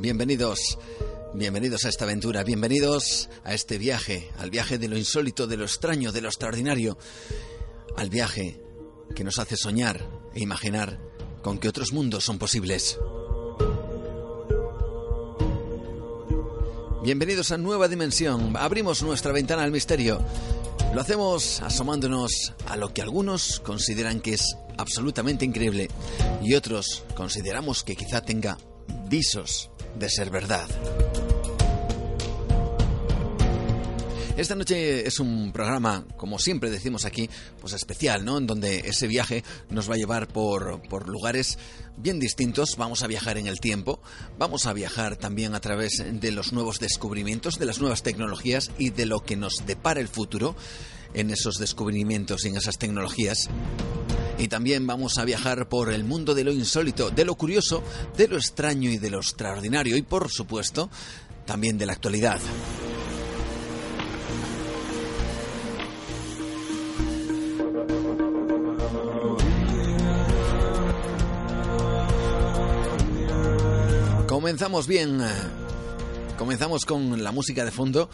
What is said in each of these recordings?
Bienvenidos. Bienvenidos a esta aventura, bienvenidos a este viaje, al viaje de lo insólito, de lo extraño, de lo extraordinario, al viaje que nos hace soñar e imaginar con que otros mundos son posibles. Bienvenidos a Nueva Dimensión, abrimos nuestra ventana al misterio. Lo hacemos asomándonos a lo que algunos consideran que es absolutamente increíble y otros consideramos que quizá tenga visos de ser verdad. Esta noche es un programa, como siempre decimos aquí, pues especial, ¿no? En donde ese viaje nos va a llevar por, por, lugares bien distintos. Vamos a viajar en el tiempo, vamos a viajar también a través de los nuevos descubrimientos, de las nuevas tecnologías y de lo que nos depara el futuro en esos descubrimientos y en esas tecnologías. Y también vamos a viajar por el mundo de lo insólito, de lo curioso, de lo extraño y de lo extraordinario y por supuesto también de la actualidad. Comenzamos bien. Comenzamos con la música de fondo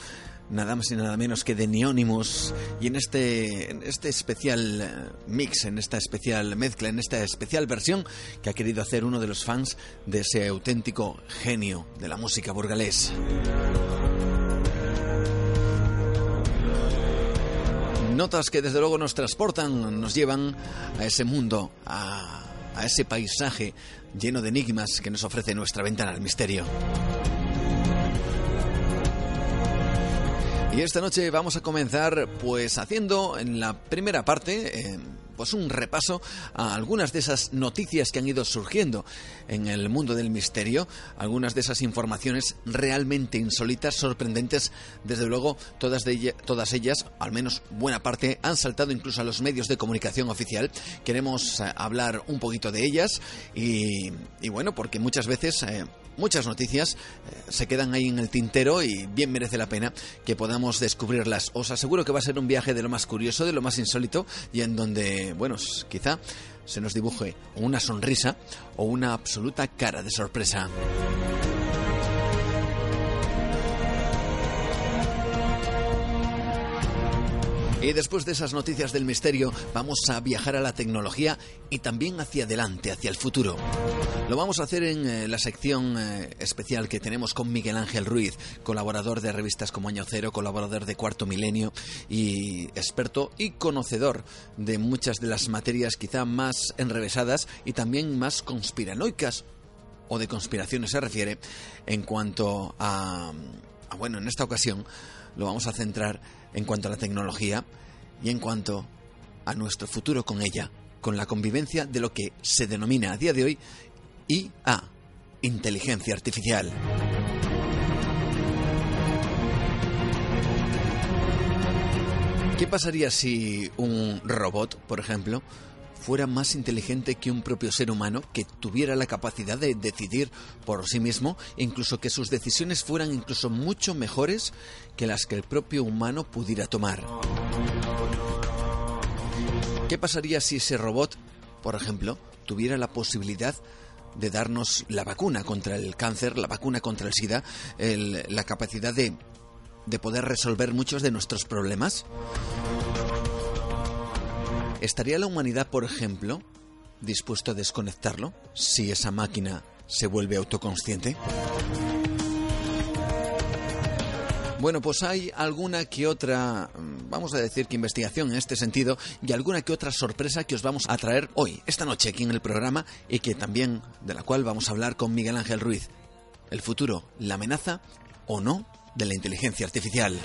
nada más y nada menos que de Neonimus. Y en este, en este especial eh, mix, en esta especial mezcla, en esta especial versión que ha querido hacer uno de los fans de ese auténtico genio de la música burgalés. Notas que desde luego nos transportan, nos llevan a ese mundo, a, a ese paisaje lleno de enigmas que nos ofrece nuestra ventana al misterio. Y esta noche vamos a comenzar pues haciendo en la primera parte eh, pues un repaso a algunas de esas noticias que han ido surgiendo en el mundo del misterio, algunas de esas informaciones realmente insólitas, sorprendentes, desde luego todas, de todas ellas, al menos buena parte, han saltado incluso a los medios de comunicación oficial. Queremos eh, hablar un poquito de ellas y, bueno, porque muchas veces... Eh, muchas noticias eh, se quedan ahí en el tintero y bien merece la pena que podamos descubrirlas. Os aseguro que va a ser un viaje de lo más curioso, de lo más insólito y en donde, bueno, quizá se nos dibuje una sonrisa o una absoluta cara de sorpresa. Y después de esas noticias del misterio, vamos a viajar a la tecnología y también hacia adelante, hacia el futuro. Lo vamos a hacer en eh, la sección eh, especial que tenemos con Miguel Ángel Ruiz, colaborador de revistas como Año Cero, colaborador de Cuarto Milenio y experto y conocedor de muchas de las materias quizá más enrevesadas y también más conspiranoicas o de conspiraciones se refiere en cuanto a, a bueno, en esta ocasión lo vamos a centrar en cuanto a la tecnología y en cuanto a nuestro futuro con ella, con la convivencia de lo que se denomina a día de hoy IA, inteligencia artificial. ¿Qué pasaría si un robot, por ejemplo, fuera más inteligente que un propio ser humano, que tuviera la capacidad de decidir por sí mismo, incluso que sus decisiones fueran incluso mucho mejores que las que el propio humano pudiera tomar. ¿Qué pasaría si ese robot, por ejemplo, tuviera la posibilidad de darnos la vacuna contra el cáncer, la vacuna contra el SIDA, la capacidad de, de poder resolver muchos de nuestros problemas? ¿Estaría la humanidad, por ejemplo, dispuesto a desconectarlo si esa máquina se vuelve autoconsciente? Bueno, pues hay alguna que otra, mm, vamos a decir que investigación en este sentido y alguna que otra sorpresa que os vamos a traer hoy, esta noche aquí en el programa y que también de la cual vamos a hablar con Miguel Ángel Ruiz. El futuro, la amenaza o no de la inteligencia artificial.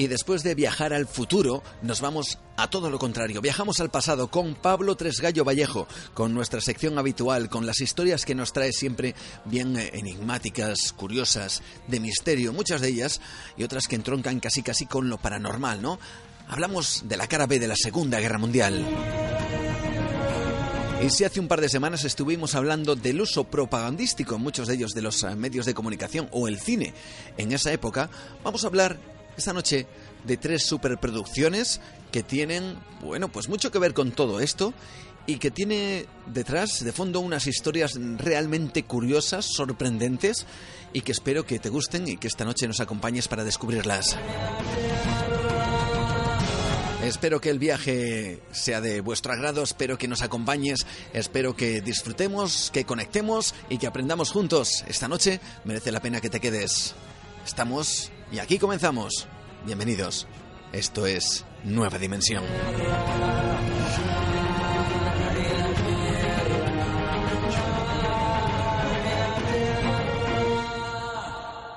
Y después de viajar al futuro, nos vamos a todo lo contrario. Viajamos al pasado con Pablo Tresgallo Vallejo, con nuestra sección habitual, con las historias que nos trae siempre bien eh, enigmáticas, curiosas, de misterio, muchas de ellas, y otras que entroncan casi casi con lo paranormal, ¿no? Hablamos de la cara B de la Segunda Guerra Mundial. Y si hace un par de semanas estuvimos hablando del uso propagandístico muchos de ellos de los eh, medios de comunicación o el cine en esa época, vamos a hablar esta noche de tres superproducciones que tienen, bueno, pues mucho que ver con todo esto y que tiene detrás, de fondo, unas historias realmente curiosas, sorprendentes y que espero que te gusten y que esta noche nos acompañes para descubrirlas. Espero que el viaje sea de vuestro agrado, espero que nos acompañes, espero que disfrutemos, que conectemos y que aprendamos juntos. Esta noche merece la pena que te quedes. Estamos y aquí comenzamos. Bienvenidos. Esto es Nueva Dimensión.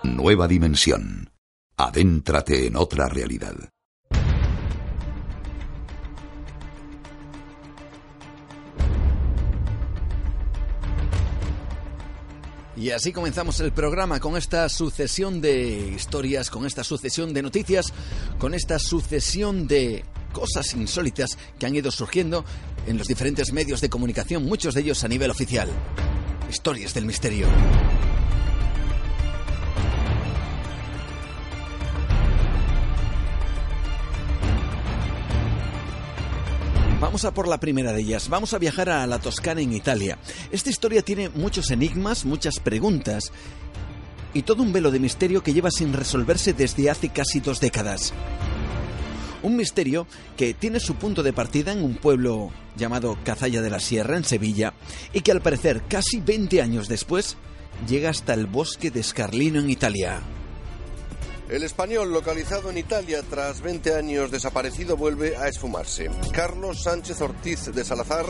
Nueva Dimensión. Adéntrate en otra realidad. Y así comenzamos el programa con esta sucesión de historias, con esta sucesión de noticias, con esta sucesión de cosas insólitas que han ido surgiendo en los diferentes medios de comunicación, muchos de ellos a nivel oficial. Historias del misterio. Por la primera de ellas. Vamos a viajar a la Toscana en Italia. Esta historia tiene muchos enigmas, muchas preguntas y todo un velo de misterio que lleva sin resolverse desde hace casi dos décadas. Un misterio que tiene su punto de partida en un pueblo llamado Cazalla de la Sierra, en Sevilla, y que al parecer casi 20 años después llega hasta el bosque de Scarlino en Italia. El español, localizado en Italia tras 20 años desaparecido, vuelve a esfumarse. Carlos Sánchez Ortiz de Salazar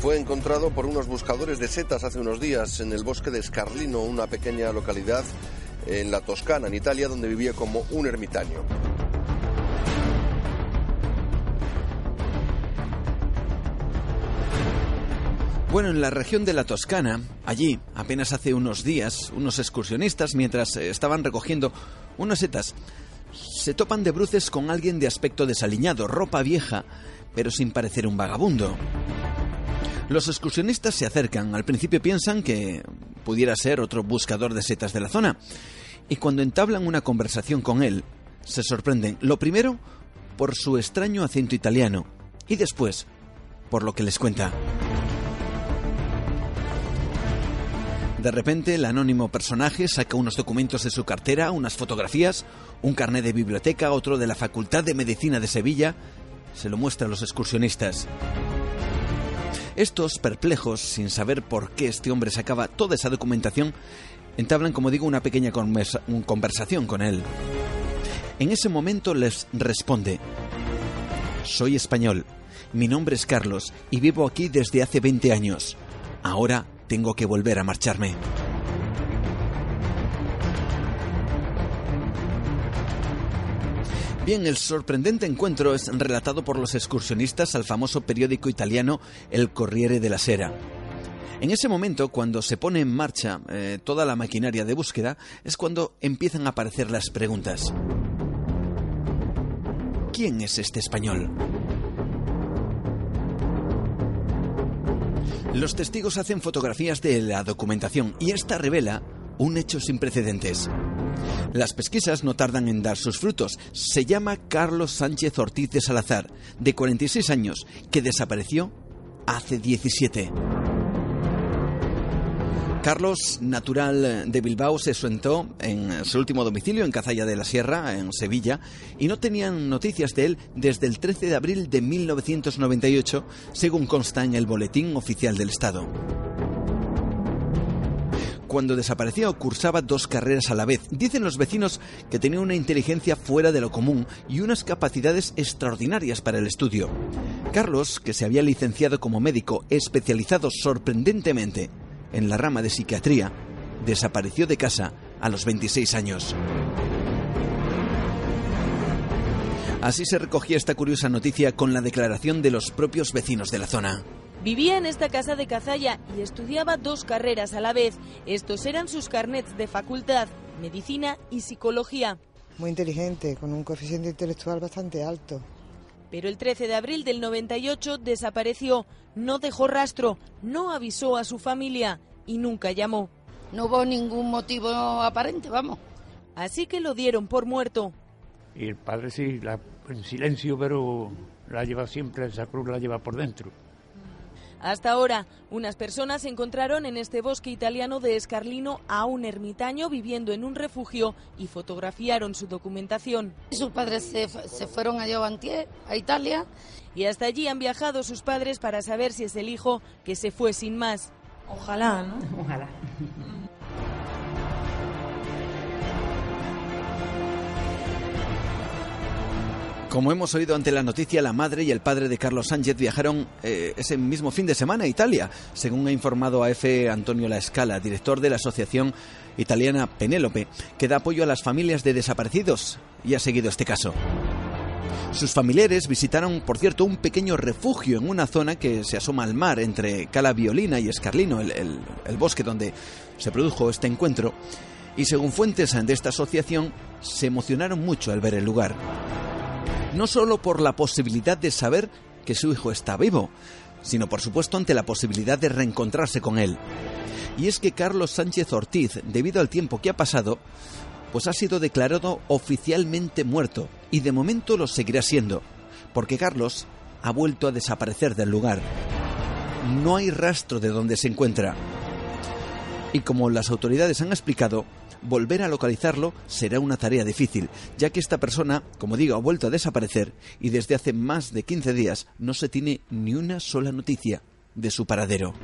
fue encontrado por unos buscadores de setas hace unos días en el bosque de Scarlino, una pequeña localidad en la Toscana, en Italia, donde vivía como un ermitaño. Bueno, en la región de la Toscana, allí, apenas hace unos días, unos excursionistas, mientras eh, estaban recogiendo unas setas, se topan de bruces con alguien de aspecto desaliñado, ropa vieja, pero sin parecer un vagabundo. Los excursionistas se acercan, al principio piensan que pudiera ser otro buscador de setas de la zona, y cuando entablan una conversación con él, se sorprenden, lo primero, por su extraño acento italiano, y después, por lo que les cuenta. De repente, el anónimo personaje saca unos documentos de su cartera, unas fotografías, un carnet de biblioteca, otro de la Facultad de Medicina de Sevilla. Se lo muestra a los excursionistas. Estos, perplejos, sin saber por qué este hombre sacaba toda esa documentación, entablan, como digo, una pequeña conversación con él. En ese momento les responde, soy español, mi nombre es Carlos y vivo aquí desde hace 20 años. Ahora tengo que volver a marcharme. Bien, el sorprendente encuentro es relatado por los excursionistas al famoso periódico italiano El Corriere della Sera. En ese momento, cuando se pone en marcha eh, toda la maquinaria de búsqueda, es cuando empiezan a aparecer las preguntas. ¿Quién es este español? Los testigos hacen fotografías de la documentación y esta revela un hecho sin precedentes. Las pesquisas no tardan en dar sus frutos. Se llama Carlos Sánchez Ortiz de Salazar, de 46 años, que desapareció hace 17. Carlos, natural de Bilbao, se suentó en su último domicilio en Cazalla de la Sierra, en Sevilla, y no tenían noticias de él desde el 13 de abril de 1998, según consta en el Boletín Oficial del Estado. Cuando desapareció cursaba dos carreras a la vez. Dicen los vecinos que tenía una inteligencia fuera de lo común y unas capacidades extraordinarias para el estudio. Carlos, que se había licenciado como médico especializado sorprendentemente en la rama de psiquiatría, desapareció de casa a los 26 años. Así se recogía esta curiosa noticia con la declaración de los propios vecinos de la zona. Vivía en esta casa de Cazalla y estudiaba dos carreras a la vez. Estos eran sus carnets de facultad, medicina y psicología. Muy inteligente, con un coeficiente intelectual bastante alto. Pero el 13 de abril del 98 desapareció, no dejó rastro, no avisó a su familia y nunca llamó. No hubo ningún motivo aparente, vamos. Así que lo dieron por muerto. Y el padre sí, la, en silencio, pero la lleva siempre, esa cruz la lleva por dentro. Hasta ahora, unas personas encontraron en este bosque italiano de Escarlino a un ermitaño viviendo en un refugio y fotografiaron su documentación. Sus padres se, se fueron a Antier, a Italia. Y hasta allí han viajado sus padres para saber si es el hijo que se fue sin más. Ojalá, ¿no? Ojalá. Como hemos oído ante la noticia, la madre y el padre de Carlos Sánchez viajaron eh, ese mismo fin de semana a Italia, según ha informado a. Antonio La Escala, director de la Asociación Italiana Penélope, que da apoyo a las familias de desaparecidos y ha seguido este caso. Sus familiares visitaron, por cierto, un pequeño refugio en una zona que se asoma al mar entre Cala Violina y Escarlino, el bosque donde se produjo este encuentro, y según fuentes de esta asociación, se emocionaron mucho al ver el lugar no solo por la posibilidad de saber que su hijo está vivo, sino por supuesto ante la posibilidad de reencontrarse con él. Y es que Carlos Sánchez Ortiz, debido al tiempo que ha pasado, pues ha sido declarado oficialmente muerto y de momento lo seguirá siendo, porque Carlos ha vuelto a desaparecer del lugar. No hay rastro de dónde se encuentra. Y como las autoridades han explicado, volver a localizarlo será una tarea difícil, ya que esta persona, como digo, ha vuelto a desaparecer y desde hace más de 15 días no se tiene ni una sola noticia de su paradero.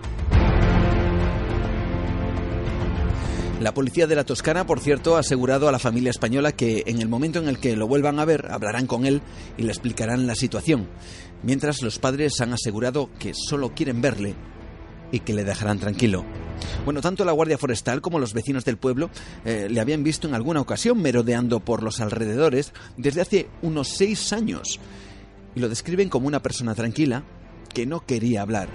La policía de la Toscana, por cierto, ha asegurado a la familia española que en el momento en el que lo vuelvan a ver, hablarán con él y le explicarán la situación, mientras los padres han asegurado que solo quieren verle y que le dejarán tranquilo. Bueno, tanto la Guardia Forestal como los vecinos del pueblo eh, le habían visto en alguna ocasión merodeando por los alrededores desde hace unos seis años y lo describen como una persona tranquila que no quería hablar.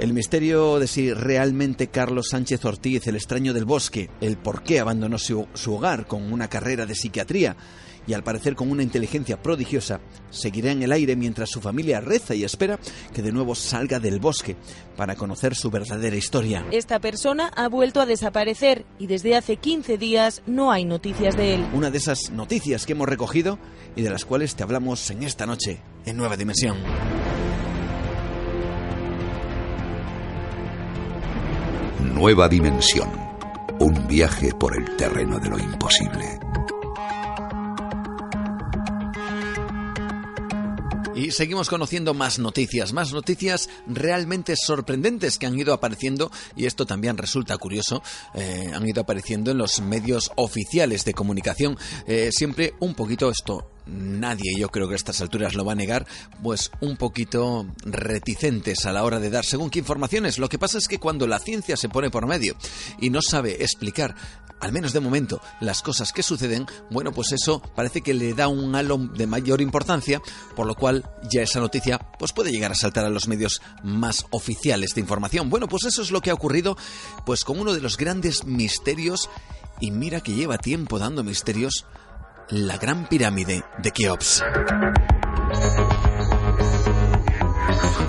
El misterio de si realmente Carlos Sánchez Ortiz, el extraño del bosque, el por qué abandonó su, su hogar con una carrera de psiquiatría y al parecer con una inteligencia prodigiosa, seguirá en el aire mientras su familia reza y espera que de nuevo salga del bosque para conocer su verdadera historia. Esta persona ha vuelto a desaparecer y desde hace 15 días no hay noticias de él. Una de esas noticias que hemos recogido y de las cuales te hablamos en esta noche en Nueva Dimensión. Nueva Dimensión. Un viaje por el terreno de lo imposible. Y seguimos conociendo más noticias, más noticias realmente sorprendentes que han ido apareciendo, y esto también resulta curioso, eh, han ido apareciendo en los medios oficiales de comunicación. Eh, siempre un poquito esto nadie, yo creo que a estas alturas lo va a negar, pues un poquito reticentes a la hora de dar según qué informaciones. Lo que pasa es que cuando la ciencia se pone por medio y no sabe explicar, al menos de momento, las cosas que suceden, bueno, pues eso parece que le da un halo de mayor importancia, por lo cual ya esa noticia pues puede llegar a saltar a los medios más oficiales de información. Bueno, pues eso es lo que ha ocurrido pues con uno de los grandes misterios y mira que lleva tiempo dando misterios la Gran Pirámide de Keops.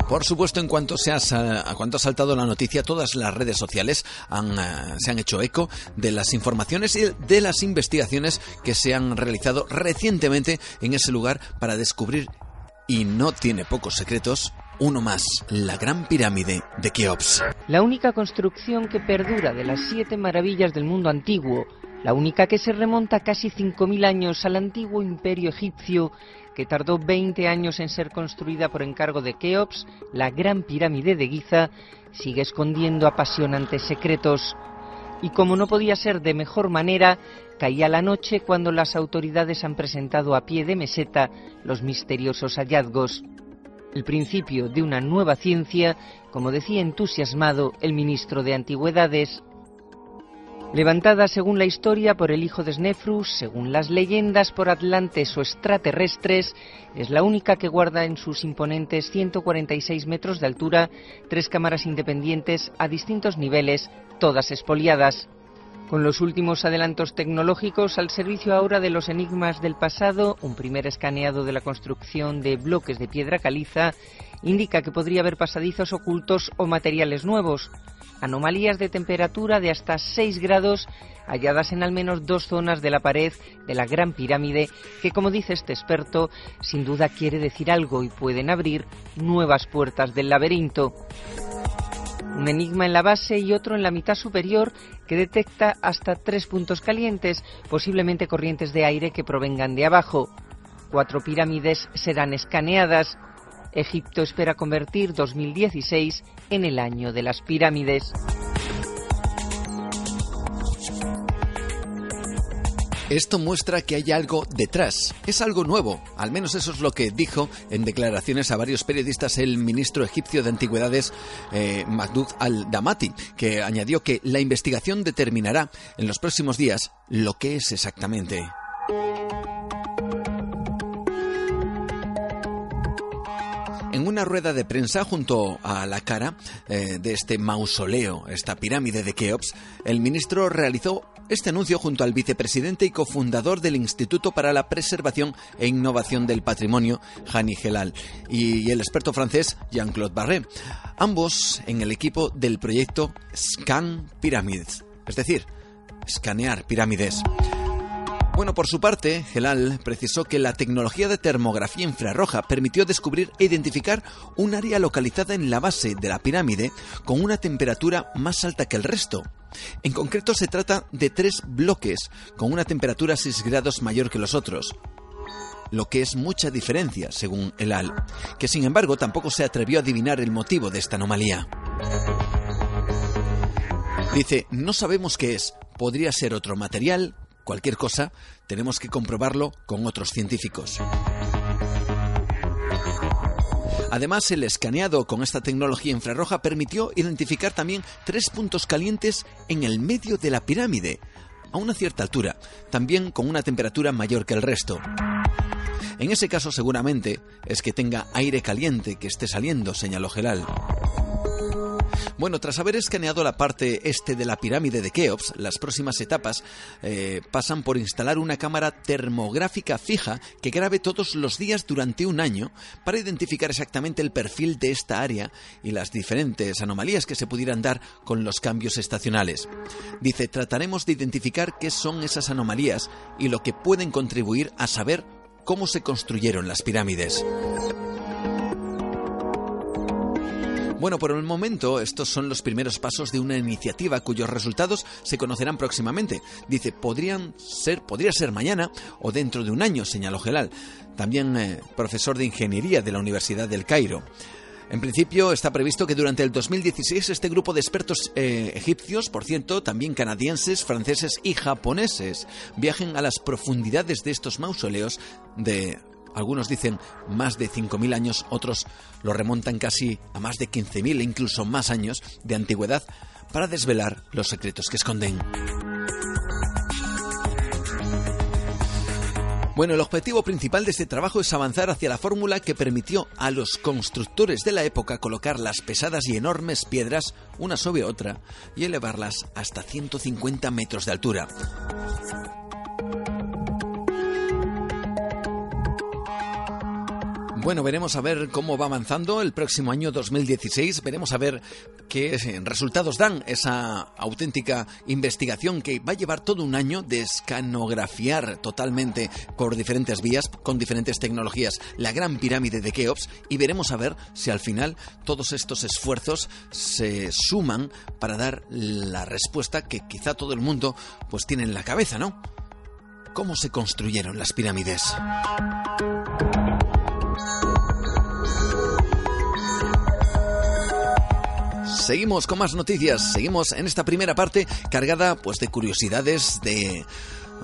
Por supuesto, en cuanto, se ha, a cuanto ha saltado la noticia, todas las redes sociales han, uh, se han hecho eco de las informaciones y de las investigaciones que se han realizado recientemente en ese lugar para descubrir, y no tiene pocos secretos, uno más, la Gran Pirámide de Keops. La única construcción que perdura de las siete maravillas del mundo antiguo, la única que se remonta casi 5.000 años al antiguo imperio egipcio, que tardó 20 años en ser construida por encargo de Keops, la Gran Pirámide de Giza, sigue escondiendo apasionantes secretos. Y como no podía ser de mejor manera, caía la noche cuando las autoridades han presentado a pie de meseta los misteriosos hallazgos el principio de una nueva ciencia, como decía entusiasmado el ministro de Antigüedades. Levantada según la historia por el hijo de Snefrus, según las leyendas por atlantes o extraterrestres, es la única que guarda en sus imponentes 146 metros de altura tres cámaras independientes a distintos niveles, todas expoliadas. Con los últimos adelantos tecnológicos al servicio ahora de los enigmas del pasado, un primer escaneado de la construcción de bloques de piedra caliza indica que podría haber pasadizos ocultos o materiales nuevos, anomalías de temperatura de hasta 6 grados halladas en al menos dos zonas de la pared de la Gran Pirámide, que como dice este experto, sin duda quiere decir algo y pueden abrir nuevas puertas del laberinto un enigma en la base y otro en la mitad superior que detecta hasta tres puntos calientes, posiblemente corrientes de aire que provengan de abajo. Cuatro pirámides serán escaneadas. Egipto espera convertir 2016 en el año de las pirámides. Esto muestra que hay algo detrás, es algo nuevo, al menos eso es lo que dijo en declaraciones a varios periodistas el ministro egipcio de Antigüedades, eh, al-Damati, que añadió que la investigación determinará en los próximos días lo que es exactamente. En una rueda de prensa junto a la cara eh, de este mausoleo, esta pirámide de Keops, el ministro realizó este anuncio junto al vicepresidente y cofundador del Instituto para la Preservación e Innovación del Patrimonio, Hani Gelal, y el experto francés Jean-Claude Barré, ambos en el equipo del proyecto Scan Pyramids, es decir, escanear pirámides. Bueno, por su parte, Gelal precisó que la tecnología de termografía infrarroja permitió descubrir e identificar un área localizada en la base de la pirámide con una temperatura más alta que el resto. En concreto se trata de tres bloques con una temperatura 6 grados mayor que los otros, lo que es mucha diferencia, según Elal, que sin embargo tampoco se atrevió a adivinar el motivo de esta anomalía. Dice, no sabemos qué es, podría ser otro material, Cualquier cosa tenemos que comprobarlo con otros científicos. Además, el escaneado con esta tecnología infrarroja permitió identificar también tres puntos calientes en el medio de la pirámide, a una cierta altura, también con una temperatura mayor que el resto. En ese caso seguramente es que tenga aire caliente que esté saliendo, señaló Gelal. Bueno, tras haber escaneado la parte este de la pirámide de Keops, las próximas etapas eh, pasan por instalar una cámara termográfica fija que grabe todos los días durante un año para identificar exactamente el perfil de esta área y las diferentes anomalías que se pudieran dar con los cambios estacionales. Dice, trataremos de identificar qué son esas anomalías y lo que pueden contribuir a saber cómo se construyeron las pirámides. Bueno, por el momento estos son los primeros pasos de una iniciativa cuyos resultados se conocerán próximamente. Dice, podrían ser, podría ser mañana o dentro de un año, señaló Gelal, también eh, profesor de ingeniería de la Universidad del Cairo. En principio está previsto que durante el 2016 este grupo de expertos eh, egipcios, por cierto, también canadienses, franceses y japoneses, viajen a las profundidades de estos mausoleos de algunos dicen más de 5.000 años, otros lo remontan casi a más de 15.000 e incluso más años de antigüedad para desvelar los secretos que esconden. Bueno, el objetivo principal de este trabajo es avanzar hacia la fórmula que permitió a los constructores de la época colocar las pesadas y enormes piedras una sobre otra y elevarlas hasta 150 metros de altura. Bueno, veremos a ver cómo va avanzando el próximo año 2016. Veremos a ver qué eh, resultados dan esa auténtica investigación que va a llevar todo un año de escanografiar totalmente por diferentes vías, con diferentes tecnologías, la gran pirámide de Keops y veremos a ver si al final todos estos esfuerzos se suman para dar la respuesta que quizá todo el mundo pues tiene en la cabeza, ¿no? ¿Cómo se construyeron las pirámides? Seguimos con más noticias, seguimos en esta primera parte cargada pues de curiosidades, de,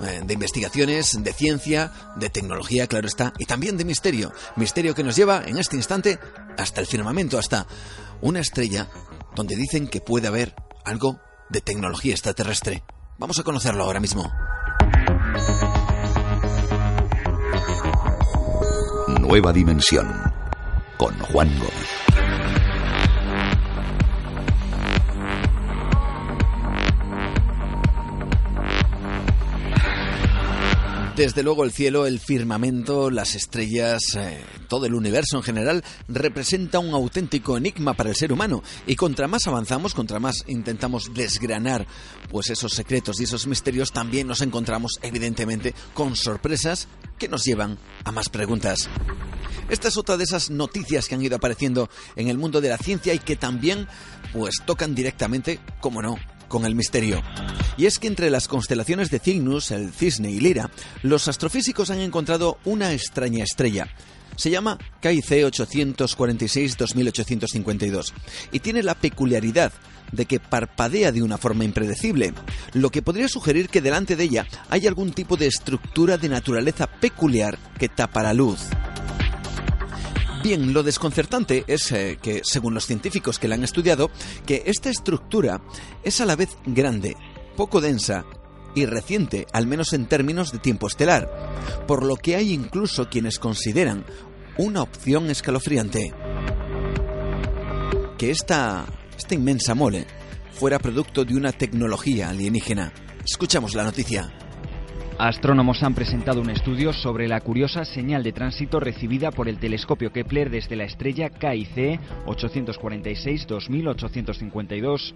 eh, de investigaciones, de ciencia, de tecnología, claro está, y también de misterio. Misterio que nos lleva en este instante hasta el firmamento, hasta una estrella donde dicen que puede haber algo de tecnología extraterrestre. Vamos a conocerlo ahora mismo. Nueva dimensión con Juan Gómez. Desde luego el cielo, el firmamento, las estrellas, eh, todo el universo en general representa un auténtico enigma para el ser humano y contra más avanzamos, contra más intentamos desgranar pues esos secretos y esos misterios, también nos encontramos evidentemente con sorpresas que nos llevan a más preguntas. Esta es otra de esas noticias que han ido apareciendo en el mundo de la ciencia y que también pues tocan directamente, como no, con el misterio. Y es que entre las constelaciones de Cygnus, el Cisne y Lira, los astrofísicos han encontrado una extraña estrella. Se llama KIC 846-2852 y tiene la peculiaridad de que parpadea de una forma impredecible, lo que podría sugerir que delante de ella hay algún tipo de estructura de naturaleza peculiar que tapa la luz. Bien, lo desconcertante es eh, que, según los científicos que la han estudiado, que esta estructura es a la vez grande, poco densa y reciente, al menos en términos de tiempo estelar, por lo que hay incluso quienes consideran una opción escalofriante. Que esta, esta inmensa mole fuera producto de una tecnología alienígena. Escuchamos la noticia. Astrónomos han presentado un estudio sobre la curiosa señal de tránsito recibida por el telescopio Kepler desde la estrella KIC 846-2852.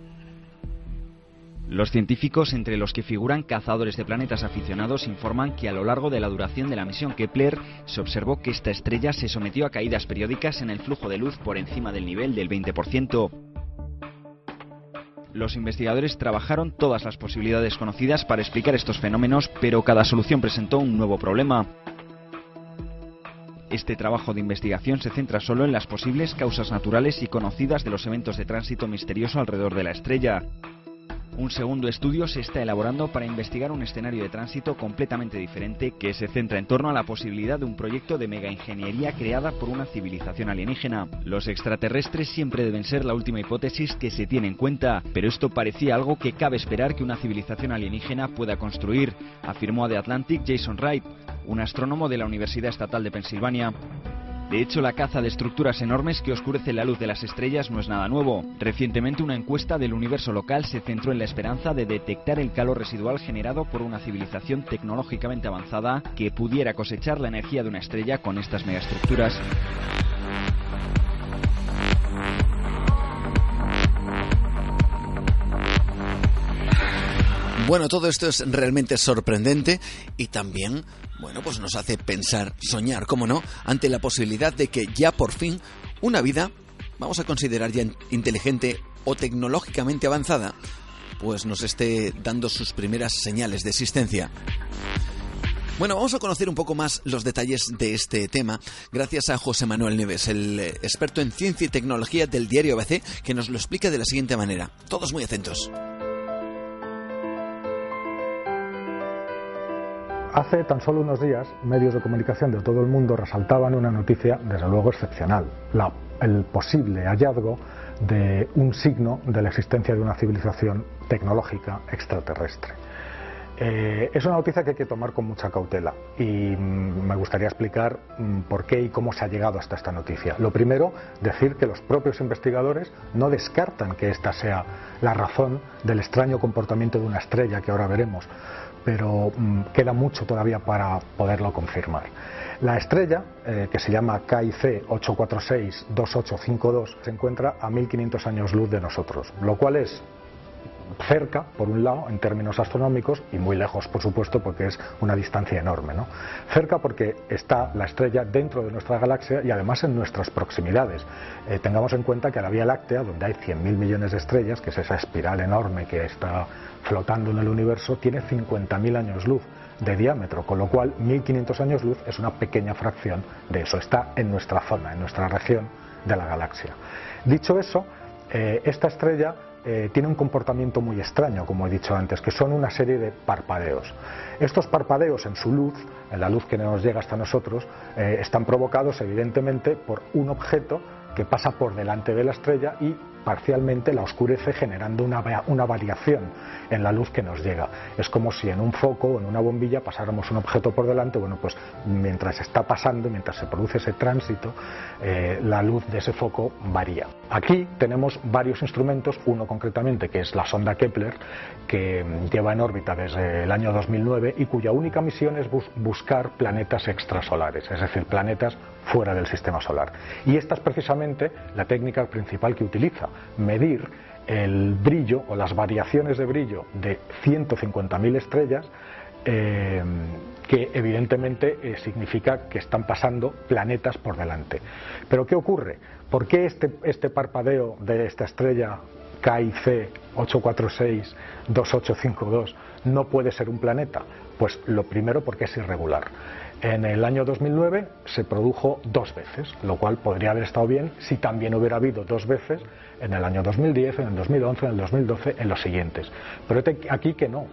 Los científicos, entre los que figuran cazadores de planetas aficionados, informan que a lo largo de la duración de la misión Kepler se observó que esta estrella se sometió a caídas periódicas en el flujo de luz por encima del nivel del 20%. Los investigadores trabajaron todas las posibilidades conocidas para explicar estos fenómenos, pero cada solución presentó un nuevo problema. Este trabajo de investigación se centra solo en las posibles causas naturales y conocidas de los eventos de tránsito misterioso alrededor de la estrella. Un segundo estudio se está elaborando para investigar un escenario de tránsito completamente diferente que se centra en torno a la posibilidad de un proyecto de megaingeniería creada por una civilización alienígena. Los extraterrestres siempre deben ser la última hipótesis que se tiene en cuenta, pero esto parecía algo que cabe esperar que una civilización alienígena pueda construir, afirmó a The Atlantic Jason Wright, un astrónomo de la Universidad Estatal de Pensilvania. De hecho, la caza de estructuras enormes que oscurecen la luz de las estrellas no es nada nuevo. Recientemente una encuesta del universo local se centró en la esperanza de detectar el calor residual generado por una civilización tecnológicamente avanzada que pudiera cosechar la energía de una estrella con estas megaestructuras. Bueno, todo esto es realmente sorprendente y también, bueno, pues nos hace pensar, soñar, cómo no, ante la posibilidad de que ya por fin una vida, vamos a considerar ya inteligente o tecnológicamente avanzada, pues nos esté dando sus primeras señales de existencia. Bueno, vamos a conocer un poco más los detalles de este tema gracias a José Manuel Neves, el eh, experto en ciencia y tecnología del diario ABC, que nos lo explica de la siguiente manera. Todos muy atentos. Hace tan solo unos días, medios de comunicación de todo el mundo resaltaban una noticia, desde luego excepcional, el posible hallazgo de un signo de la existencia de una civilización tecnológica extraterrestre. Eh, es una noticia que hay que tomar con mucha cautela y mm, me gustaría explicar mm, por qué y cómo se ha llegado hasta esta noticia. Lo primero, decir que los propios investigadores no descartan que esta sea la razón del extraño comportamiento de una estrella que ahora veremos pero mm, queda mucho todavía para poderlo confirmar. La estrella, eh, que se llama KIC 846-2852, se encuentra a 1500 años luz de nosotros, lo cual es cerca, por un lado, en términos astronómicos, y muy lejos, por supuesto, porque es una distancia enorme. ¿no? Cerca porque está la estrella dentro de nuestra galaxia y además en nuestras proximidades. Eh, tengamos en cuenta que la Vía Láctea, donde hay 100.000 millones de estrellas, que es esa espiral enorme que está flotando en el universo, tiene 50.000 años luz de diámetro, con lo cual 1.500 años luz es una pequeña fracción de eso. Está en nuestra zona, en nuestra región de la galaxia. Dicho eso, eh, esta estrella eh, tiene un comportamiento muy extraño, como he dicho antes, que son una serie de parpadeos. Estos parpadeos en su luz, en la luz que nos llega hasta nosotros, eh, están provocados evidentemente por un objeto que pasa por delante de la estrella y parcialmente la oscurece generando una, una, variación en la luz que nos llega. Es como si en un foco o en una bombilla pasáramos un objeto por delante, bueno, pues mientras está pasando, mientras se produce ese tránsito, eh, la luz de ese foco varía. Aquí tenemos varios instrumentos, uno concretamente que es la sonda Kepler, que lleva en órbita desde el año 2009 y cuya única misión es buscar planetas extrasolares, es decir, planetas fuera del sistema solar. Y esta es precisamente la técnica principal que utiliza, medir el brillo o las variaciones de brillo de 150.000 estrellas eh, que evidentemente eh, significa que están pasando planetas por delante. Pero ¿qué ocurre? ¿Por qué este, este parpadeo de esta estrella KIC 846-2852 no puede ser un planeta? Pues lo primero porque es irregular. En el año 2009 se produjo dos veces, lo cual podría haber estado bien si también hubiera habido dos veces en el año 2010, en el 2011, en el 2012, en los siguientes. Pero aquí que no,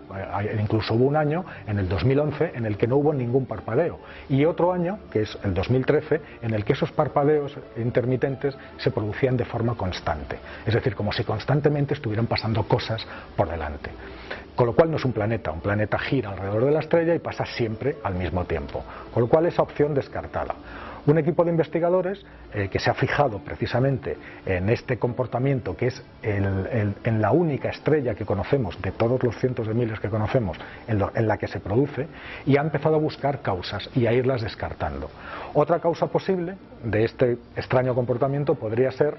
incluso hubo un año, en el 2011, en el que no hubo ningún parpadeo. Y otro año, que es el 2013, en el que esos parpadeos intermitentes se producían de forma constante. Es decir, como si constantemente estuvieran pasando cosas por delante. Con lo cual no es un planeta, un planeta gira alrededor de la estrella y pasa siempre al mismo tiempo. Con lo cual esa opción descartada. Un equipo de investigadores eh, que se ha fijado precisamente en este comportamiento que es en la única estrella que conocemos, de todos los cientos de miles que conocemos, en, la que se produce, y ha empezado a buscar causas y a irlas descartando. Otra causa posible de este extraño comportamiento podría ser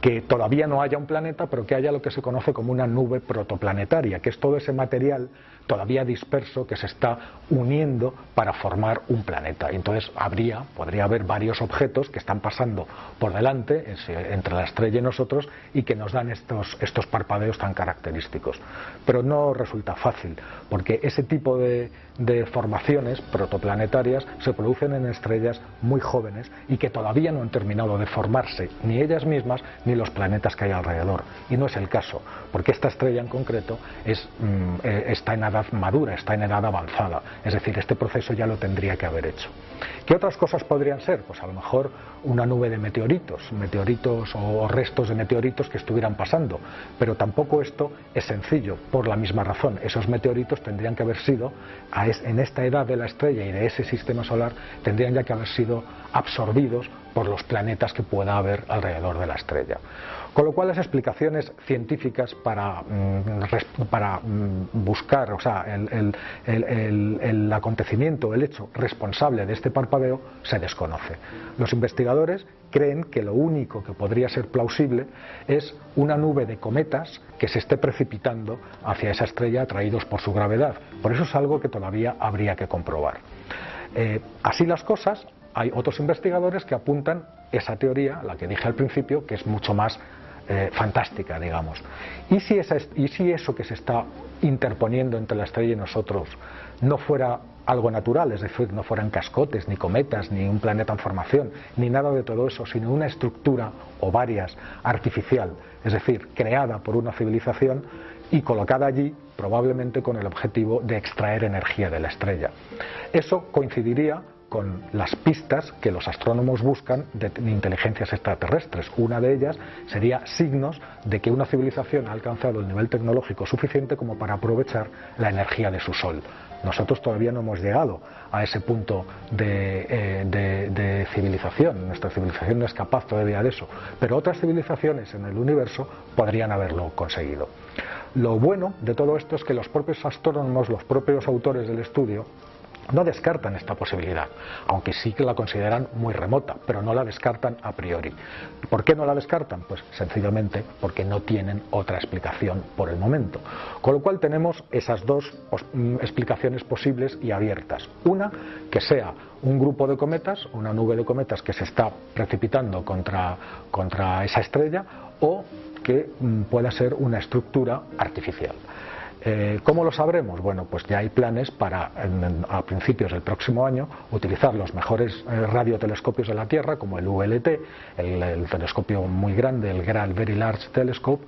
que todavía no haya un planeta, pero que haya lo que se conoce como una nube protoplanetaria, que es todo ese material todavía disperso que se está uniendo para formar un planeta. Entonces habría, podría haber varios objetos que están pasando por delante entre la estrella y nosotros y que nos dan estos, estos parpadeos tan característicos. Pero no resulta fácil, porque ese tipo de, formaciones protoplanetarias se producen en estrellas muy jóvenes y que todavía no han terminado de formarse ni ellas mismas ni los planetas que hay alrededor. Y no es el caso, porque esta estrella en concreto mm, eh, está en edad madura, está en edad avanzada. Es decir, este proceso ya lo tendría que haber hecho. ¿Qué otras cosas podrían ser? Pues a lo mejor una nube de meteoritos, meteoritos o restos de meteoritos que estuvieran pasando. Pero tampoco esto es sencillo, por la misma razón. Esos meteoritos tendrían que haber sido, en esta edad de la estrella y de ese sistema solar, tendrían ya que haber sido absorbidos por los planetas que pueda haber alrededor de la estrella. Con lo cual las explicaciones científicas para, mm, mm, buscar o sea, el, el, acontecimiento, el hecho responsable de este parpadeo se desconoce. Los investigadores creen que lo único que podría ser plausible es una nube de cometas que se esté precipitando hacia esa estrella atraídos por su gravedad. Por eso es algo que todavía habría que comprobar. Eh, así las cosas, hay otros investigadores que apuntan esa teoría, la que dije al principio, que es mucho más eh, fantástica, digamos. ¿Y si, ¿Y si eso que se está interponiendo entre la estrella y nosotros no fuera algo natural, es decir, no fueran cascotes, ni cometas, ni un planeta en formación, ni nada de todo eso, sino una estructura o varias artificial, es decir, creada por una civilización y colocada allí probablemente con el objetivo de extraer energía de la estrella. Eso coincidiría con las pistas que los astrónomos buscan de inteligencias extraterrestres. Una de ellas sería signos de que una civilización ha alcanzado el nivel tecnológico suficiente como para aprovechar la energía de su Sol. Nosotros todavía no hemos llegado a ese punto de, eh, civilización. Nuestra civilización no es capaz todavía de eso. Pero otras civilizaciones en el universo podrían haberlo conseguido. Lo bueno de todo esto es que los propios astrónomos, los propios autores del estudio, no descartan esta posibilidad, aunque sí que la consideran muy remota, pero no la descartan a priori. ¿Por qué no la descartan? Pues sencillamente porque no tienen otra explicación por el momento. Con lo cual tenemos esas dos mm, explicaciones posibles y abiertas. Una, que sea un grupo de cometas, una nube de cometas que se está precipitando contra, contra esa estrella, o que mm, pueda ser una estructura artificial. Eh, ¿Cómo lo sabremos? Bueno, pues ya hay planes para, a principios del próximo año, utilizar los mejores eh, radiotelescopios de la Tierra, como el VLT, el, telescopio muy grande, el GRAL Very Large Telescope,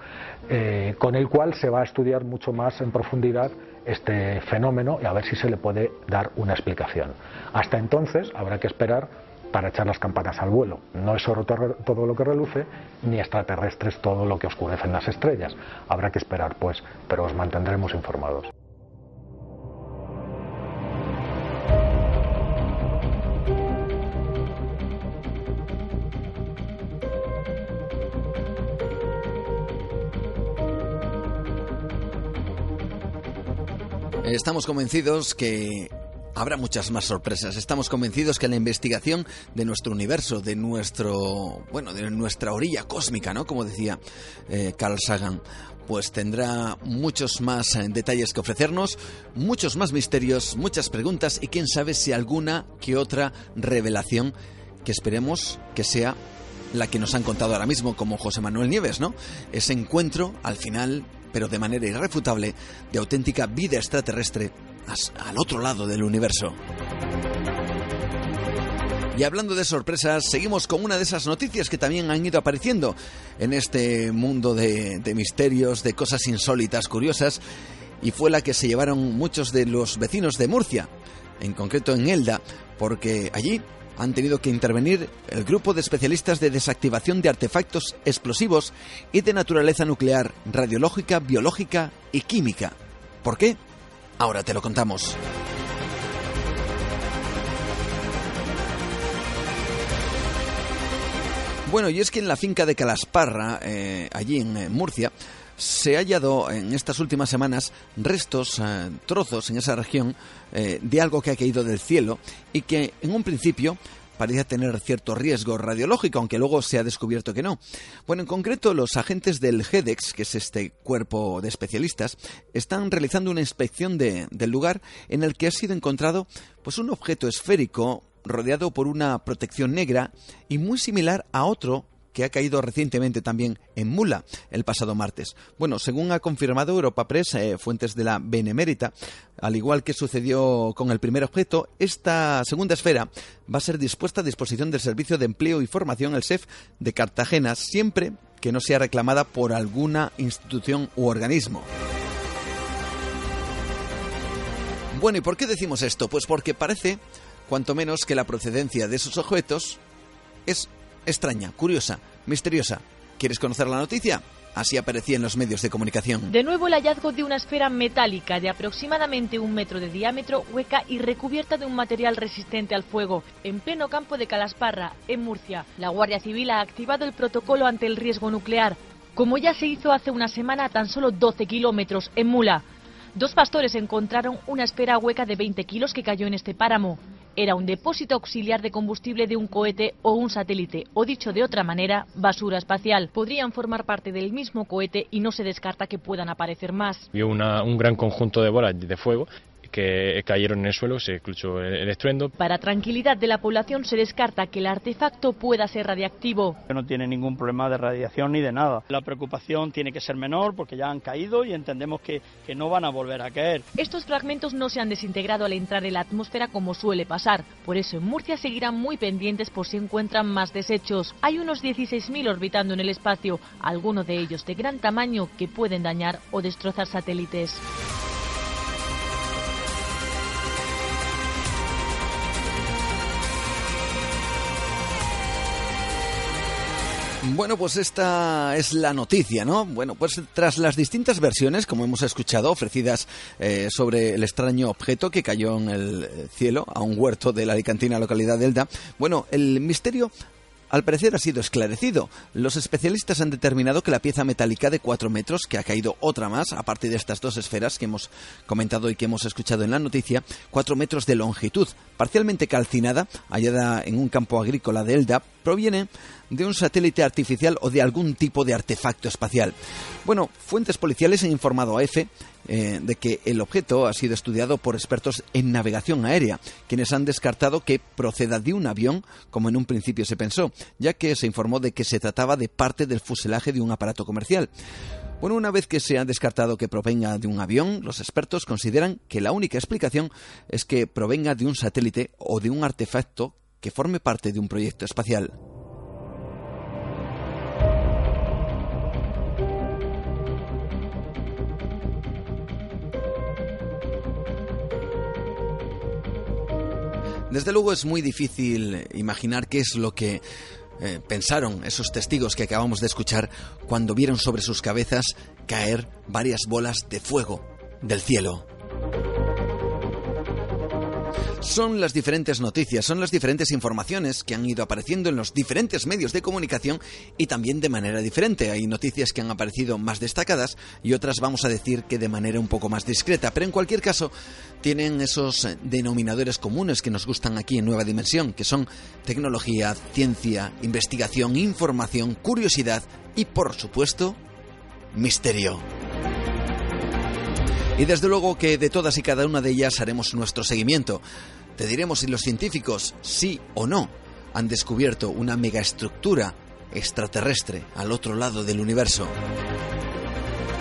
eh, con el cual se va a estudiar mucho más en profundidad este fenómeno y a ver si se le puede dar una explicación. Hasta entonces habrá que esperar para echar las campanas al vuelo. No es oro todo lo que reluce, ni extraterrestres todo lo que oscurecen las estrellas. Habrá que esperar, pues, pero os mantendremos informados. Estamos convencidos que habrá muchas más sorpresas. Estamos convencidos que la investigación de nuestro universo, de nuestro, bueno, de nuestra orilla cósmica, ¿no? Como decía eh, Carl Sagan, pues tendrá muchos más eh, detalles que ofrecernos, muchos más misterios, muchas preguntas y quién sabe si alguna que otra revelación que esperemos que sea la que nos han contado ahora mismo, como José Manuel Nieves, ¿no? Ese encuentro, al final, pero de manera irrefutable, de auténtica vida extraterrestre al otro lado del universo. Y hablando de sorpresas, seguimos con una de esas noticias que también han ido apareciendo en este mundo de, misterios, de cosas insólitas, curiosas, y fue la que se llevaron muchos de los vecinos de Murcia, en concreto en Elda, porque allí han tenido que intervenir el grupo de especialistas de desactivación de artefactos explosivos y de naturaleza nuclear, radiológica, biológica y química. ¿Por qué? Ahora te lo contamos. Bueno, y es que en la finca de Calasparra, eh, allí en eh, Murcia, se ha hallado en estas últimas semanas restos, eh, trozos en esa región de algo que ha caído del cielo y que en un principio parecía tener cierto riesgo radiológico, aunque luego se ha descubierto que no. Bueno, en concreto, los agentes del GEDEX, que es este cuerpo de especialistas, están realizando una inspección del lugar en el que ha sido encontrado pues un objeto esférico rodeado por una protección negra y muy similar a otro que ha caído recientemente también en Mula el pasado martes. Bueno, según ha confirmado Europa Press, eh, fuentes de la Benemérita, al igual que sucedió con el primer objeto, esta segunda esfera va a ser dispuesta a disposición del Servicio de Empleo y Formación, el SEF, de Cartagena, siempre que no sea reclamada por alguna institución u organismo. Bueno, ¿y por qué decimos esto? Pues porque parece, cuanto menos, que la procedencia de esos objetos es extraña, curiosa, misteriosa. ¿Quieres conocer la noticia? Así aparecía en los medios de comunicación. De nuevo el hallazgo de una esfera metálica de aproximadamente un metro de diámetro, hueca y recubierta de un material resistente al fuego, en pleno campo de Calasparra, en Murcia. La Guardia Civil ha activado el protocolo ante el riesgo nuclear, como ya se hizo hace una semana a tan solo 12 kilómetros, en Mula. Dos pastores encontraron una esfera hueca de 20 kilos que cayó en este páramo era un depósito auxiliar de combustible de un cohete o un satélite, o dicho de otra manera, basura espacial. Podrían formar parte del mismo cohete y no se descarta que puedan aparecer más. Vio un gran conjunto de bolas de fuego que cayeron en el suelo, se escuchó el, estruendo. Para tranquilidad de la población se descarta que el artefacto pueda ser radiactivo. No tiene ningún problema de radiación ni de nada. La preocupación tiene que ser menor porque ya han caído y entendemos que, que no van a volver a caer. Estos fragmentos no se han desintegrado al entrar en la atmósfera como suele pasar. Por eso en Murcia seguirán muy pendientes por si encuentran más desechos. Hay unos 16.000 orbitando en el espacio, algunos de ellos de gran tamaño que pueden dañar o destrozar satélites. Bueno, pues esta es la noticia, ¿no? Bueno, pues tras las distintas versiones, como hemos escuchado, ofrecidas eh, sobre el extraño objeto que cayó en el cielo a un huerto de la alicantina localidad de Elda, bueno, el misterio al parecer ha sido esclarecido. Los especialistas han determinado que la pieza metálica de 4 metros, que ha caído otra más, aparte de estas dos esferas que hemos comentado y que hemos escuchado en la noticia, 4 metros de longitud, parcialmente calcinada, hallada en un campo agrícola de Elda, proviene de un satélite artificial o de algún tipo de artefacto espacial. Bueno, fuentes policiales han informado a EFE eh, de que el objeto ha sido estudiado por expertos en navegación aérea, quienes han descartado que proceda de un avión, como en un principio se pensó, ya que se informó de que se trataba de parte del fuselaje de un aparato comercial. Bueno, una vez que se ha descartado que provenga de un avión, los expertos consideran que la única explicación es que provenga de un satélite o de un artefacto que forme parte de un proyecto espacial. Desde luego es muy difícil imaginar qué es lo que eh, pensaron esos testigos que acabamos de escuchar cuando vieron sobre sus cabezas caer varias bolas de fuego del cielo son las diferentes noticias, son las diferentes informaciones que han ido apareciendo en los diferentes medios de comunicación y también de manera diferente. Hay noticias que han aparecido más destacadas y otras vamos a decir que de manera un poco más discreta, pero en cualquier caso tienen esos denominadores comunes que nos gustan aquí en Nueva Dimensión, que son tecnología, ciencia, investigación, información, curiosidad y por supuesto misterio. Y desde luego que de todas y cada una de ellas haremos nuestro seguimiento. Te diremos si los científicos, sí o no, han descubierto una megaestructura extraterrestre al otro lado del universo.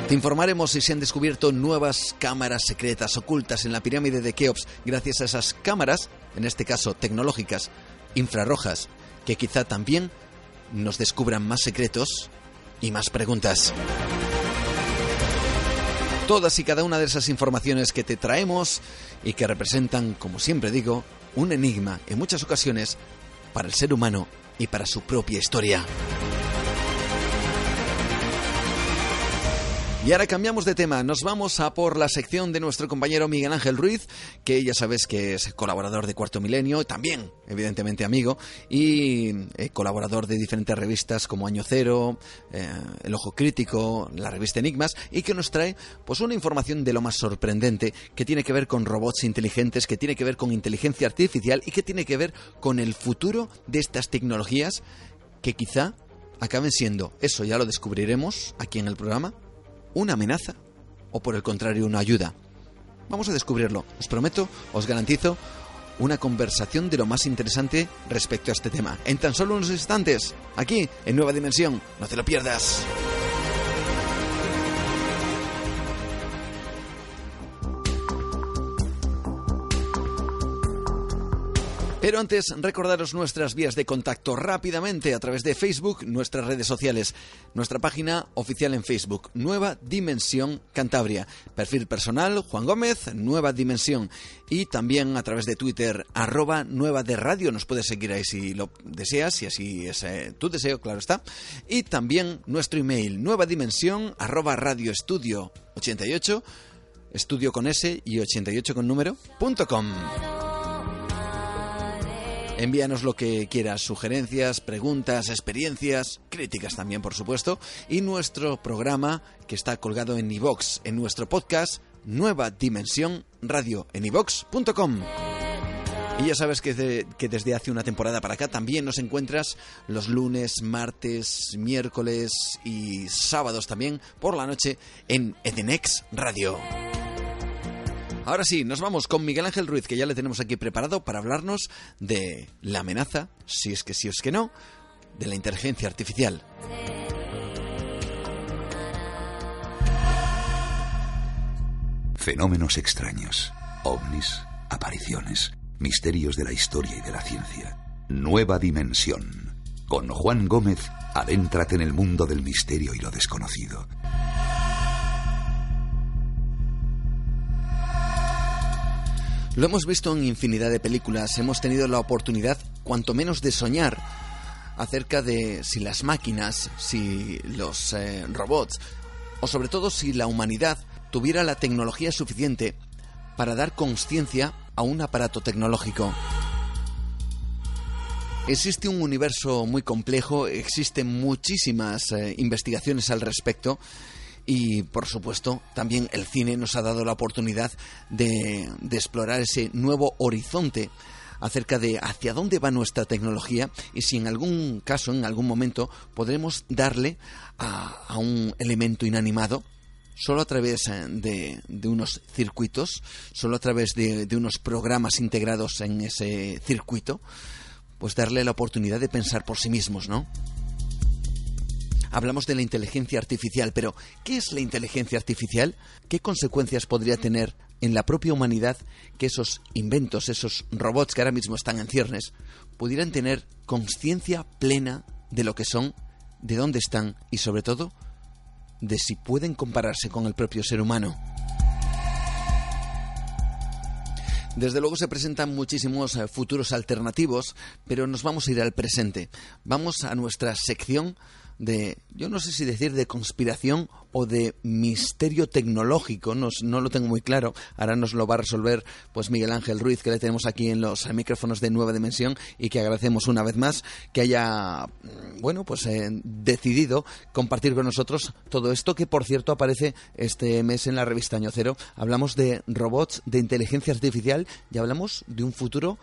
Te informaremos si se han descubierto nuevas cámaras secretas ocultas en la pirámide de Keops gracias a esas cámaras, en este caso tecnológicas, infrarrojas, que quizá también nos descubran más secretos y más preguntas. Todas y cada una de esas informaciones que te traemos y que representan, como siempre digo, un enigma en muchas ocasiones para el ser humano y para su propia historia. Y ahora cambiamos de tema, nos vamos a por la sección de nuestro compañero Miguel Ángel Ruiz, que ya sabes que es colaborador de Cuarto Milenio, también evidentemente amigo, y eh, colaborador de diferentes revistas como Año Cero, eh, El Ojo Crítico, la revista Enigmas, y que nos trae pues una información de lo más sorprendente que tiene que ver con robots inteligentes, que tiene que ver con inteligencia artificial y que tiene que ver con el futuro de estas tecnologías que quizá acaben siendo, eso ya lo descubriremos aquí en el programa, una amenaza o por el contrario una ayuda. Vamos a descubrirlo. Os prometo, os garantizo una conversación de lo más interesante respecto a este tema. En tan solo unos instantes, aquí en Nueva Dimensión. No te lo pierdas. Pero antes, recordaros nuestras vías de contacto rápidamente a través de Facebook, nuestras redes sociales, nuestra página oficial en Facebook, Nueva Dimensión Cantabria, perfil personal Juan Gómez, Nueva Dimensión, y también a través de Twitter, arroba Nueva de Radio, nos puedes seguir ahí si lo deseas, si así es eh, tu deseo, claro está, y también nuestro email, Nueva Dimensión, arroba Radio Estudio 88, estudio con S y 88 con número, punto com. Envíanos lo que quieras, sugerencias, preguntas, experiencias, críticas también, por supuesto, y nuestro programa que está colgado en iVox, en nuestro podcast Nueva Dimensión Radio en iVox.com. Y ya sabes que, que, desde hace una temporada para acá también nos encuentras los lunes, martes, miércoles y sábados también por la noche en Edenex Radio. Ahora sí, nos vamos con Miguel Ángel Ruiz, que ya le tenemos aquí preparado para hablarnos de la amenaza, si es que sí o es que no, de la inteligencia artificial. Fenómenos extraños, ovnis, apariciones, misterios de la historia y de la ciencia. Nueva dimensión. Con Juan Gómez, adéntrate en el mundo del misterio y lo desconocido. Lo hemos visto en infinidad de películas, hemos tenido la oportunidad, cuanto menos, de soñar acerca de si las máquinas, si los eh, robots, o sobre todo si la humanidad tuviera la tecnología suficiente para dar conciencia a un aparato tecnológico. Existe un universo muy complejo, existen muchísimas eh, investigaciones al respecto y, por supuesto, también el cine nos ha dado la oportunidad de, explorar ese nuevo horizonte acerca de hacia dónde va nuestra tecnología y si en algún caso, en algún momento, podremos darle a, un elemento inanimado solo a través eh, de, unos circuitos, solo a través de, unos programas integrados en ese circuito, pues darle la oportunidad de pensar por sí mismos, ¿no? Hablamos de la inteligencia artificial, pero ¿qué es la inteligencia artificial? ¿Qué consecuencias podría tener en la propia humanidad que esos inventos, esos robots que ahora mismo están en ciernes, pudieran tener conciencia plena de lo que son, de dónde están y sobre todo de si pueden compararse con el propio ser humano? Desde luego se presentan muchísimos eh, futuros alternativos, pero nos vamos a ir al presente. Vamos a nuestra sección de, yo no sé si decir de conspiración o de misterio tecnológico, no, no, lo tengo muy claro. Ahora nos lo va a resolver pues Miguel Ángel Ruiz, que le tenemos aquí en los micrófonos de Nueva Dimensión y que agradecemos una vez más que haya, bueno, pues eh, decidido compartir con nosotros todo esto que, por cierto, aparece este mes en la revista Año Cero. Hablamos de robots, de inteligencia artificial y hablamos de un futuro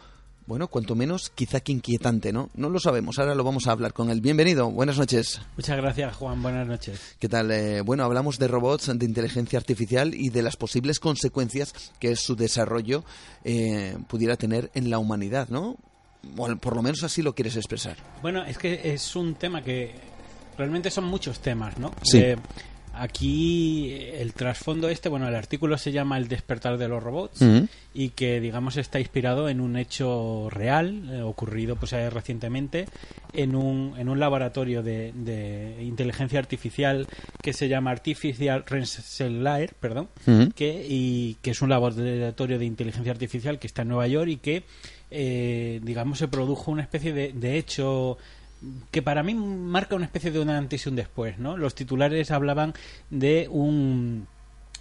bueno, cuanto menos quizá que inquietante, ¿no? No lo sabemos, ahora lo vamos a hablar con él. Bienvenido, buenas noches. Muchas gracias, Juan, buenas noches. ¿Qué tal? Eh, bueno, hablamos de robots, de inteligencia artificial y de las posibles consecuencias que su desarrollo eh, pudiera tener en la humanidad, ¿no? Bueno, por lo menos así lo quieres expresar. Bueno, es que es un tema que realmente son muchos temas, ¿no? Sí. Eh, aquí el trasfondo este, bueno, el artículo se llama El despertar de los robots uh -huh. y que digamos está inspirado en un hecho real eh, ocurrido pues eh, recientemente en un, en un laboratorio de, de, inteligencia artificial que se llama Artificial Rensselaer, perdón, uh -huh. que, y que es un laboratorio de inteligencia artificial que está en Nueva York y que eh, digamos se produjo una especie de, de hecho que para mí marca una especie de un antes y un después, ¿no? Los titulares hablaban de un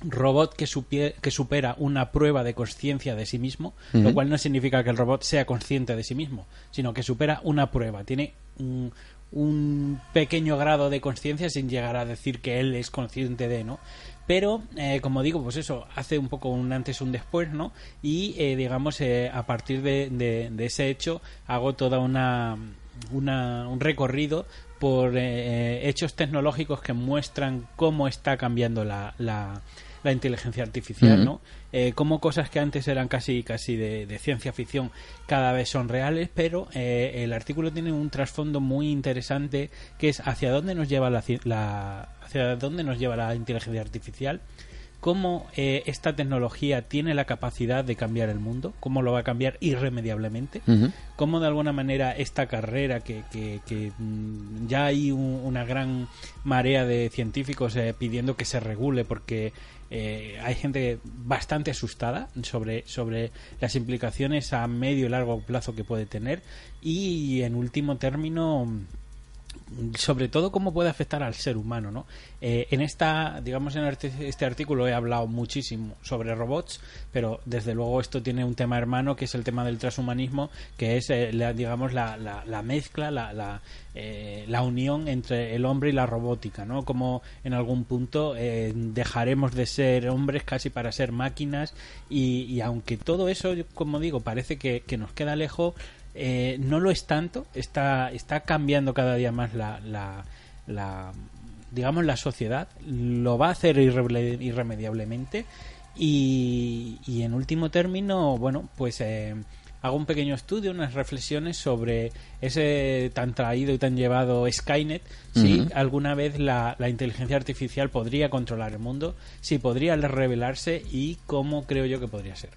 robot que, que supera una prueba de conciencia de sí mismo, uh -huh. lo cual no significa que el robot sea consciente de sí mismo, sino que supera una prueba, tiene un, un pequeño grado de conciencia sin llegar a decir que él es consciente de, ¿no? Pero, eh, como digo, pues eso, hace un poco un antes y un después, ¿no? Y, eh, digamos, eh, a partir de, de, de ese hecho, hago toda una una, un recorrido por eh, hechos tecnológicos que muestran cómo está cambiando la, la, la inteligencia artificial, uh -huh. ¿no? Eh, cómo cosas que antes eran casi casi de, de ciencia ficción cada vez son reales, pero eh, el artículo tiene un trasfondo muy interesante que es hacia dónde nos lleva la, la hacia dónde nos lleva la inteligencia artificial cómo eh, esta tecnología tiene la capacidad de cambiar el mundo, cómo lo va a cambiar irremediablemente, uh -huh. cómo de alguna manera esta carrera que, que, que mm, ya hay un, una gran marea de científicos eh, pidiendo que se regule porque eh, hay gente bastante asustada sobre, sobre las implicaciones a medio y largo plazo que puede tener y en último término sobre todo cómo puede afectar al ser humano, ¿no? Eh, en esta, digamos, en este artículo he hablado muchísimo sobre robots, pero desde luego esto tiene un tema hermano que es el tema del transhumanismo, que es, eh, la, digamos, la, la, la, mezcla, la, eh, la, unión entre el hombre y la robótica, ¿no? Como en algún punto eh, dejaremos de ser hombres casi para ser máquinas y, y aunque todo eso, como digo, parece que nos queda lejos, eh, no lo es tanto, está, está cambiando cada día más la, la, la, digamos la sociedad, lo va a hacer irre irremediablemente y, y, en último término, bueno, pues eh, hago un pequeño estudio, unas reflexiones sobre ese tan traído y tan llevado Skynet, si uh -huh. alguna vez la, la, inteligencia artificial podría controlar el mundo, si podría revelarse y cómo creo yo que podría ser.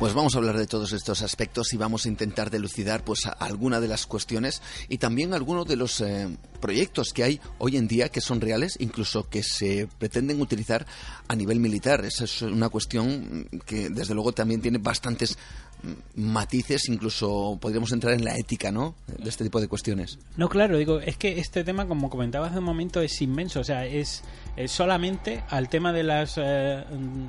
Pues vamos a hablar de todos estos aspectos y vamos a intentar delucidar pues alguna de las cuestiones y también algunos de los eh, proyectos que hay hoy en día que son reales, incluso que se pretenden utilizar a nivel militar. Esa es una cuestión que desde luego también tiene bastantes matices, incluso podríamos entrar en la ética, ¿no? De este tipo de cuestiones. No, claro, digo, es que este tema, como comentabas hace un momento, es inmenso, o sea, es, solamente al tema de las eh,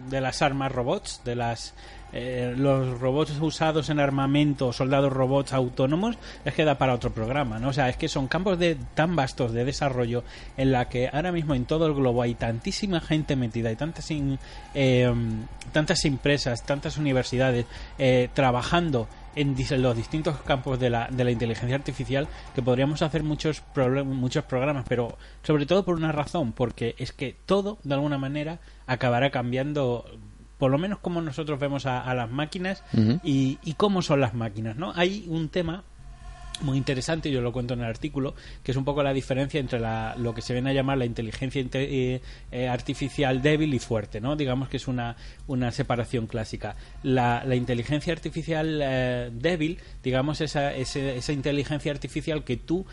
de las armas robots, de las eh, los robots usados en armamento, soldados robots autónomos, es que da para otro programa, ¿no? O sea, es que son campos de tan vastos de desarrollo en la que ahora mismo en todo el globo hay tantísima gente metida y tantas eh, tantas empresas, tantas universidades eh, trabajando en los distintos campos de la, de la inteligencia artificial que podríamos hacer muchos, muchos programas, pero sobre todo por una razón, porque es que todo, de alguna manera, acabará cambiando por lo menos como nosotros vemos a, las máquinas y, y, cómo son las máquinas, ¿no? Hay un tema muy interesante, yo lo cuento en el artículo, que es un poco la diferencia entre la, lo que se viene a llamar la inteligencia eh, eh, artificial débil y fuerte, ¿no? Digamos que es una, una separación clásica. La, la inteligencia artificial eh, débil, digamos, esa, esa, inteligencia artificial que tú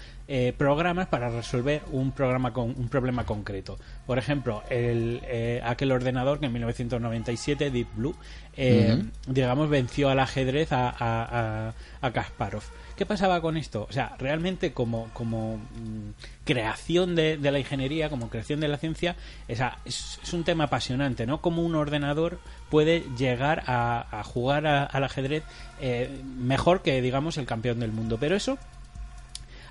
programas para resolver un, programa con, un problema concreto. Por ejemplo, el, aquel ordenador que en 1997, Deep Blue, digamos, venció al ajedrez a, a, a Kasparov. ¿Qué pasaba con esto? O sea, realmente como, como mm, creación de, la ingeniería, como creación de la ciencia, es, es, un tema apasionante, ¿no? Cómo un ordenador puede llegar a, jugar al ajedrez eh, mejor que, digamos, el campeón del mundo. Pero eso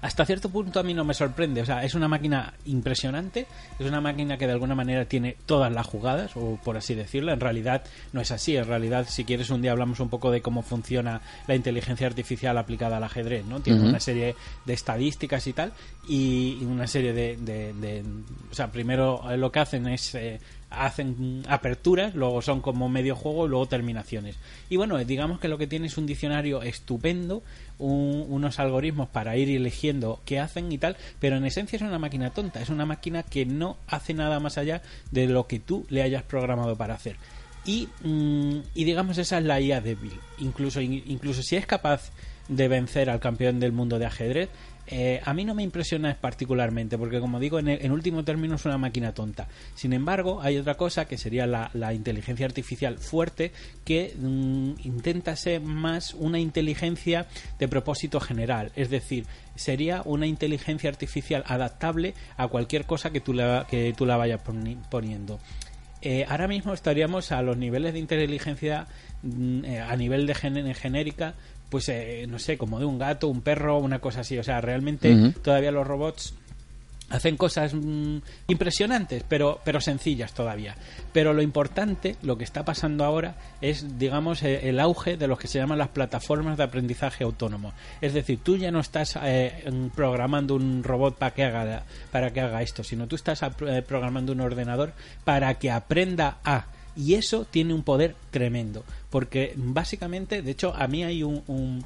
hasta cierto punto a mí no me sorprende. O sea, es una máquina impresionante, es una máquina que de alguna manera tiene todas las jugadas, o por así decirlo. En realidad no es así. En realidad, si quieres, un día hablamos un poco de cómo funciona la inteligencia artificial aplicada al ajedrez, ¿no? Tiene una serie de estadísticas y tal, y una serie de. de, o sea, primero eh, lo que hacen es. Eh, hacen aperturas, luego son como medio juego luego terminaciones. Y bueno, digamos que lo que tiene es un diccionario estupendo, unos algoritmos para ir eligiendo qué hacen y tal, pero en esencia es una máquina tonta, es una máquina que no hace nada más allá de lo que tú le hayas programado para hacer. Y, mm, y digamos esa es la IA débil. Incluso, incluso si es capaz de vencer al campeón del mundo de ajedrez, eh, a mí no me impresiona particularmente, porque como digo, en, último término es una máquina tonta. Sin embargo, hay otra cosa que sería la, inteligencia artificial fuerte, que mm, intenta ser más una inteligencia de propósito general. Es decir, sería una inteligencia artificial adaptable a cualquier cosa que tú, la, que tú la vayas poniendo. Eh, ahora mismo estaríamos a los niveles de inteligencia mm, eh, a nivel de genérica pues eh, no sé, como de un gato, un perro, una cosa así. O sea, realmente todavía los robots hacen cosas mm, impresionantes, pero, pero sencillas todavía. Pero lo importante, lo que está pasando ahora, es, digamos, eh, el auge de lo que se llaman las plataformas de aprendizaje autónomo. Es decir, tú ya no estás eh, programando un robot para que haga, para que haga esto, sino tú estás programando un ordenador para que aprenda a y eso tiene un poder tremendo, porque básicamente, de hecho, a mí hay un,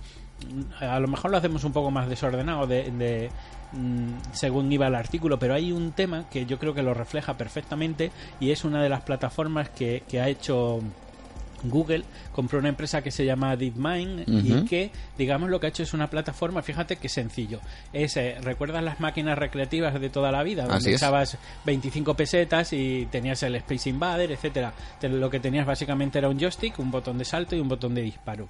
a lo mejor lo hacemos un poco más desordenado de, mm, según iba el artículo, pero hay un tema que yo creo que lo refleja perfectamente y es una de las plataformas que, que ha hecho Google compró una empresa que se llama DeepMind y que, digamos, lo que ha hecho es una plataforma, fíjate qué sencillo. Es, eh, ¿recuerdas las máquinas recreativas de toda la vida? Donde echabas 25 pesetas y tenías el Space Invader, etcétera. Lo que tenías básicamente era un joystick, un botón de salto y un botón de disparo.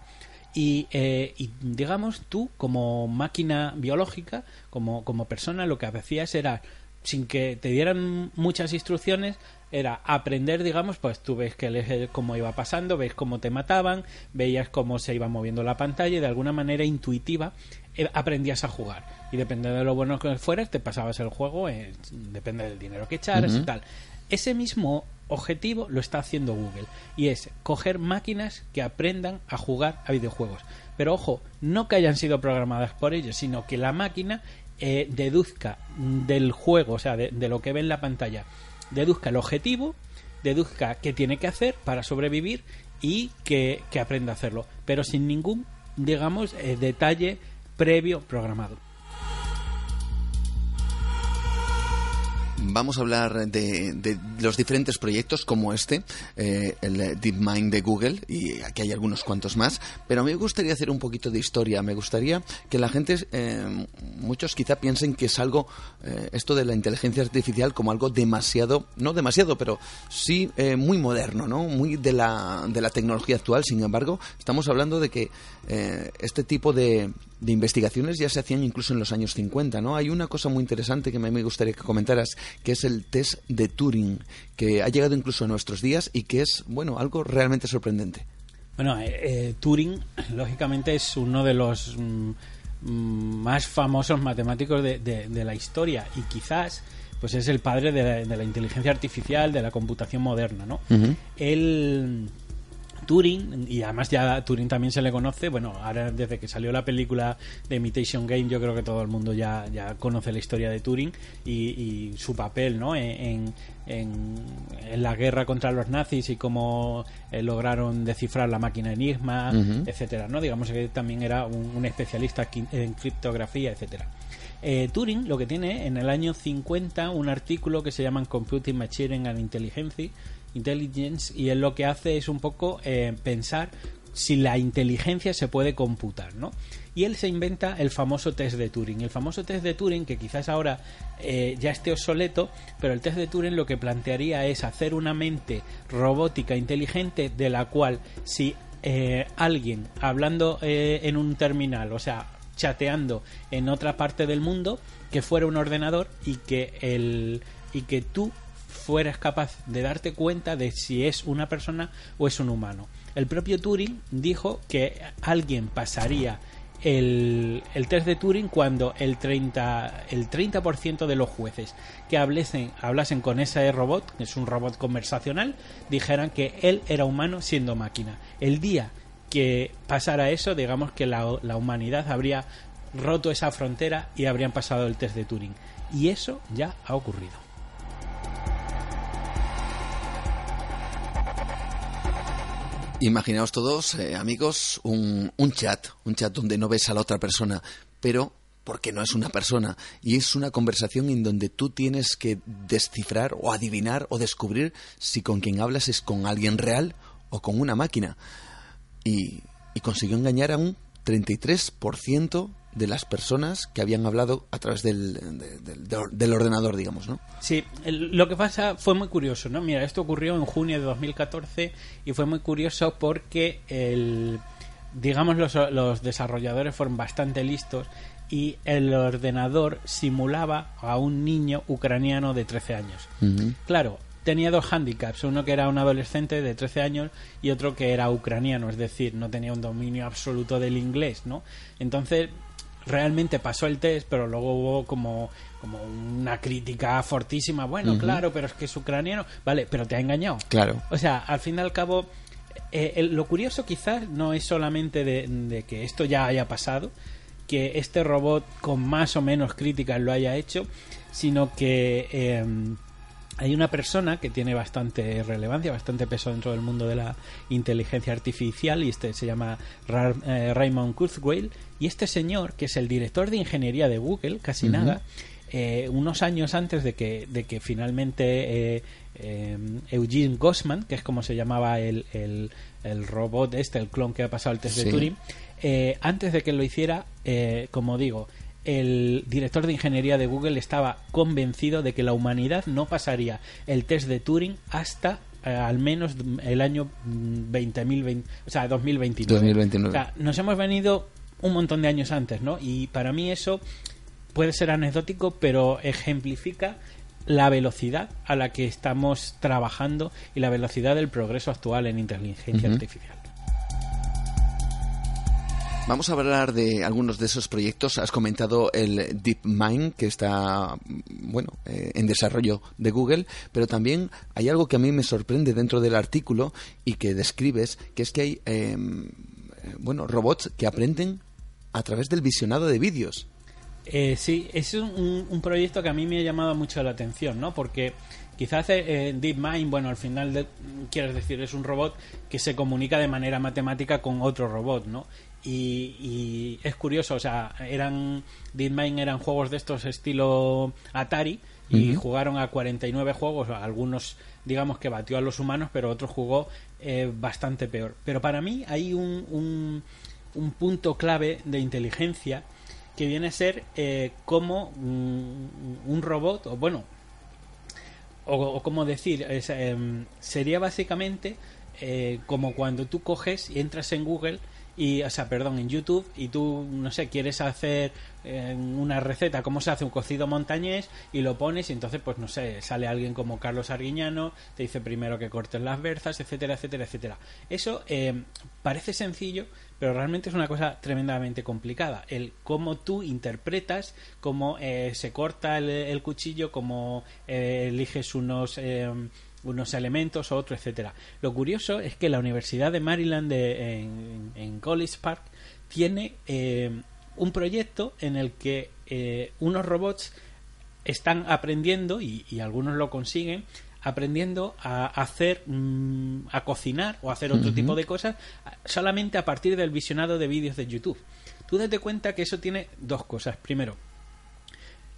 Y, eh, y, digamos tú como máquina biológica como, como persona lo que hacías era sin que te dieran muchas instrucciones era aprender, digamos, pues tú ves que cómo iba pasando, ves cómo te mataban, veías cómo se iba moviendo la pantalla y de alguna manera intuitiva eh, aprendías a jugar. Y depende de lo bueno que fueras, te pasabas el juego, eh, depende del dinero que echaras y tal. Ese mismo objetivo lo está haciendo Google y es coger máquinas que aprendan a jugar a videojuegos. Pero ojo, no que hayan sido programadas por ellos, sino que la máquina eh, deduzca del juego, o sea, de, lo que ve en la pantalla, deduzca el objetivo, deduzca qué tiene que hacer para sobrevivir y que, aprenda a hacerlo, pero sin ningún, digamos, eh, detalle previo programado. Vamos a hablar de, los diferentes proyectos como este, eh, el DeepMind de Google, y aquí hay algunos cuantos más, pero a mí me gustaría hacer un poquito de historia. Me gustaría que la gente, eh, muchos quizá piensen que es algo, eh, esto de la inteligencia artificial, como algo demasiado, no demasiado, pero sí muy moderno, ¿no? Muy de la, de la tecnología actual. Sin embargo, estamos hablando de que este tipo de, de investigaciones ya se hacían incluso en los años 50, ¿no? Hay una cosa muy interesante que me gustaría que comentaras, que es el test de Turing, que ha llegado incluso a nuestros días y que es, bueno, algo realmente sorprendente. Bueno, eh, Turing, lógicamente, es uno de los mm, mm, más famosos matemáticos de, de, la historia y quizás pues es el padre de la, inteligencia artificial, de la computación moderna, ¿no? Él Turing, y además ya a Turing también se le conoce, bueno, ahora desde que salió la película de Imitation Game, yo creo que todo el mundo ya, ya conoce la historia de Turing y, su papel ¿no? en, en, la guerra contra los nazis y cómo eh, lograron descifrar la máquina Enigma, etcétera, ¿no? Digamos que también era un, especialista en criptografía, etcétera. Eh, Turing lo que tiene en el año 50 un artículo que se llama Computing Machine and Intelligence Intelligence y él lo que hace es un poco eh, pensar si la inteligencia se puede computar, ¿no? Y él se inventa el famoso test de Turing. El famoso test de Turing, que quizás ahora eh, ya esté obsoleto, pero el test de Turing lo que plantearía es hacer una mente robótica inteligente de la cual si eh, alguien hablando en un terminal, o sea, chateando en otra parte del mundo, que fuera un ordenador y que el y que tú fueras capaz de darte cuenta de si es una persona o es un humano. El propio Turing dijo que alguien pasaría el, test de Turing cuando el 30%, el 30 de los jueces que hablasen, hablasen con ese robot, que es un robot conversacional, dijeran que él era humano siendo máquina. El día que pasara eso, digamos que la, la humanidad habría roto esa frontera y habrían pasado el test de Turing. Y eso ya ha ocurrido. Imaginaos todos, eh, amigos, un, un chat, un chat donde no ves a la otra persona, pero porque no es una persona y es una conversación en donde tú tienes que descifrar o adivinar o descubrir si con quien hablas es con alguien real o con una máquina. Y, y consiguió engañar a un 33% de las personas que habían hablado a través del, del, ordenador, digamos, ¿no? Sí, lo que pasa fue muy curioso, ¿no? Mira, esto ocurrió en junio de 2014 y fue muy curioso porque el, digamos los, los desarrolladores fueron bastante listos y el ordenador simulaba a un niño ucraniano de 13 años. Claro, tenía dos handicaps, uno que era un adolescente de 13 años y otro que era ucraniano, es decir, no tenía un dominio absoluto del inglés, ¿no? Entonces, realmente pasó el test, pero luego hubo como, como una crítica fortísima. Bueno, claro, pero es que es ucraniano. Vale, pero te ha engañado. Claro. O sea, al fin y al cabo, eh, lo curioso quizás no es solamente de, que esto ya haya pasado, que este robot con más o menos críticas lo haya hecho, sino que em, hay una persona que tiene bastante relevancia, bastante peso dentro del mundo de la inteligencia artificial y este se llama eh, Raymond Kurzweil. Y este señor que es el director de ingeniería de Google, casi nada, eh, unos años antes de que, de que finalmente eh, Eugene Gossman, que es como se llamaba el, el, robot este, el clon que ha pasado el test de Turing, antes de que lo hiciera, como digo, el director de ingeniería de Google estaba convencido de que la humanidad no pasaría el test de Turing hasta eh, al menos el año 20.020, o sea, 2029. O sea, nos hemos venido un montón de años antes, ¿no? Y para mí eso puede ser anecdótico, pero ejemplifica la velocidad a la que estamos trabajando y la velocidad del progreso actual en inteligencia artificial. Vamos a hablar de algunos de esos proyectos. Has comentado el DeepMind, que está bueno eh, en desarrollo de Google, pero también hay algo que a mí me sorprende dentro del artículo y que describes, que es que hay em, bueno robots que aprenden a través del visionado de vídeos. Eh, sí, es un, proyecto que a mí me ha llamado mucho la atención, ¿no? Porque quizás eh, DeepMind, bueno, al final quieres decir, es un robot que se comunica de manera matemática con otro robot, ¿no? Y, es curioso, o sea, eran DeepMind eran juegos de estos estilo Atari y jugaron a 49 juegos, algunos digamos que batió a los humanos, pero otros jugó eh, bastante peor. Pero para mí hay un, un, punto clave de inteligencia que viene a ser eh, como un, robot, o bueno, o, como decir, em, sería básicamente eh, como cuando tú coges y entras en Google y, o sea, perdón, en YouTube y tú, no sé, quieres hacer eh, una receta, cómo se hace un cocido montañés y lo pones y entonces, pues no sé, sale alguien como Carlos Arguiñano, te dice primero que cortes las berzas, etcétera, etcétera, etcétera. Eso eh, parece sencillo, pero realmente es una cosa tremendamente complicada. El cómo tú interpretas, cómo eh, se corta el, cuchillo, cómo eh, eliges unos eh, unos elementos o otro, etcétera. Lo curioso es que la Universidad de Maryland en, College Park tiene un proyecto en el que unos robots están aprendiendo y, algunos lo consiguen aprendiendo a hacer, mm, a cocinar o hacer otro tipo de cosas solamente a partir del visionado de vídeos de YouTube. Tú date cuenta que eso tiene dos cosas. Primero,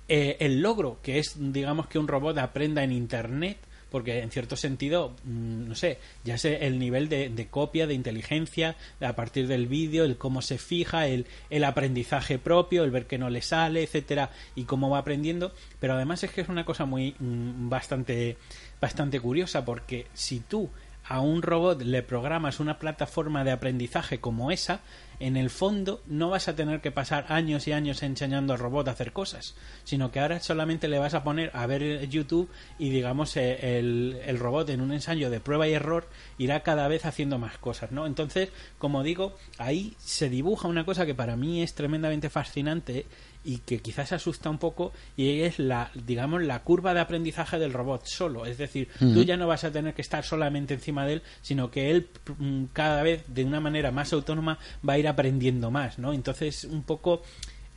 eh, el logro, que es, digamos, que un robot aprenda en Internet, porque en cierto sentido, mm, no sé, ya sé el nivel de, copia, de inteligencia, a partir del vídeo, el cómo se fija, el, el, aprendizaje propio, el ver que no le sale, etcétera, y cómo va aprendiendo, pero además es que es una cosa muy mm, bastante bastante curiosa porque si tú a un robot le programas una plataforma de aprendizaje como esa, en el fondo no vas a tener que pasar años y años enseñando al robot a hacer cosas, sino que ahora solamente le vas a poner a ver YouTube y digamos eh, el, el robot en un ensayo de prueba y error irá cada vez haciendo más cosas, ¿no? Entonces, como digo, ahí se dibuja una cosa que para mí es tremendamente fascinante y que quizás asusta un poco y es la digamos la curva de aprendizaje del robot solo. Es decir tú ya no vas a tener que estar solamente encima de él sino que él mm, cada vez de una manera más autónoma va a ir aprendiendo más no entonces un poco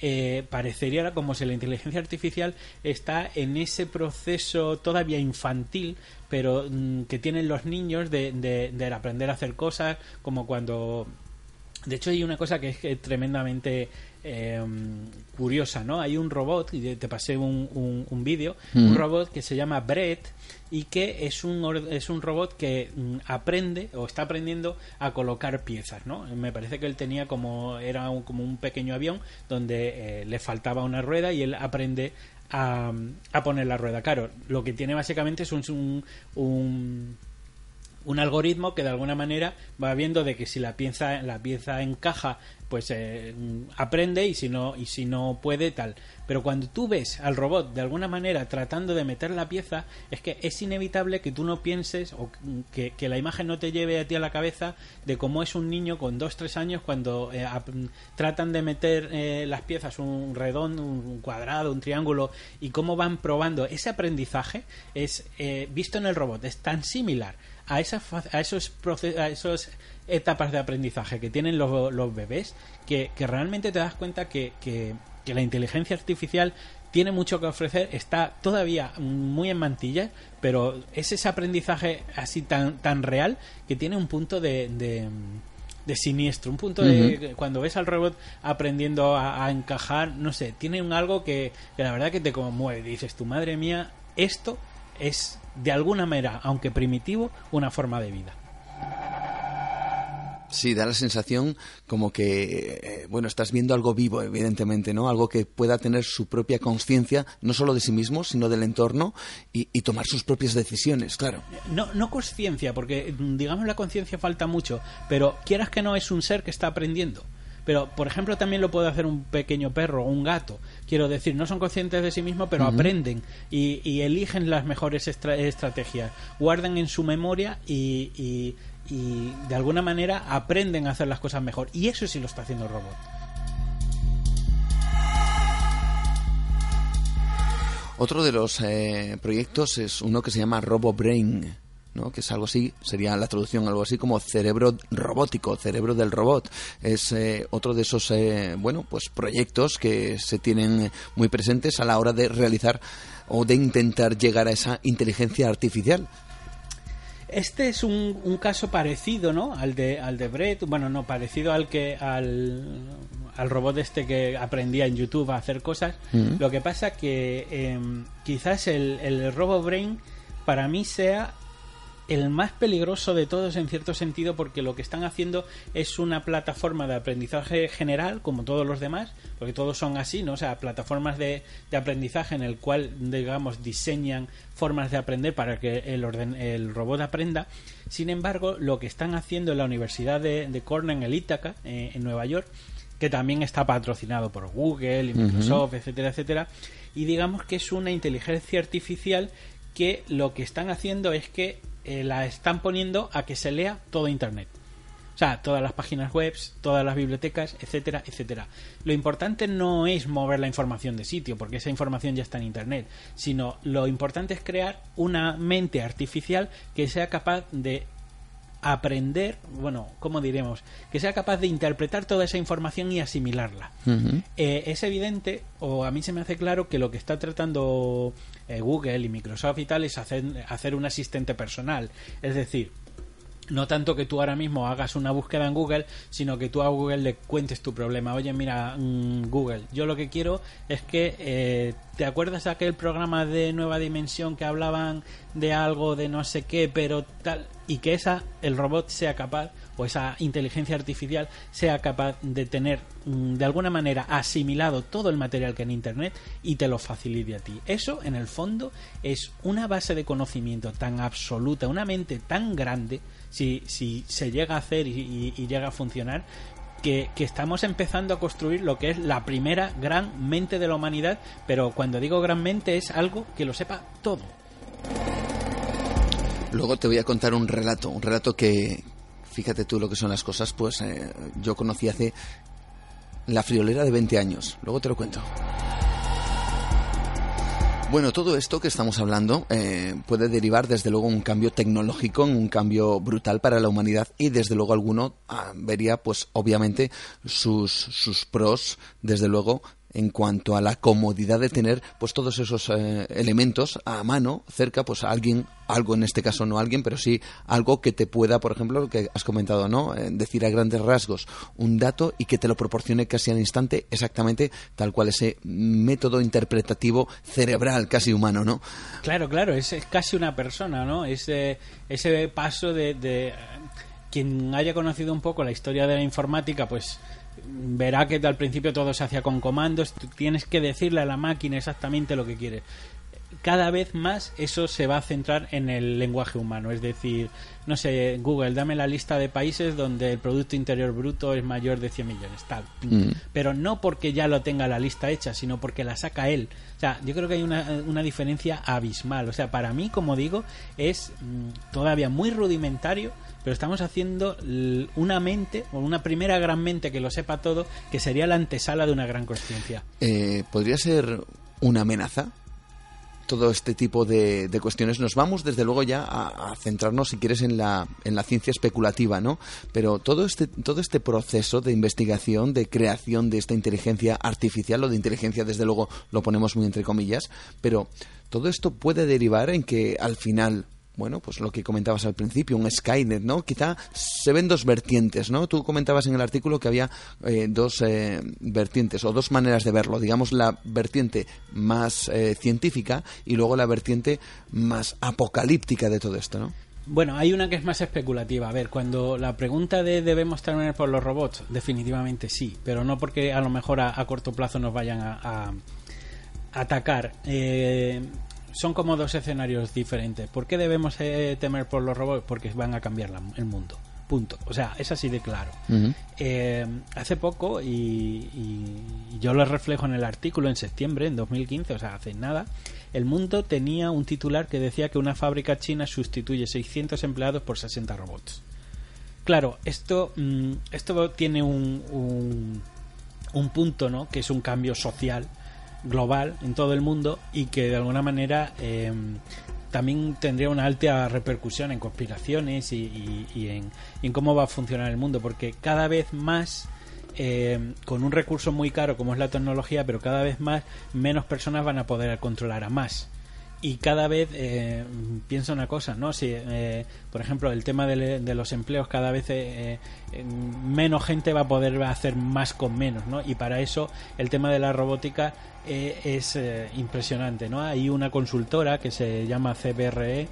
eh, parecería como si la inteligencia artificial está en ese proceso todavía infantil, pero mm, que tienen los niños de, de, aprender a hacer cosas, como cuando... De hecho, hay una cosa que es tremendamente eh, curiosa, ¿no? Hay un robot, y te pasé un, un, vídeo, un robot que se llama Brett y que es un, es un robot que mm, aprende o está aprendiendo a colocar piezas, ¿no? Me parece que él tenía como, era como un pequeño avión donde eh, le faltaba una rueda y él aprende a, a, poner la rueda. Claro, lo que tiene básicamente es un, un un algoritmo que de alguna manera va viendo de que si la pieza la pieza encaja pues eh, aprende y si no y si no puede tal. Pero cuando tú ves al robot de alguna manera tratando de meter la pieza es que es inevitable que tú no pienses o que, la imagen no te lleve a ti a la cabeza de cómo es un niño con dos tres años cuando eh, tratan de meter eh, las piezas un redondo un cuadrado un triángulo y cómo van probando. Ese aprendizaje es visto en el robot es tan similar a, esa, a, esos, a esos etapas de aprendizaje que tienen los, los bebés que, realmente te das cuenta que, que, la inteligencia artificial tiene mucho que ofrecer, está todavía muy en mantilla, pero es ese aprendizaje así tan, tan real que tiene un punto de, de, siniestro, un punto de cuando ves al robot aprendiendo a, encajar, no sé, tiene un algo que, que, la verdad que te conmueve, dices, tu madre mía, esto es de alguna manera, aunque primitivo, una forma de vida. Sí, da la sensación como que, eh, bueno, estás viendo algo vivo, evidentemente, ¿no? Algo que pueda tener su propia conciencia, no solo de sí mismo, sino del entorno y, tomar sus propias decisiones, claro. No, no conciencia, porque digamos la conciencia falta mucho, pero quieras que no es un ser que está aprendiendo. Pero, por ejemplo, también lo puede hacer un pequeño perro o un gato. Quiero decir, no son conscientes de sí mismos, pero aprenden y, eligen las mejores estrategias. Guardan en su memoria y, de alguna manera aprenden a hacer las cosas mejor. Y eso sí lo está haciendo el robot. Otro de los eh, proyectos es uno que se llama RoboBrain ¿no? que es algo así, sería la traducción algo así como cerebro robótico, cerebro del robot. Es eh, otro de esos, eh, bueno, pues proyectos que se tienen muy presentes a la hora de realizar o de intentar llegar a esa inteligencia artificial. Este es un, caso parecido, ¿no? Al de, al de Brett, bueno, no, parecido al que, al, al robot este que aprendía en YouTube a hacer cosas. Mm. Lo que pasa que em, quizás el, el RoboBrain para mí sea el más peligroso de todos en cierto sentido porque lo que están haciendo es una plataforma de aprendizaje general como todos los demás porque todos son así no o sea plataformas de, aprendizaje en el cual digamos diseñan formas de aprender para que el, orden, el robot aprenda. Sin embargo lo que están haciendo en la universidad de, Cornell en Ítaca eh, en Nueva York que también está patrocinado por Google y Microsoft etcétera etcétera y digamos que es una inteligencia artificial que lo que están haciendo es que eh, la están poniendo a que se lea todo Internet. O sea, todas las páginas web, todas las bibliotecas, etcétera, etcétera. Lo importante no es mover la información de sitio, porque esa información ya está en Internet, sino lo importante es crear una mente artificial que sea capaz de aprender, bueno, ¿cómo diremos? Que sea capaz de interpretar toda esa información y asimilarla. Eh, es evidente, o a mí se me hace claro, que lo que está tratando eh, Google y Microsoft y tal es hacer, hacer un asistente personal. Es decir, no tanto que tú ahora mismo hagas una búsqueda en Google, sino que tú a Google le cuentes tu problema. Oye, mira, mm, Google, yo lo que quiero es que eh, ¿Te acuerdas aquel programa de Nueva Dimensión que hablaban de algo de no sé qué, pero tal y que esa el robot sea capaz o esa inteligencia artificial sea capaz de tener mm, de alguna manera asimilado todo el material que en internet y te lo facilite a ti. Eso en el fondo es una base de conocimiento tan absoluta, una mente tan grande si, si se llega a hacer y llega a funcionar que, estamos empezando a construir lo que es la primera gran mente de la humanidad, pero cuando digo gran mente es algo que lo sepa todo. Luego te voy a contar un relato, un relato que, fíjate tú lo que son las cosas, pues eh, yo conocí hace la friolera de 20 años. Luego te lo cuento. Bueno, todo esto que estamos hablando eh, puede derivar desde luego un cambio tecnológico, un cambio brutal para la humanidad y desde luego alguno ah, vería pues obviamente sus, sus pros, desde luego en cuanto a la comodidad de tener pues todos esos eh, elementos a mano cerca pues a alguien algo en este caso no alguien pero sí algo que te pueda por ejemplo lo que has comentado no eh, decir a grandes rasgos un dato y que te lo proporcione casi al instante exactamente tal cual ese método interpretativo cerebral casi humano no claro claro es, casi una persona no ese ese paso de, de quien haya conocido un poco la historia de la informática pues verá que al principio todo se hacía con comandos, tienes que decirle a la máquina exactamente lo que quiere. Cada vez más eso se va a centrar en el lenguaje humano, es decir, no sé, Google, dame la lista de países donde el Producto Interior Bruto es mayor de 100 millones, tal. Mm. Pero no porque ya lo tenga la lista hecha, sino porque la saca él. O sea, yo creo que hay una, una diferencia abismal. O sea, para mí, como digo, es mm, todavía muy rudimentario pero estamos haciendo una mente, o una primera gran mente que lo sepa todo, que sería la antesala de una gran conciencia. Eh, ¿Podría ser una amenaza? todo este tipo de, cuestiones. Nos vamos, desde luego, ya a, centrarnos, si quieres, en la, en la ciencia especulativa, ¿no? Pero todo este, todo este proceso de investigación, de creación de esta inteligencia artificial, o de inteligencia, desde luego, lo ponemos muy entre comillas, pero todo esto puede derivar en que al final bueno, pues lo que comentabas al principio, un Skynet, ¿no? Quizá se ven dos vertientes, ¿no? Tú comentabas en el artículo que había eh, dos eh, vertientes o dos maneras de verlo, digamos la vertiente más eh, científica y luego la vertiente más apocalíptica de todo esto, ¿no? Bueno, hay una que es más especulativa. A ver, cuando la pregunta de debemos terminar por los robots, definitivamente sí, pero no porque a lo mejor a, corto plazo nos vayan a, atacar. Eh, son como dos escenarios diferentes. ¿Por qué debemos eh, temer por los robots? Porque van a cambiar el mundo. Punto. O sea, es así de claro. Eh, hace poco, y, yo lo reflejo en el artículo en septiembre, en 2015, o sea, hace nada, el mundo tenía un titular que decía que una fábrica china sustituye 600 empleados por 60 robots. Claro, esto, mm, esto tiene un, un, un punto, ¿no? Que es un cambio social global en todo el mundo y que de alguna manera eh, también tendría una alta repercusión en conspiraciones y, en, cómo va a funcionar el mundo, porque cada vez más, eh, con un recurso muy caro como es la tecnología, pero cada vez más menos personas van a poder controlar a más y cada vez eh, pienso una cosa, ¿no? Si, eh, por ejemplo, el tema de, los empleos, cada vez eh, eh, menos gente va a poder hacer más con menos, ¿no? Y para eso el tema de la robótica es impresionante, ¿no? Hay una consultora que se llama CBRE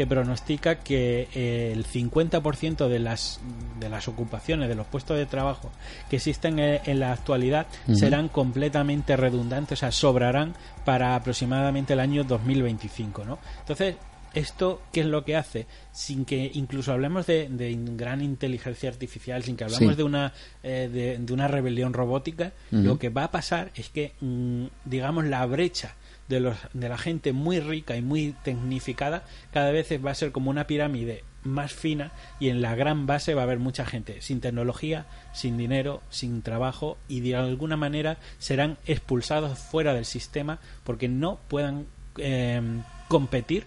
que pronostica que eh, el 50% de las, de las ocupaciones, de los puestos de trabajo que existen en, en la actualidad serán completamente redundantes, o sea, sobrarán para aproximadamente el año 2025, ¿no? Entonces, ¿Esto qué es lo que hace? Sin que incluso hablemos de, gran inteligencia artificial, sin que hablemos Sí. de una eh, de, de una rebelión robótica, lo que va a pasar es que, mm, digamos, la brecha de, los, de la gente muy rica y muy tecnificada cada vez va a ser como una pirámide más fina y en la gran base va a haber mucha gente sin tecnología, sin dinero, sin trabajo y de alguna manera serán expulsados fuera del sistema porque no puedan eh, competir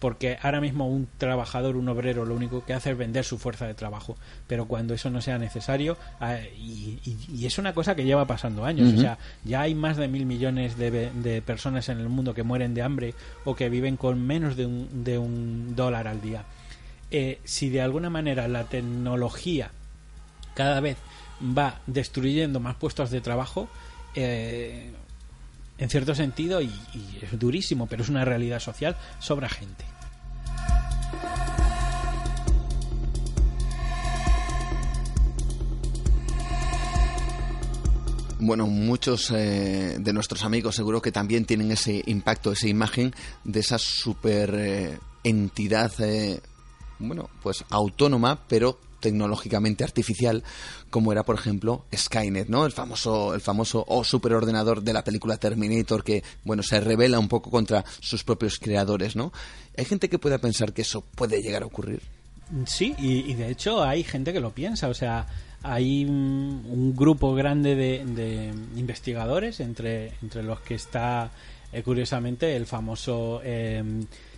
porque ahora mismo un trabajador, un obrero, lo único que hace es vender su fuerza de trabajo. Pero cuando eso no sea necesario, ah, y, y- y es una cosa que lleva pasando años, o sea, ya hay más de mil millones de, de personas en el mundo que mueren de hambre o que viven con menos de un, de un dólar al día. Eh, si de alguna manera la tecnología cada vez va destruyendo más puestos de trabajo, eh, en cierto sentido, y, es durísimo, pero es una realidad social, sobra gente. Bueno, muchos eh, de nuestros amigos seguro que también tienen ese impacto, esa imagen de esa super eh, entidad, eh, bueno, pues autónoma, pero tecnológicamente artificial, como era, por ejemplo, Skynet, ¿no? El famoso, el famoso o superordenador de la película Terminator que, bueno, se revela un poco contra sus propios creadores, ¿no? Hay gente que pueda pensar que eso puede llegar a ocurrir. Sí, y, y de hecho hay gente que lo piensa, o sea, hay un, grupo grande de, investigadores, entre, entre los que está, eh, curiosamente, el famoso eh,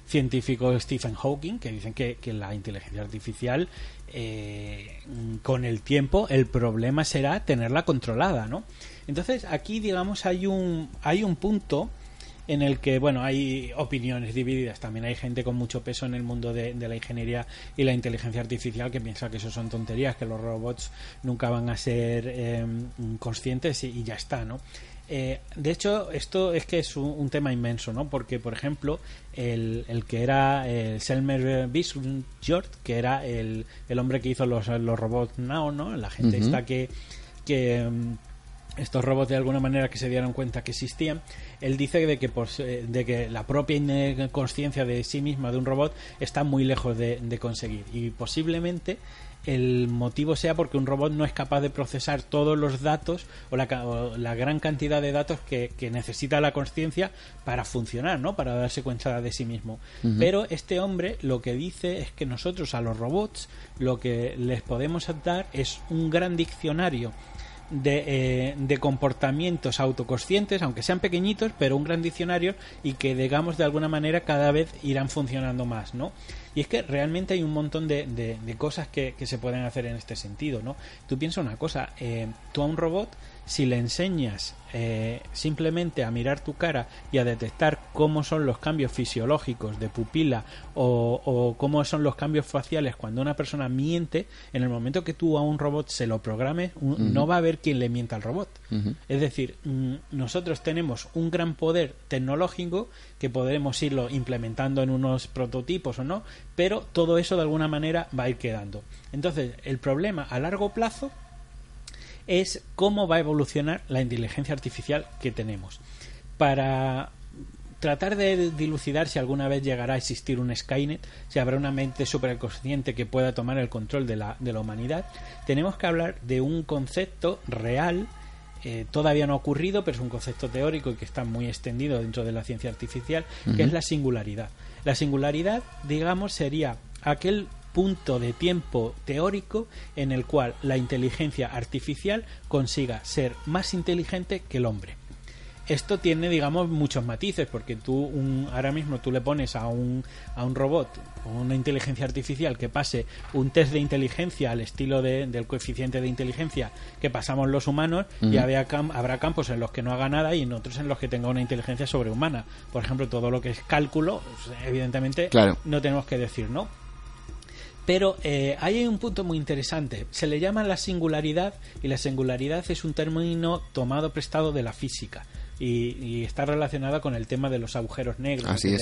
científico Stephen Hawking, que dicen que la inteligencia artificial, eh, con el tiempo, el problema será tenerla controlada, ¿no? Entonces, aquí, digamos, hay un, hay un punto en el que, bueno, hay opiniones divididas. También hay gente con mucho peso en el mundo de, de la ingeniería y la inteligencia artificial que piensa que eso son tonterías, que los robots nunca van a ser eh, conscientes y, y ya está, ¿no? Eh, de hecho, esto es que es un, un tema inmenso, ¿no? Porque, por ejemplo, el, el que era el Selmer Bisjord, que era el, el hombre que hizo los, los robots Now, ¿no? La gente está que, que mm, estos robots de alguna manera que se dieron cuenta que existían, él dice de que, de que la propia conciencia de sí misma de un robot está muy lejos de, de conseguir y posiblemente el motivo sea porque un robot no es capaz de procesar todos los datos o la, o la gran cantidad de datos que, que necesita la conciencia para funcionar, ¿no? Para darse cuenta de sí mismo. Pero este hombre lo que dice es que nosotros a los robots lo que les podemos dar es un gran diccionario de, eh, de comportamientos autoconscientes, aunque sean pequeñitos, pero un gran diccionario y que, digamos, de alguna manera cada vez irán funcionando más, ¿no? Y es que realmente hay un montón de, de- cosas que, que se pueden hacer en este sentido, ¿no? Tú piensa una cosa, eh, tú a un robot, si le enseñas eh, simplemente a mirar tu cara y a detectar cómo son los cambios fisiológicos de pupila o, o cómo son los cambios faciales cuando una persona miente, en el momento que tú a un robot se lo programes, un- Ujú. no va a haber quien le mienta al robot. Es decir, mm, nosotros tenemos un gran poder tecnológico que podremos irlo implementando en unos prototipos o no, pero todo eso de alguna manera va a ir quedando. Entonces, el problema a largo plazo es cómo va a evolucionar la inteligencia artificial que tenemos. Para tratar de dilucidar si alguna vez llegará a existir un Skynet, si habrá una mente superconsciente que pueda tomar el control de la, de la humanidad, tenemos que hablar de un concepto real, eh, todavía no ha ocurrido, pero es un concepto teórico y que está muy extendido dentro de la ciencia artificial, que es la singularidad. La singularidad, digamos, sería aquel punto de tiempo teórico en el cual la inteligencia artificial consiga ser más inteligente que el hombre. Esto tiene, digamos, muchos matices, porque tú un, ahora mismo tú le pones a un, a un robot o una inteligencia artificial que pase un test de inteligencia al estilo de- del coeficiente de inteligencia que pasamos los humanos y había habrá campos en los que no haga nada y en otros en los que tenga una inteligencia sobrehumana. Por ejemplo, todo lo que es cálculo, pues, evidentemente Claro. no tenemos que decir no. Pero eh, ahí hay un punto muy interesante. Se le llama la singularidad y la singularidad es un término tomado prestado de la física. y, está relacionada con el tema de los agujeros negros. Así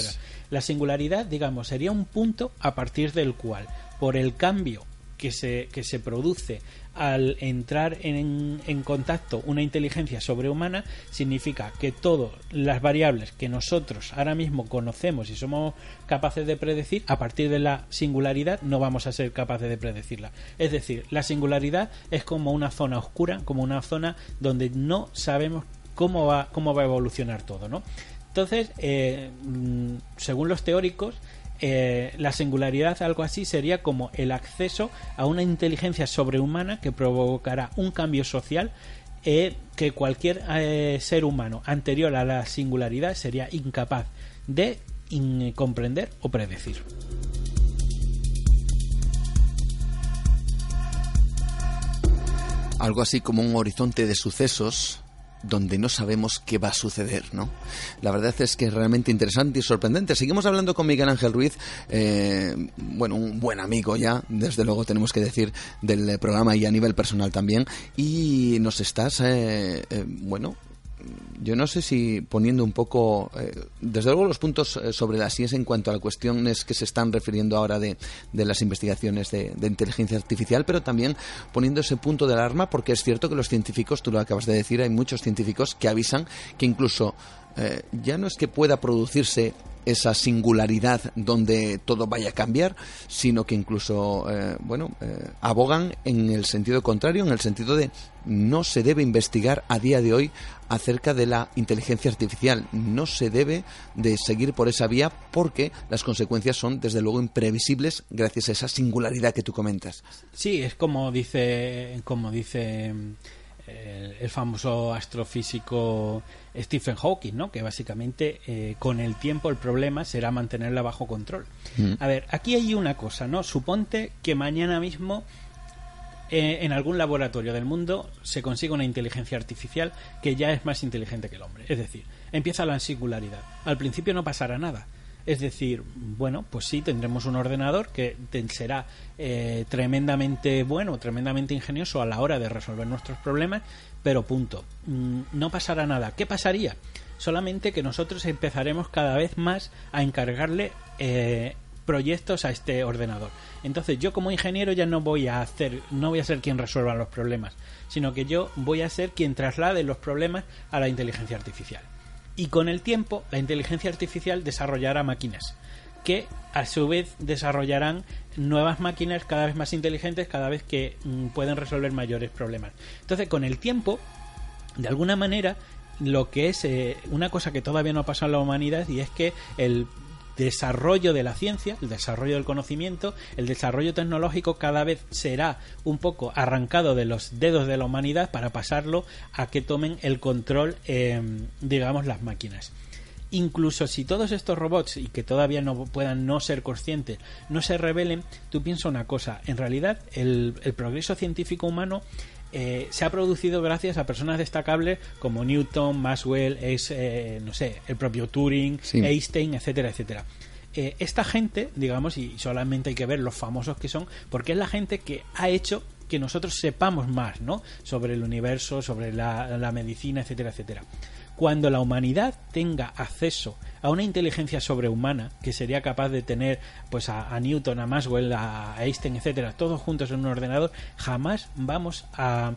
La singularidad, digamos, sería un punto a partir del cual, por el cambio que se, que se produce al entrar en, en, contacto una inteligencia sobrehumana significa que todas las variables que nosotros ahora mismo conocemos y somos capaces de predecir, a partir de la singularidad no vamos a ser capaces de predecirla. Es decir, la singularidad es como una zona oscura, como una zona donde no sabemos cómo va, cómo va a evolucionar todo, ¿no? Entonces, eh, mm, según los teóricos, eh, la singularidad, algo así, sería como el acceso a una inteligencia sobrehumana que provocará un cambio social eh, que cualquier eh, ser humano anterior a la singularidad sería incapaz de comprender o predecir. Algo así como un horizonte de sucesos donde no sabemos qué va a suceder, ¿no? La verdad es que es realmente interesante y sorprendente. Seguimos hablando con Miguel Ángel Ruiz, eh, bueno, un buen amigo ya, desde luego tenemos que decir, del programa y a nivel personal también, y nos estás, eh, eh, bueno, yo no sé si poniendo un poco, eh, desde luego los puntos eh, sobre las IES en cuanto a las cuestiones que se están refiriendo ahora de, de las investigaciones de, inteligencia artificial, pero también poniendo ese punto de alarma porque es cierto que los científicos, tú lo acabas de decir, hay muchos científicos que avisan que incluso eh, ya no es que pueda producirse esa singularidad donde todo vaya a cambiar, sino que incluso, eh, bueno, eh, abogan en el sentido contrario, en el sentido de no se debe investigar a día de hoy acerca de la inteligencia artificial, no se debe de seguir por esa vía porque las consecuencias son desde luego imprevisibles gracias a esa singularidad que tú comentas. Sí, es como dice, como dice el, famoso astrofísico Stephen Hawking, ¿no? que básicamente eh, con el tiempo el problema será mantenerla bajo control. Mm. A ver, aquí hay una cosa, ¿no? Suponte que mañana mismo eh, en algún laboratorio del mundo se consiga una inteligencia artificial que ya es más inteligente que el hombre. Es decir, empieza la singularidad. Al principio no pasará nada es decir, bueno, pues sí, tendremos un ordenador que será eh, tremendamente bueno, tremendamente ingenioso a la hora de resolver nuestros problemas, pero punto. Mm, no pasará nada. ¿Qué pasaría? Solamente que nosotros empezaremos cada vez más a encargarle eh, proyectos a este ordenador. Entonces yo como ingeniero ya no voy a hacer, no voy a ser quien resuelva los problemas, sino que yo voy a ser quien traslade los problemas a la inteligencia artificial. Y con el tiempo, la inteligencia artificial desarrollará máquinas que a su vez desarrollarán nuevas máquinas cada vez más inteligentes, cada vez que mm, pueden resolver mayores problemas. Entonces, con el tiempo, de alguna manera, lo que es eh, una cosa que todavía no ha pasado en la humanidad y es que el desarrollo de la ciencia, el desarrollo del conocimiento, el desarrollo tecnológico cada vez será un poco arrancado de los dedos de la humanidad para pasarlo a que tomen el control, em, digamos, las máquinas incluso si todos estos robots y que todavía no puedan no ser conscientes no se revelen, tú piensas una cosa, en realidad el, el progreso científico humano eh, se ha producido gracias a personas destacables como Newton, Maxwell, es, eh, no sé, el propio Turing, Einstein, etcétera, etcétera. Eh, esta gente, digamos, y solamente hay que ver los famosos que son, porque es la gente que ha hecho que nosotros sepamos más, ¿no? Sobre el universo, sobre la, la medicina, etcétera, etcétera cuando la humanidad tenga acceso a una inteligencia sobrehumana que sería capaz de tener pues a, Newton, a Maxwell, a Einstein, etcétera, todos juntos en un ordenador, jamás vamos a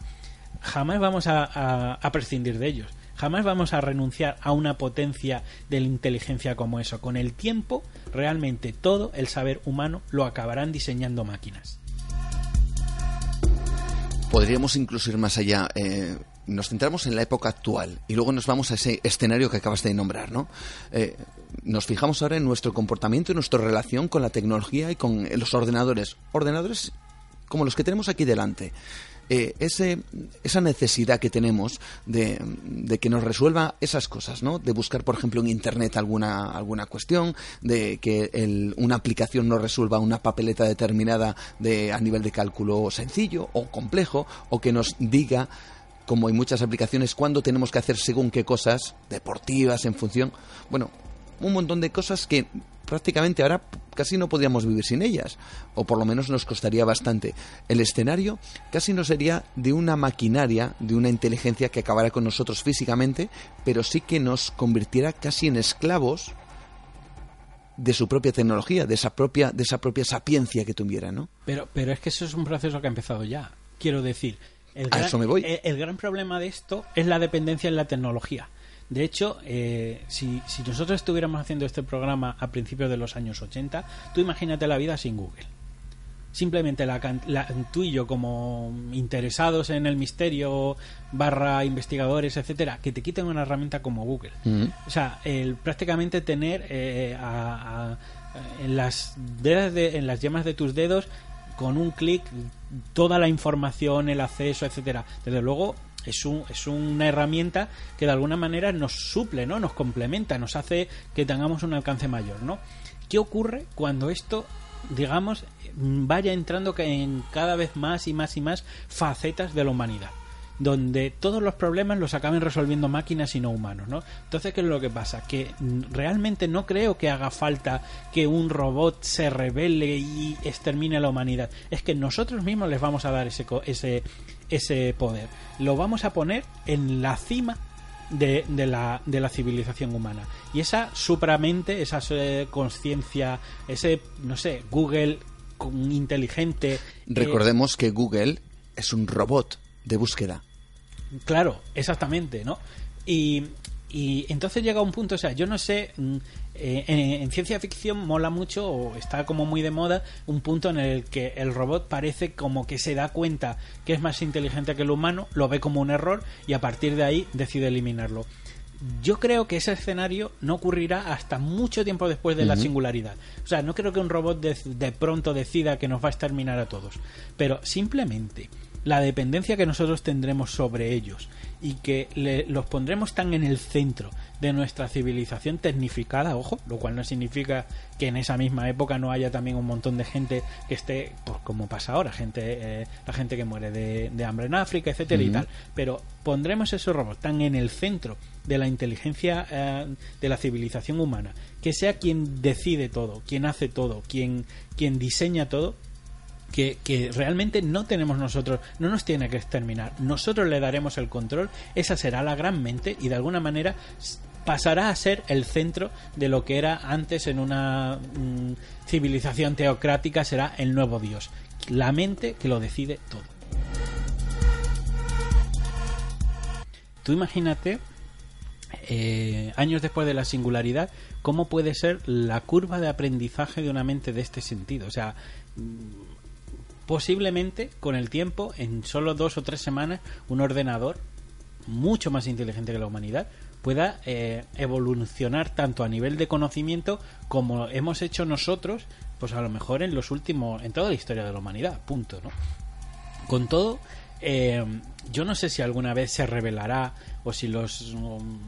jamás vamos a, prescindir de ellos. Jamás vamos a renunciar a una potencia de la inteligencia como eso. Con el tiempo, realmente todo el saber humano lo acabarán diseñando máquinas. Podríamos incluso ir más allá. Eh, nos centramos en la época actual y luego nos vamos a ese escenario que acabas de nombrar, ¿no? Eh, nos fijamos ahora en nuestro comportamiento y nuestra relación con la tecnología y con los ordenadores. Ordenadores como los que tenemos aquí delante. Eh, ese, esa necesidad que tenemos de, que nos resuelva esas cosas, ¿no? De buscar, por ejemplo, en Internet alguna, alguna cuestión, de que una aplicación nos resuelva una papeleta determinada de, a nivel de cálculo sencillo o complejo, o que nos diga como hay muchas aplicaciones, cuándo tenemos que hacer según qué cosas deportivas en función. Bueno, un montón de cosas que prácticamente ahora casi no podríamos vivir sin ellas, o por lo menos nos costaría bastante. El escenario casi no sería de una maquinaria, de una inteligencia que acabara con nosotros físicamente, pero sí que nos convirtiera casi en esclavos de su propia tecnología, de esa propia, de esa propia sapiencia que tuviera, ¿no? Pero, pero es que eso es un proceso que ha empezado ya. Quiero decir, el A gran, eso me voy. el- el gran problema de esto es la dependencia en la tecnología. De hecho, eh, si, si nosotros estuviéramos haciendo este programa a principios de los años 80, tú imagínate la vida sin Google. Simplemente la, la- tú y yo como interesados en el misterio, barra investigadores, etcétera, que te quiten una herramienta como Google. Mm. O sea, el prácticamente tener eh, a- a- en las de- en las yemas de tus dedos con un clic toda la información, el acceso, etcétera. Desde luego es un, es una herramienta que de alguna manera nos suple, ¿no? Nos complementa, nos hace que tengamos un alcance mayor, ¿no? ¿Qué ocurre cuando esto digamos vaya entrando en cada vez más y más y más facetas de la humanidad? Donde todos los problemas los acaben resolviendo máquinas y no humanos, ¿no? Entonces, ¿qué es lo que pasa? Que realmente no creo que haga falta que un robot se revele y extermine a la humanidad. Es que nosotros mismos les vamos a dar ese, ese, ese poder. Lo vamos a poner en la cima de, de la, de la civilización humana. Y esa supramente, esa eh, conciencia, ese, no sé, Google inteligente. Recordemos que Google es un robot de búsqueda. Claro, exactamente, ¿no? Y, y entonces llega un punto, o sea, yo no sé, mm, eh, en, en ciencia ficción mola mucho, o está como muy de moda, un punto en el que el robot parece como que se da cuenta que es más inteligente que el humano, lo ve como un error y a partir de ahí decide eliminarlo. Yo creo que ese escenario no ocurrirá hasta mucho tiempo después de la singularidad. O sea, no creo que un robot de, de pronto decida que nos va a exterminar a todos. Pero simplemente la dependencia que nosotros tendremos sobre ellos y que le- los pondremos tan en el centro de nuestra civilización tecnificada, ojo, lo cual no significa que en esa misma época no haya también un montón de gente que esté, pues como pasa ahora, gente, eh, la gente que muere de, de hambre en África, etcétera y tal. Pero pondremos esos robots tan en el centro de la inteligencia eh, de la civilización humana, que sea quien decide todo, quien hace todo, quien, quien diseña todo, que, realmente no tenemos nosotros, no nos tiene que exterminar. Nosotros le daremos el control, esa será la gran mente y de alguna manera pasará a ser el centro de lo que era antes en una mm, civilización teocrática, será el nuevo Dios. La mente que lo decide todo. Tú imagínate, eh, años después de la singularidad, cómo puede ser la curva de aprendizaje de una mente de este sentido. O sea, posiblemente con el tiempo, en solo dos o tres semanas, un ordenador mucho más inteligente que la humanidad pueda eh, evolucionar tanto a nivel de conocimiento como hemos hecho nosotros, pues a lo mejor en los últimos, en toda la historia de la humanidad, punto, ¿no? Con todo, eh, yo no sé si alguna vez se revelará o si los um,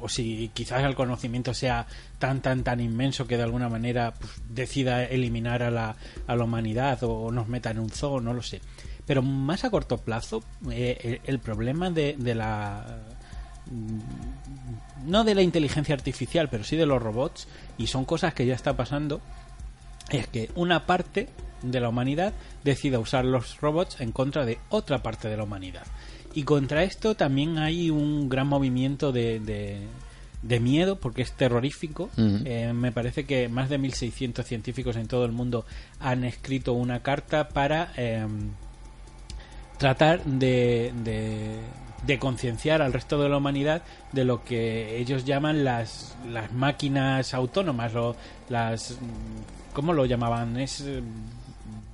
o si quizás el conocimiento sea tan tan tan inmenso que de alguna manera pues, decida eliminar a la, a la humanidad o, nos meta en un zoo, no lo sé. Pero más a corto plazo, eh, el, el problema de, de la mm, no de la inteligencia artificial, pero sí de los robots, y son cosas que ya está pasando, es que una parte de la humanidad decida usar los robots en contra de otra parte de la humanidad. Y contra esto también hay un gran movimiento de, de, de miedo, porque es terrorífico. Eh, me parece que más de 1.600 científicos en todo el mundo han escrito una carta para eh, tratar de, de, de concienciar al resto de la humanidad de lo que ellos llaman las, las máquinas autónomas, o las... ¿Cómo lo llamaban? Es...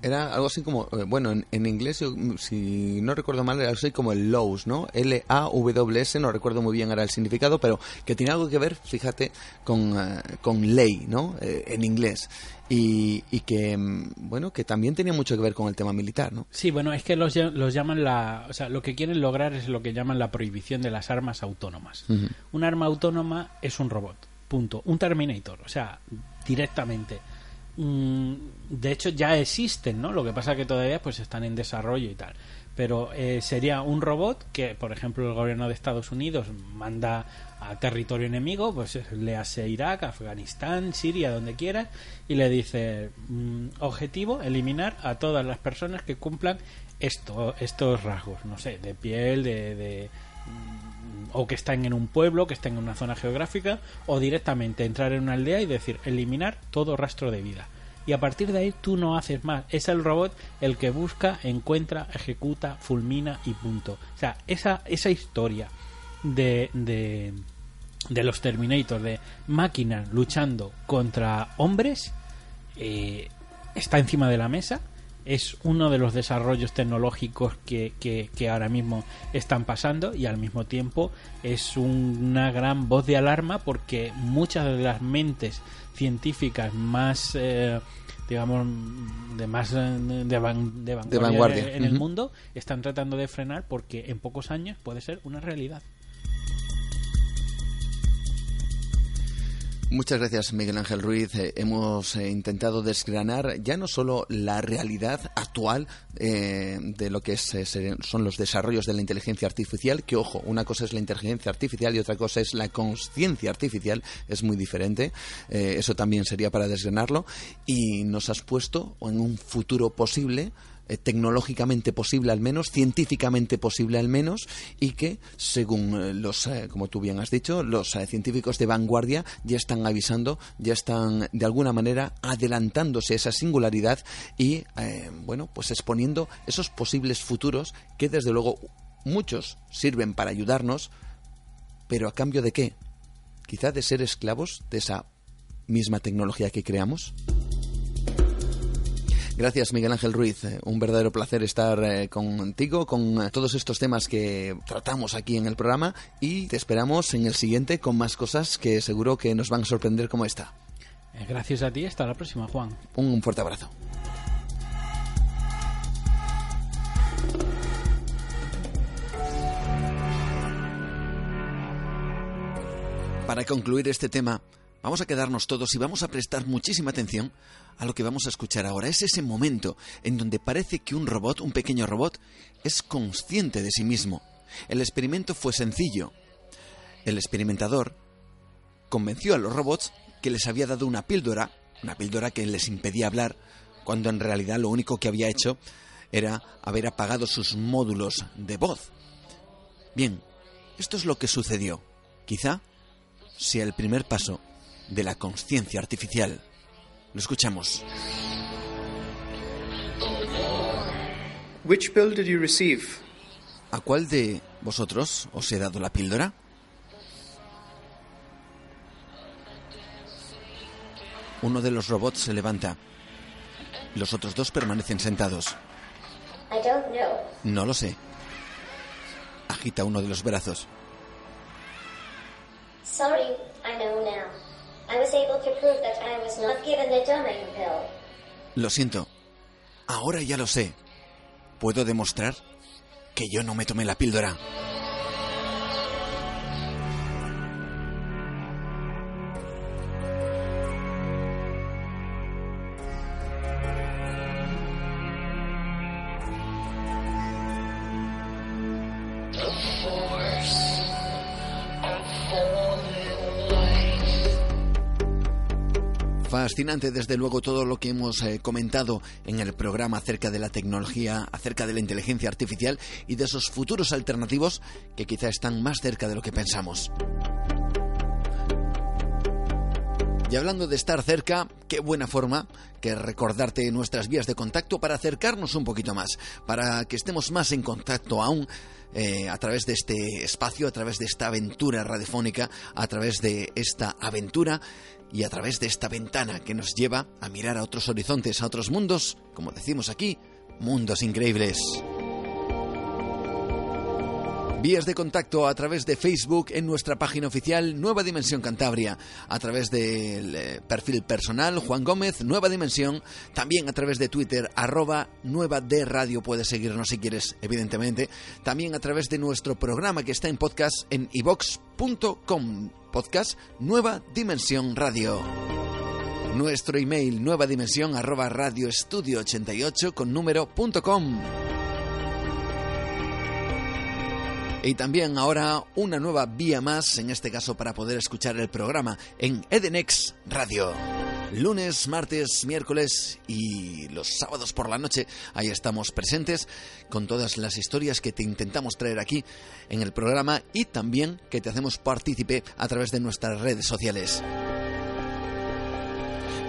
Era algo así como, eh, bueno, en, en inglés, yo, mm, si no recuerdo mal, era algo así como el LAWS, ¿no? L-A-W-S, no recuerdo muy bien ahora el significado, pero que tiene algo que ver, fíjate, con, eh, con ley, ¿no? Eh, en inglés. Y, y que, mm, bueno, que también tenía mucho que ver con el tema militar, ¿no? Sí, bueno, es que los, los llaman la... O sea, lo que quieren lograr es lo que llaman la prohibición de las armas autónomas. Ujú. Un arma autónoma es un robot, punto. Un Terminator, o sea, directamente. Mm, de hecho ya existen, ¿no? Lo que pasa que todavía pues están en desarrollo y tal. Pero eh, sería un robot que, por ejemplo, el gobierno de Estados Unidos manda a territorio enemigo, pues le hace Irak, Afganistán, Siria, donde quiera, y le dice mm, objetivo eliminar a todas las personas que cumplan esto, estos rasgos, no sé, de piel, de, de o que están en un pueblo, que estén en una zona geográfica, o directamente entrar en una aldea y decir eliminar todo rastro de vida y a partir de ahí tú no haces más. Es el robot el que busca, encuentra, ejecuta, fulmina y punto. O sea, esa, esa historia de, de, de los Terminators, de máquinas luchando contra hombres, eh, está encima de la mesa. Es uno de los desarrollos tecnológicos que, que, que ahora mismo están pasando y al mismo tiempo es una gran voz de alarma porque muchas de las mentes científicas más eh, digamos de más eh, de, vanguardia, en, el mundo están tratando de frenar porque en pocos años puede ser una realidad Muchas gracias, Miguel Ángel Ruiz. Eh, hemos eh, intentado desgranar ya no solo la realidad actual eh, de lo que son los desarrollos de la inteligencia artificial, que ojo, una cosa es la inteligencia artificial y otra cosa es la conciencia artificial, es muy diferente. eso también sería para desgranarlo. Y nos has puesto en un futuro posible eh, tecnológicamente posible al menos, científicamente posible al menos, y que, según eh, los, eh, como tú bien has dicho, los científicos de vanguardia ya están avisando, ya están de alguna manera adelantándose esa singularidad y, bueno, pues exponiendo esos posibles futuros que desde luego muchos sirven para ayudarnos, pero a cambio de qué? Quizá de ser esclavos de esa misma tecnología que creamos. Gracias, Miguel Ángel Ruiz. Eh, un verdadero placer estar eh, contigo con eh, todos estos temas que tratamos aquí en el programa y te esperamos en el siguiente con más cosas que seguro que nos van a sorprender como esta. Gracias a ti. Hasta la próxima, Juan. Un fuerte abrazo. Para concluir este tema, Vamos a quedarnos todos y vamos a prestar muchísima atención a lo que vamos a escuchar ahora. Es ese momento en donde parece que un robot, un pequeño robot, es consciente de sí mismo. El experimento fue sencillo. El experimentador convenció a los robots que les había dado una píldora, una píldora que les impedía hablar, cuando en realidad lo único que había hecho era haber apagado sus módulos de voz. Bien, esto es lo que sucedió. Quizá sea el primer paso de la conciencia artificial. Lo escuchamos. Which pill did you receive? ¿A cuál de vosotros os he dado la píldora? Uno de los robots se levanta. Los otros dos permanecen sentados. No lo sé. Agita uno de los brazos. Sorry, I know now. Lo siento. Ahora ya lo sé. Puedo demostrar que yo no me tomé la píldora. Fascinante, desde luego, todo lo que hemos eh, comentado en el programa acerca de la tecnología, acerca de la inteligencia artificial y de esos futuros alternativos que quizá están más cerca de lo que pensamos. Y hablando de estar cerca, qué buena forma que recordarte nuestras vías de contacto para acercarnos un poquito más, para que estemos más en contacto aún eh, a través de este espacio, a través de esta aventura radiofónica, a través de esta aventura y a través de esta ventana que nos lleva a mirar a otros horizontes, a otros mundos, como decimos aquí, mundos increíbles. Vías de contacto a través de Facebook en nuestra página oficial Nueva Dimensión Cantabria, a través del eh, perfil personal Juan Gómez Nueva Dimensión, también a través de Twitter arroba Nueva de Radio, puedes seguirnos si quieres, evidentemente, también a través de nuestro programa que está en podcast en ivox.com, podcast Nueva Dimensión Radio. Nuestro email nueva dimensión arroba radioestudio 88 con número punto com. Y también ahora una nueva vía más, en este caso para poder escuchar el programa en Edenex Radio. Lunes, martes, miércoles y los sábados por la noche, ahí estamos presentes con todas las historias que te intentamos traer aquí en el programa y también que te hacemos partícipe a través de nuestras redes sociales.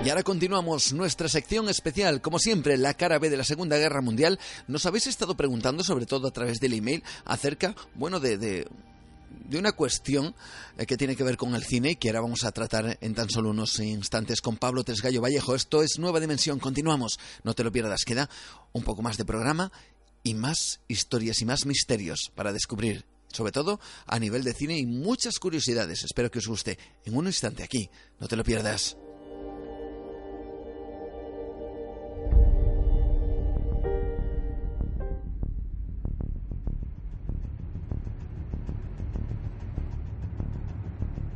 Y ahora continuamos nuestra sección especial, como siempre, la cara B de la Segunda Guerra Mundial. Nos habéis estado preguntando, sobre todo a través del email, acerca, bueno, de, de, una cuestión eh, que tiene que ver con el cine y que ahora vamos a tratar en tan solo unos instantes con Pablo Tresgallo Vallejo. Esto es Nueva Dimensión, continuamos, no te lo pierdas, queda un poco más de programa y más historias y más misterios para descubrir sobre todo a nivel de cine y muchas curiosidades. Espero que os guste. En un instante aquí, no te lo pierdas.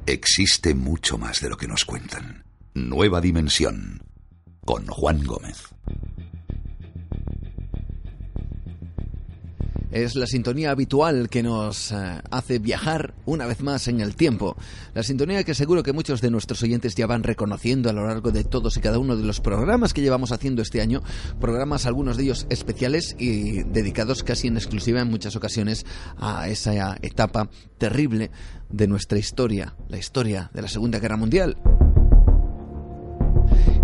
Existe mucho más de lo que nos cuentan. Nueva Dimensión. Con Juan Gómez. Es la sintonía habitual que nos eh, hace viajar una vez más en el tiempo. La sintonía que seguro que muchos de nuestros oyentes ya van reconociendo a lo largo de todos y cada uno de los programas que llevamos haciendo este año. Programas, algunos de ellos especiales y dedicados casi en exclusiva en muchas ocasiones a esa etapa terrible de nuestra historia, la historia de la Segunda Guerra Mundial.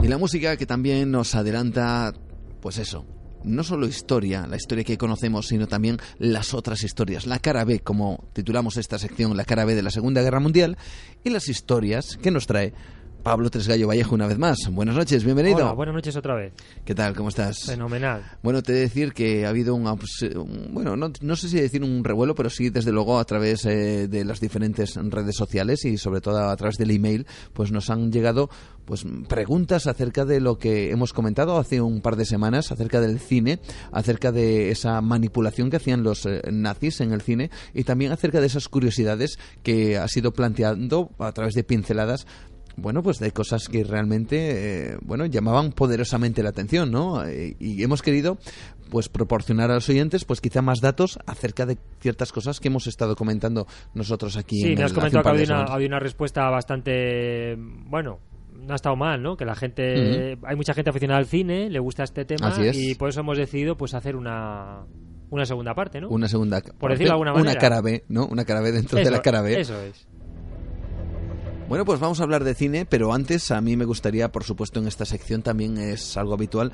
Y la música que también nos adelanta, pues eso, no solo historia, la historia que conocemos, sino también las otras historias. La cara B, como titulamos esta sección, la cara B de la Segunda Guerra Mundial, y las historias que nos trae Pablo Tresgallo Vallejo una vez más. Buenas noches, bienvenido. Hola, buenas noches otra vez. ¿Qué tal? ¿Cómo estás? Fenomenal. Bueno, te he de decir que ha habido un, bueno, no, no, sé si decir un revuelo, pero sí desde luego a través eh, de las diferentes redes sociales y sobre todo a través del email, pues nos han llegado pues preguntas acerca de lo que hemos comentado hace un par de semanas acerca del cine, acerca de esa manipulación que hacían los eh, nazis en el cine y también acerca de esas curiosidades que ha sido planteando a través de pinceladas bueno, pues de cosas que realmente, eh, bueno, llamaban poderosamente la atención, ¿no? Eh, y hemos querido, pues, proporcionar a los oyentes, pues, quizá más datos acerca de ciertas cosas que hemos estado comentando nosotros aquí. Sí, en me has el- comentado que una, había una respuesta bastante, bueno, no ha estado mal, ¿no? Que la gente, hay mucha gente aficionada al cine, le gusta este tema Así es. y por eso hemos decidido, pues, hacer una una segunda parte, ¿no? Una segunda Por decirlo de alguna manera. Una cara B, ¿no? Una cara B dentro de la cara B. Eso es. Bueno, pues vamos a hablar de cine, pero antes a mí me gustaría, por supuesto, en esta sección también es algo habitual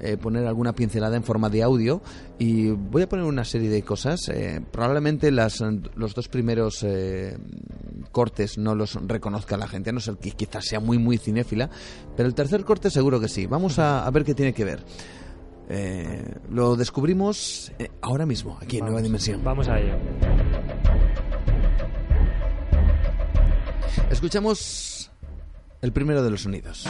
eh, poner alguna pincelada en forma de audio y voy a poner una serie de cosas. eh, probablemente las, los dos primeros eh, cortes no los reconozca la gente, a no ser que quizás sea muy, muy cinéfila, pero el tercer corte seguro que sí. Vamos a, a ver qué tiene que ver. Eh, lo descubrimos eh, ahora mismo, aquí en Nueva Dimensión. Vamos a ello. Escuchamos el primero de los sonidos.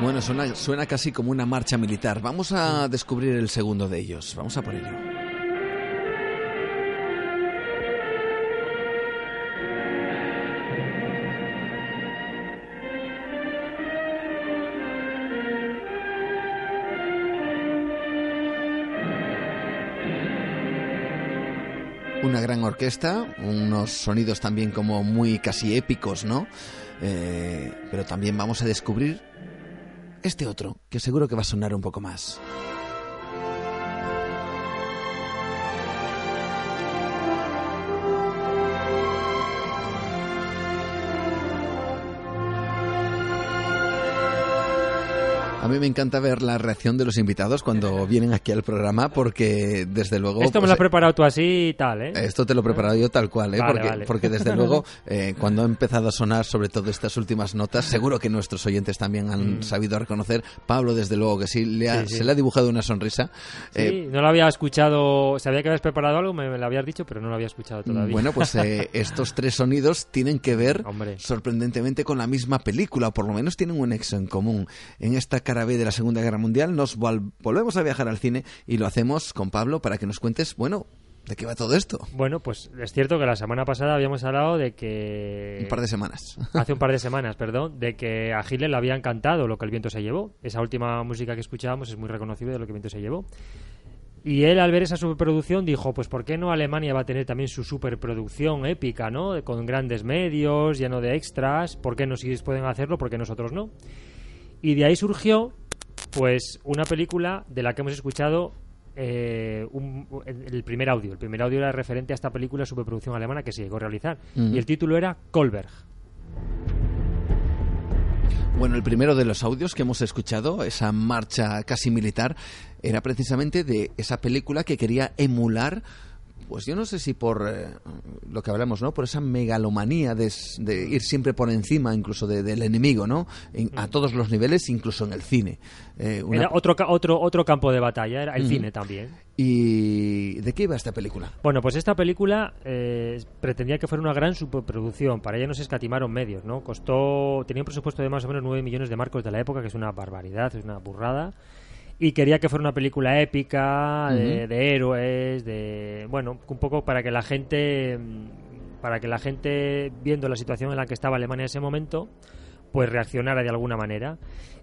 Bueno, suena, suena casi como una marcha militar. Vamos a descubrir el segundo de ellos. Vamos a por ello. Una gran orquesta, unos sonidos también como muy casi épicos, ¿no? Eh, pero también vamos a descubrir este otro, que seguro que va a sonar un poco más. Mí me encanta ver la reacción de los invitados cuando vienen aquí al programa porque desde luego... Esto me pues, lo has preparado tú así y tal, ¿eh? Esto te lo he preparado yo tal cual, ¿eh? Vale, porque, vale. porque desde luego eh, cuando ha empezado a sonar sobre todo estas últimas notas, seguro que nuestros oyentes también han Mm. sabido reconocer. Pablo, desde luego que sí, le ha- Sí, sí. se le ha dibujado una sonrisa. Sí, Eh, no lo había escuchado, sabía que habías preparado algo, me, me lo habías dicho, pero no lo había escuchado todavía. Bueno, pues eh, estos tres sonidos tienen que ver sorprendentemente con la misma película, o por lo menos tienen un nexo en común. En esta cara B de la Segunda Guerra Mundial nos vol- volvemos a viajar al cine y lo hacemos con Pablo para que nos cuentes, bueno, ¿de qué va todo esto? Bueno, pues es cierto que la semana pasada habíamos hablado de que... Un par de semanas. Hace un par de semanas, perdón, de que a Hitler le había encantado lo que el viento se llevó. Esa última música que escuchábamos es muy reconocible de lo que el viento se llevó. Y él al ver esa superproducción dijo, pues ¿por qué no Alemania va a tener también su superproducción épica, ¿no? Con grandes medios, lleno de extras, ¿por qué no si ellos pueden hacerlo, por qué nosotros no? Y de ahí surgió, pues, una película de la que hemos escuchado eh, un- el primer audio. El primer audio era referente a esta película de superproducción alemana que se llegó a realizar. Y el título era Kolberg. Bueno, el primero de los audios que hemos escuchado, esa marcha casi militar, era precisamente de esa película que quería emular, pues yo no sé si por eh, lo que hablamos, ¿no? Por esa megalomanía de, de ir siempre por encima, incluso de- del enemigo, ¿no? En- a todos los niveles, incluso en el cine. Eh, una- Era otro, otro, otro campo de batalla, era el cine también. ¿Y de qué iba esta película? Bueno, pues esta película eh, pretendía que fuera una gran superproducción. Para ella no se escatimaron medios, ¿no? Costó, tenía un presupuesto de más o menos 9 millones de marcos de la época, que es una barbaridad, es una burrada. Y quería que fuera una película épica, de, héroes, de... Bueno, un poco para que la gente... Para que la gente, viendo la situación en la que estaba Alemania en ese momento, pues reaccionara de alguna manera.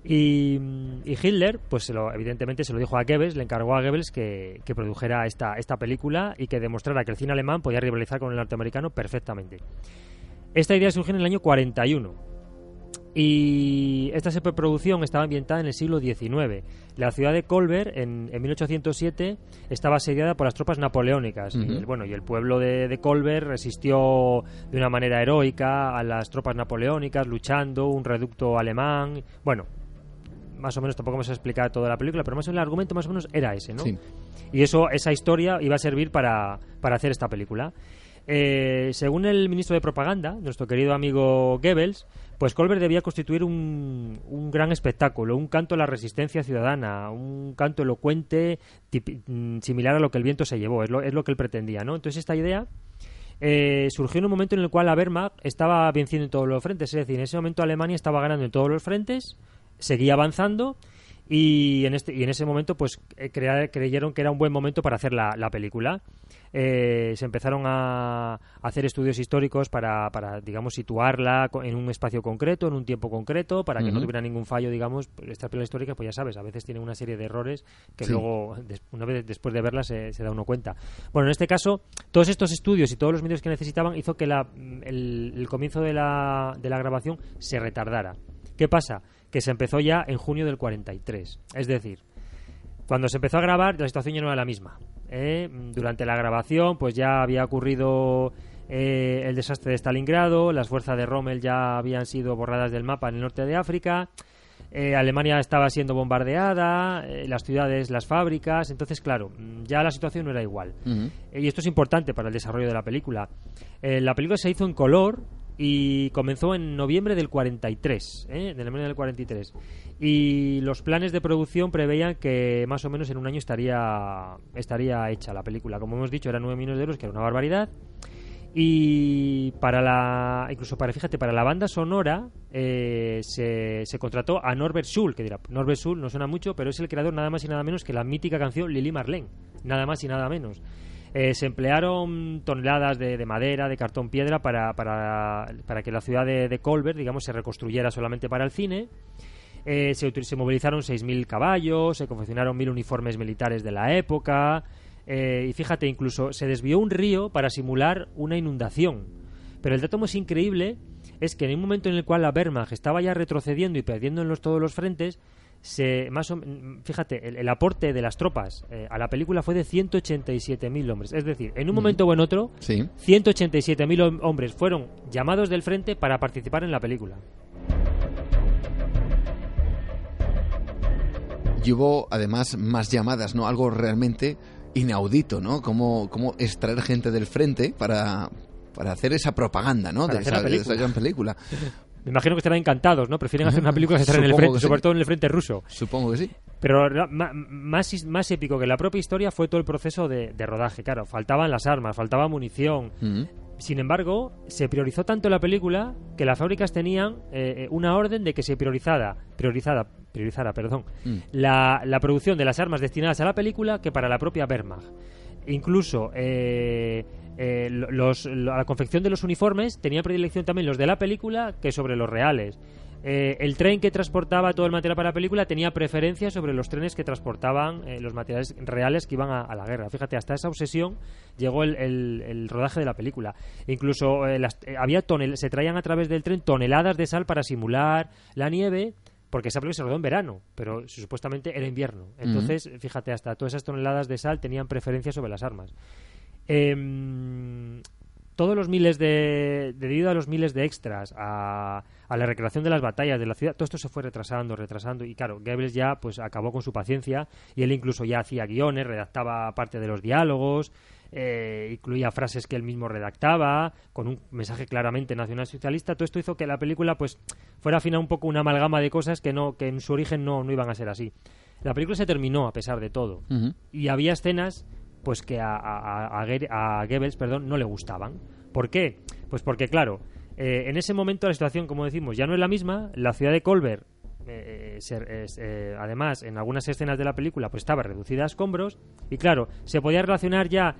Y, y Hitler, pues se lo- evidentemente se lo dijo a Goebbels, le encargó a Goebbels que, que produjera esta, esta película y que demostrara que el cine alemán podía rivalizar con el norteamericano perfectamente. Esta idea surgió en el año 41. Y esta superproducción estaba ambientada en el siglo XIX. La ciudad de Kolberg, en, en 1807, estaba asediada por las tropas napoleónicas. Y el- bueno, y el pueblo de, de Kolberg resistió de una manera heroica a las tropas napoleónicas, luchando, un reducto alemán. Bueno, más o menos tampoco vamos a explicar toda la película, pero más o menos el argumento más o menos era ese, ¿no? Sí. Y eso, esa historia iba a servir para, para hacer esta película. Eh, según el ministro de Propaganda, nuestro querido amigo Goebbels, pues Colbert debía constituir un, un gran espectáculo, un canto a la resistencia ciudadana, un canto elocuente tipi- mm, similar a lo que el viento se llevó, es lo, es lo que él pretendía, ¿no? Entonces esta idea eh, surgió en un momento en el cual la Wehrmacht estaba venciendo en todos los frentes, es decir, en ese momento Alemania estaba ganando en todos los frentes, seguía avanzando y en, este, y en ese momento pues eh, creyeron que era un buen momento para hacer la, la película. Eh, se empezaron a, hacer estudios históricos para, para, digamos, situarla en un espacio concreto, en un tiempo concreto, para que no tuviera ningún fallo, digamos. Estas películas históricas, pues ya sabes, a veces tienen una serie de errores que Sí. luego, una vez después de verlas, se, se da uno cuenta. Bueno, en este caso, todos estos estudios y todos los medios que necesitaban hizo que la- el, el comienzo de la, de la grabación se retardara. ¿Qué pasa? Que se empezó ya en junio del 43. Es decir, cuando se empezó a grabar, la situación ya no era la misma. ¿eh? Durante la grabación, pues ya había ocurrido eh, el desastre de Stalingrado, las fuerzas de Rommel ya habían sido borradas del mapa en el norte de África, eh, Alemania estaba siendo bombardeada, eh, las ciudades, las fábricas, entonces, claro, ya la situación no era igual. Y esto es importante para el desarrollo de la película. Eh, la película se hizo en color y comenzó en noviembre del 43, ¿eh? del año del 43. Y los planes de producción preveían que más o menos en un año estaría, estaría hecha la película. Como hemos dicho, eran 9 millones de euros, que era una barbaridad. Y para la, incluso para, fíjate, para la banda sonora eh, se, se contrató a Norbert Schul, que dirá, Norbert Schul no suena mucho, pero es el creador nada más y nada menos que la mítica canción Lili Marlene, nada más y nada menos. Eh, se emplearon toneladas de, de madera, de cartón piedra para, para, para que la ciudad de, de Colbert, digamos, se reconstruyera solamente para el cine. Eh, se, se movilizaron 6.000 caballos, se confeccionaron 1.000 uniformes militares de la época. eh, y fíjate, incluso se desvió un río para simular una inundación. Pero el dato más increíble es que en un momento en el cual la Wehrmacht estaba ya retrocediendo y perdiendo en los, todos los frentes, se, más o, fíjate, el, el aporte de las tropas eh, a la película fue de 187.000 hombres. Es decir, en un momento o en otro, Sí. 187.000 hom- hombres fueron llamados del frente para participar en la película. Y hubo además más llamadas, ¿no? Algo realmente inaudito, ¿no? Cómo, cómo extraer gente del frente para, para hacer esa propaganda, ¿no? Para de, hacer esa, de esa película. gran película. Me imagino que estarán encantados, ¿no? Prefieren hacer una película que estar en el frente, sí. sobre todo en el frente ruso. Supongo que sí. Pero más, más épico que la propia historia fue todo el proceso de, de rodaje. Claro, faltaban las armas, faltaba munición. Mm. Sin embargo, se priorizó tanto la película que las fábricas tenían eh, eh, una orden de que se priorizara, priorizada, priorizara, perdón, Mm. la, la producción de las armas destinadas a la película que para la propia Wehrmacht. Incluso eh, eh, lo- los, lo- la confección de los uniformes tenía predilección también los de la película que sobre los reales. Eh, el tren que transportaba todo el material para la película tenía preferencia sobre los trenes que transportaban eh, los materiales reales que iban a, a la guerra. Fíjate, hasta esa obsesión llegó el, el- el rodaje de la película. Incluso eh, las- había tonel- se traían a través del tren toneladas de sal para simular la nieve. Porque esa película se rodó en verano, pero supuestamente era invierno. Entonces, fíjate, hasta todas esas toneladas de sal tenían preferencia sobre las armas. Em, todos los miles de debido a los miles de extras a, a la recreación de las batallas de la ciudad todo esto se fue retrasando retrasando y claro Goebbels ya pues acabó con su paciencia y él incluso ya hacía guiones redactaba parte de los diálogos eh, incluía frases que él mismo redactaba con un mensaje claramente nacionalsocialista todo esto hizo que la película pues fuera al final un poco una amalgama de cosas que no que en su origen no, no iban a ser así la película se terminó a pesar de todo y había escenas pues que a, a, a, Goebbels perdón, no le gustaban. ¿Por qué? Pues porque, claro, eh, en ese momento la situación, como decimos, ya no es la misma. La ciudad de Colbert, eh, eh, eh, además, en algunas escenas de la película, pues estaba reducida a escombros. Y claro, se podía relacionar ya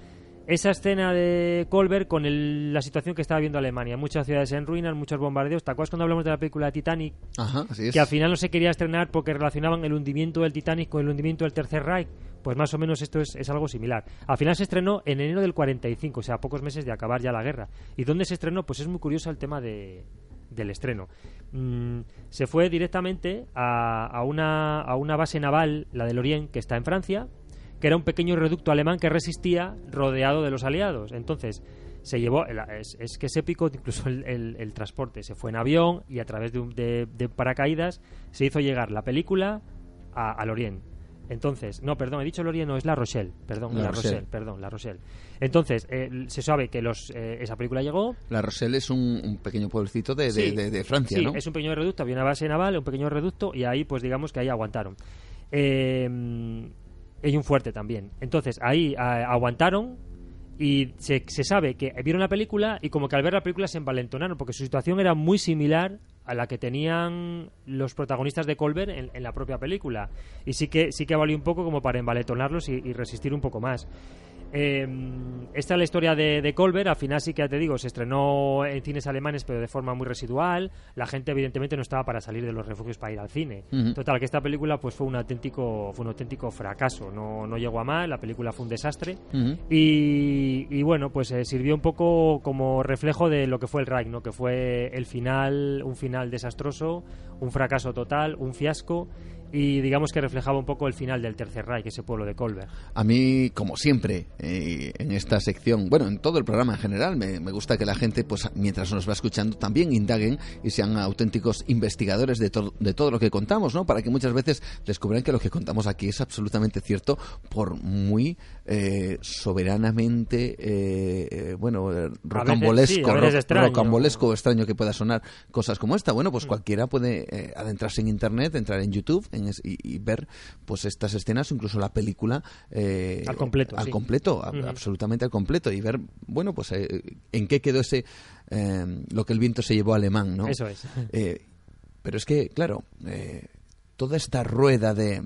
esa escena de Colbert con el- la situación que estaba viendo Alemania. Muchas ciudades en ruinas, muchos bombardeos. ¿Te acuerdas cuando hablamos de la película Titanic? Ajá, así es. que al final no se quería estrenar porque relacionaban el hundimiento del Titanic con el hundimiento del Tercer Reich. Pues más o menos esto es, es algo similar. Al final se estrenó en enero del 45, o sea, a pocos meses de acabar ya la guerra. ¿Y dónde se estrenó? Pues es muy curioso el tema de, del estreno. Mm, se fue directamente a, a una, a una base naval, la del Orient, que está en Francia, que era un pequeño reducto alemán que resistía rodeado de los aliados. Entonces, se llevó, es, es que es épico incluso el, el- el transporte. Se fue en avión y a través de, un- de- de paracaídas se hizo llegar la película a- al Orient. Entonces, no, perdón, he dicho el Orient, no, es La Rochelle, perdón, La La, Rochelle. Rochelle. perdón, La Rochelle. Entonces, eh, se sabe que los, eh, esa película llegó, La Rochelle es un, un pequeño pueblecito de, de- Sí, de- de Francia, sí, ¿no? es un pequeño reducto, había una base naval, un pequeño reducto, y ahí, pues digamos que ahí aguantaron. Eh, y un fuerte también. Entonces, ahí ah, aguantaron y se, se sabe que vieron la película y como que al ver la película se envalentonaron, porque su situación era muy similar a la que tenían los protagonistas de Colbert en, la propia película. Y sí que, sí que valió un poco como para envalentonarlos y resistir un poco más. Eh, esta es la historia de, de Colbert. Al final sí que ya te digo, se estrenó en cines alemanes, pero de forma muy residual. La gente, evidentemente, no estaba para salir de los refugios para ir al cine. Total, que esta película pues fue un auténtico, fue un auténtico fracaso. No, no llegó a más. La película fue un desastre. Y, y bueno, pues eh, sirvió un poco como reflejo de lo que fue el Reich, ¿no? Que fue el final, un final desastroso, un fracaso total, un fiasco. Y digamos que reflejaba un poco el final del Tercer Reich, ese pueblo de Colbert. A mí, como siempre, eh, en esta sección, bueno, en todo el programa en general, me, me gusta que la gente, pues mientras nos va escuchando, también indaguen y sean auténticos investigadores de, to- de todo lo que contamos, ¿no? Para que muchas veces descubran que lo que contamos aquí es absolutamente cierto, por muy eh, soberanamente, eh, bueno, eh, rocambolesco, sí, veces ro- extraño. rocambolesco o extraño que pueda sonar cosas como esta. Bueno, pues cualquiera puede eh, adentrarse en Internet, entrar en YouTube en es- y, y ver pues estas escenas, incluso la película eh, Al completo, al sí. completo, a- absolutamente al completo y ver, bueno, pues eh, en qué quedó ese eh, lo que el viento se llevó alemán, ¿no? Eso es. Eh, pero es que, claro, eh, toda esta rueda de,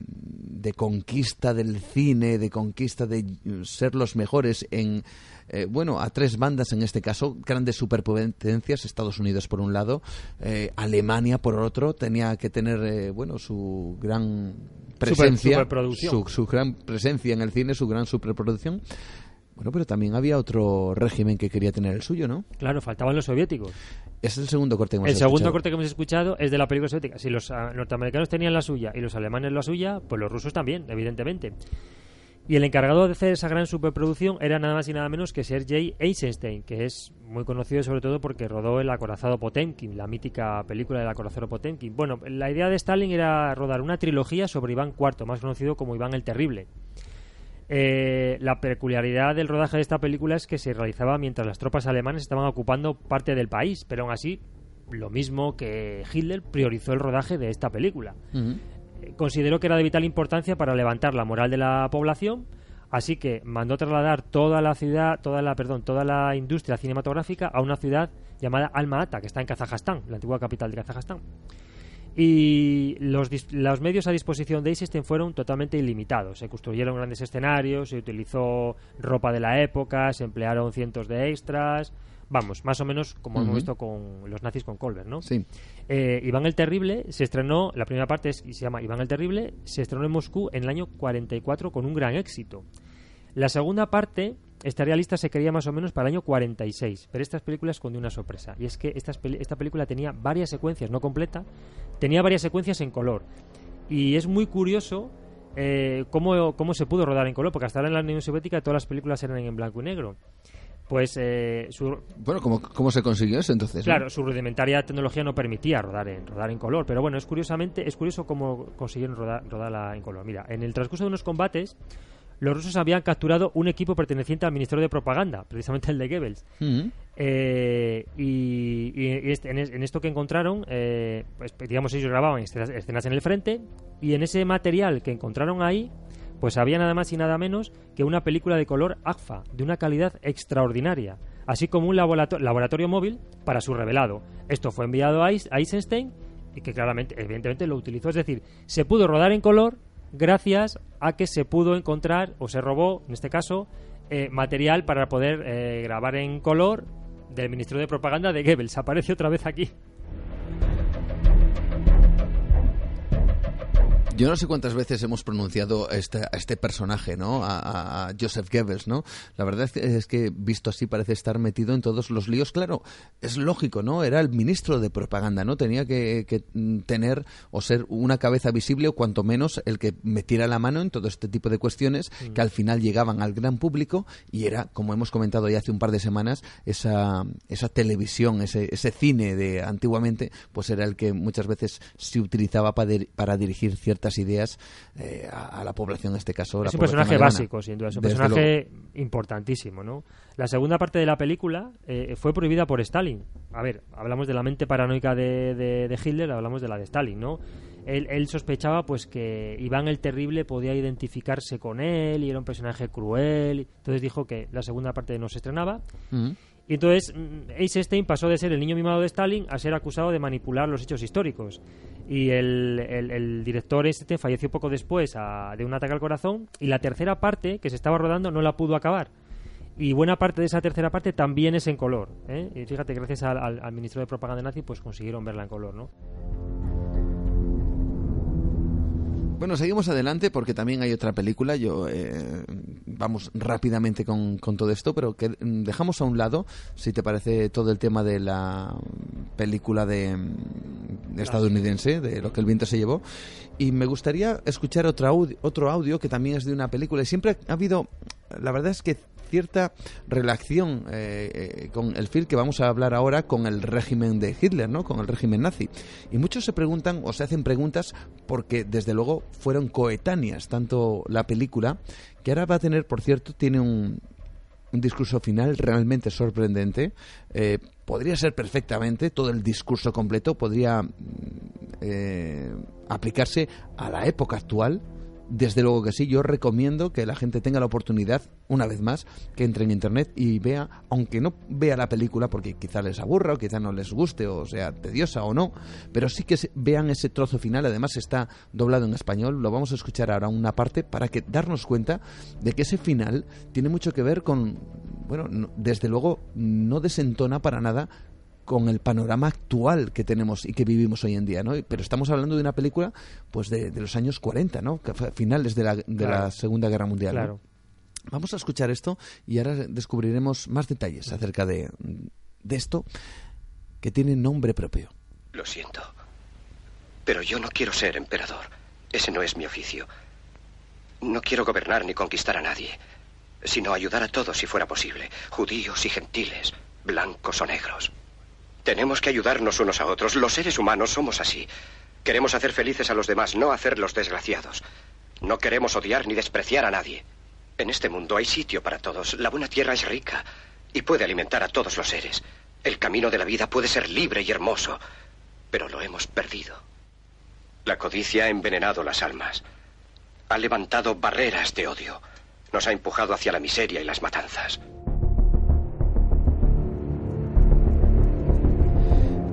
de conquista del cine, de conquista de ser los mejores en, eh, bueno, a tres bandas en este caso, grandes superpotencias, Estados Unidos por un lado, eh, Alemania por otro, tenía que tener, eh, bueno, su gran presencia, su gran presencia en el cine, su gran superproducción. Bueno, pero también había otro régimen que quería tener el suyo, ¿no? Claro, faltaban los soviéticos. Es el segundo corte que hemos El segundo escuchado. corte que hemos escuchado es de la película soviética. Si los ah, norteamericanos tenían la suya y los alemanes la suya, pues los rusos también, evidentemente. Y el encargado de hacer esa gran superproducción era nada más y nada menos que Sergei Eisenstein, que es muy conocido sobre todo porque rodó El acorazado Potemkin, la mítica película del acorazado Potemkin. Bueno, la idea de Stalin era rodar una trilogía sobre Iván IV, más conocido como Iván el Terrible. Eh, la peculiaridad del rodaje de esta película es que se realizaba mientras las tropas alemanas estaban ocupando parte del país, pero aún así, lo mismo que Hitler priorizó el rodaje de esta película. Eh, Consideró que era de vital importancia para levantar la moral de la población, así que mandó trasladar toda la ciudad, toda la, perdón, toda la industria cinematográfica a una ciudad llamada Alma-Ata, que está en Kazajstán, la antigua capital de Kazajstán. Y los, los medios a disposición de Eisenstein fueron totalmente ilimitados. Se construyeron grandes escenarios, se utilizó ropa de la época, se emplearon cientos de extras. Vamos, más o menos como hemos visto con los nazis con Colbert, ¿no? Sí. Eh, Iván el Terrible se estrenó, la primera parte es- y se llama Iván el Terrible, se estrenó en Moscú en el año 44 con un gran éxito. La segunda parte estaría lista, se quería más o menos para el año 46, pero estas películas escondió una sorpresa. Y es que peli- esta película tenía varias secuencias, no completa, tenía varias secuencias en color. Y es muy curioso eh, cómo, cómo se pudo rodar en color, porque hasta ahora en la Unión Soviética todas las películas eran en blanco y negro. Pues eh, su, Bueno, ¿cómo, cómo se consiguió eso entonces? no? Claro, su rudimentaria tecnología no permitía rodar en, rodar en color, pero bueno, es curiosamente, es curioso cómo consiguieron rodar, rodarla en color. Mira, en el transcurso de unos combates, los rusos habían capturado un equipo perteneciente al Ministerio de Propaganda, precisamente el de Goebbels. Eh, y este- en, es- en esto que encontraron, eh, pues digamos ellos grababan escenas, escenas en el frente y en ese material que encontraron ahí, pues había nada más y nada menos que una película de color AGFA de una calidad extraordinaria, así como un laborato- laboratorio móvil para su revelado. Esto fue enviado a, a Eisenstein y que claramente, evidentemente, lo utilizó. Es decir, se pudo rodar en color gracias a que se pudo encontrar o se robó, en este caso, eh, material para poder eh, grabar en color del Ministerio de Propaganda de Goebbels. Aparece otra vez aquí. Yo no sé cuántas veces hemos pronunciado este, a este personaje, ¿no? A, Joseph Goebbels, ¿no? La verdad es que, es que, visto así parece estar metido en todos los líos. Claro, es lógico, ¿no? Era el ministro de propaganda, ¿no? Tenía que, que, mm, tener o ser una cabeza visible o cuanto menos el que metiera la mano en todo este tipo de cuestiones Mm. que al final llegaban al gran público y era, como hemos comentado ya hace un par de semanas, esa, esa televisión, ese, ese cine de antiguamente, pues era el que muchas veces se utilizaba para, para dirigir ciertas ideas eh, a, a la población, en este caso. la Es un personaje alemana. básico, sin duda. Es un Desde personaje importantísimo, ¿no? La segunda parte de la película eh, fue prohibida por Stalin. A ver, hablamos de la mente paranoica de, de- de Hitler, hablamos de la de Stalin, ¿no? Él, él sospechaba pues que Iván el Terrible podía identificarse con él y era un personaje cruel. Entonces dijo que la segunda parte no se estrenaba. Ujú. Y entonces mm, Eisenstein pasó de ser el niño mimado de Stalin a ser acusado de manipular los hechos históricos. Y el, el- el director Eisenstein falleció poco después a- de un ataque al corazón y la tercera parte que se estaba rodando no la pudo acabar. Y buena parte de esa tercera parte también es en color. ¿eh? Y fíjate, gracias al, al- al ministro de propaganda nazi, pues consiguieron verla en color, ¿no? Bueno, seguimos adelante porque también hay otra película. Yo eh, vamos rápidamente con, todo esto, pero que mm, dejamos a un lado, si te parece, todo el tema de la película de, mm, estadounidense, de lo que el viento se llevó. Y me gustaría escuchar otro audio, otro audio que también es de una película. Y siempre ha habido, la verdad es que cierta relación eh, eh, con el film que vamos a hablar ahora con el régimen de Hitler, ¿no? Con el régimen nazi. Y muchos se preguntan o se hacen preguntas porque desde luego fueron coetáneas tanto la película que ahora va a tener, por cierto, tiene un, un discurso final realmente sorprendente. Eh, podría ser perfectamente todo el discurso completo, podría mm, eh, aplicarse a la época actual. Desde luego que sí, yo recomiendo que la gente tenga la oportunidad, una vez más, que entre en internet y vea, aunque no vea la película porque quizá les aburra o quizá no les guste o sea tediosa o no, pero sí que vean ese trozo final, además está doblado en español, lo vamos a escuchar ahora una parte para que darnos cuenta de que ese final tiene mucho que ver con, bueno, no- desde luego no desentona para nada con el panorama actual que tenemos y que vivimos hoy en día, ¿no? Pero estamos hablando de una película, pues de, de los años 40, ¿no? Finales de la, de la. Segunda Guerra Mundial. Vamos a escuchar esto y ahora descubriremos más detalles acerca de, de esto que tiene nombre propio. Lo siento. Pero yo no quiero ser emperador. Ese no es mi oficio. No quiero gobernar ni conquistar a nadie, sino ayudar a todos si fuera posible, judíos y gentiles, blancos o negros. Tenemos que ayudarnos unos a otros. Los seres humanos somos así. Queremos hacer felices a los demás, no hacerlos desgraciados. No queremos odiar ni despreciar a nadie. En este mundo hay sitio para todos. La buena tierra es rica y puede alimentar a todos los seres. El camino de la vida puede ser libre y hermoso, pero lo hemos perdido. La codicia ha envenenado las almas. Ha levantado barreras de odio. Nos ha empujado hacia la miseria y las matanzas.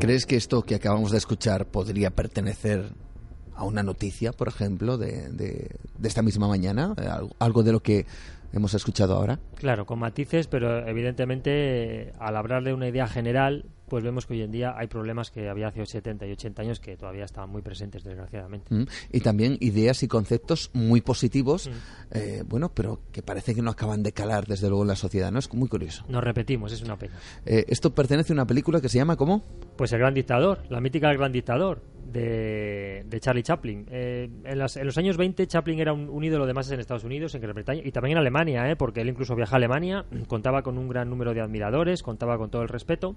¿Crees que esto que acabamos de escuchar podría pertenecer a una noticia, por ejemplo, de, de, de esta misma mañana? Eh, Algo, algo de lo que hemos escuchado ahora. Claro, con matices, pero evidentemente al hablar de una idea general, pues vemos que hoy en día hay problemas que había hace 70 y 80 años que todavía estaban muy presentes, desgraciadamente. Mm, Y también ideas y conceptos muy positivos, Mm. eh, bueno, pero que parece que no acaban de calar desde luego en la sociedad, ¿no? Es muy curioso. Nos repetimos, es una pena. Eh, esto pertenece a una película que se llama ¿cómo? Pues El Gran Dictador, la mítica El Gran Dictador de, de Charlie Chaplin. Eh, en, las- en los años 20 Chaplin era un, un ídolo de masas en Estados Unidos, en Gran Bretaña y también en Alemania, eh, porque él incluso viajó a Alemania, contaba con un gran número de admiradores, contaba con todo el respeto.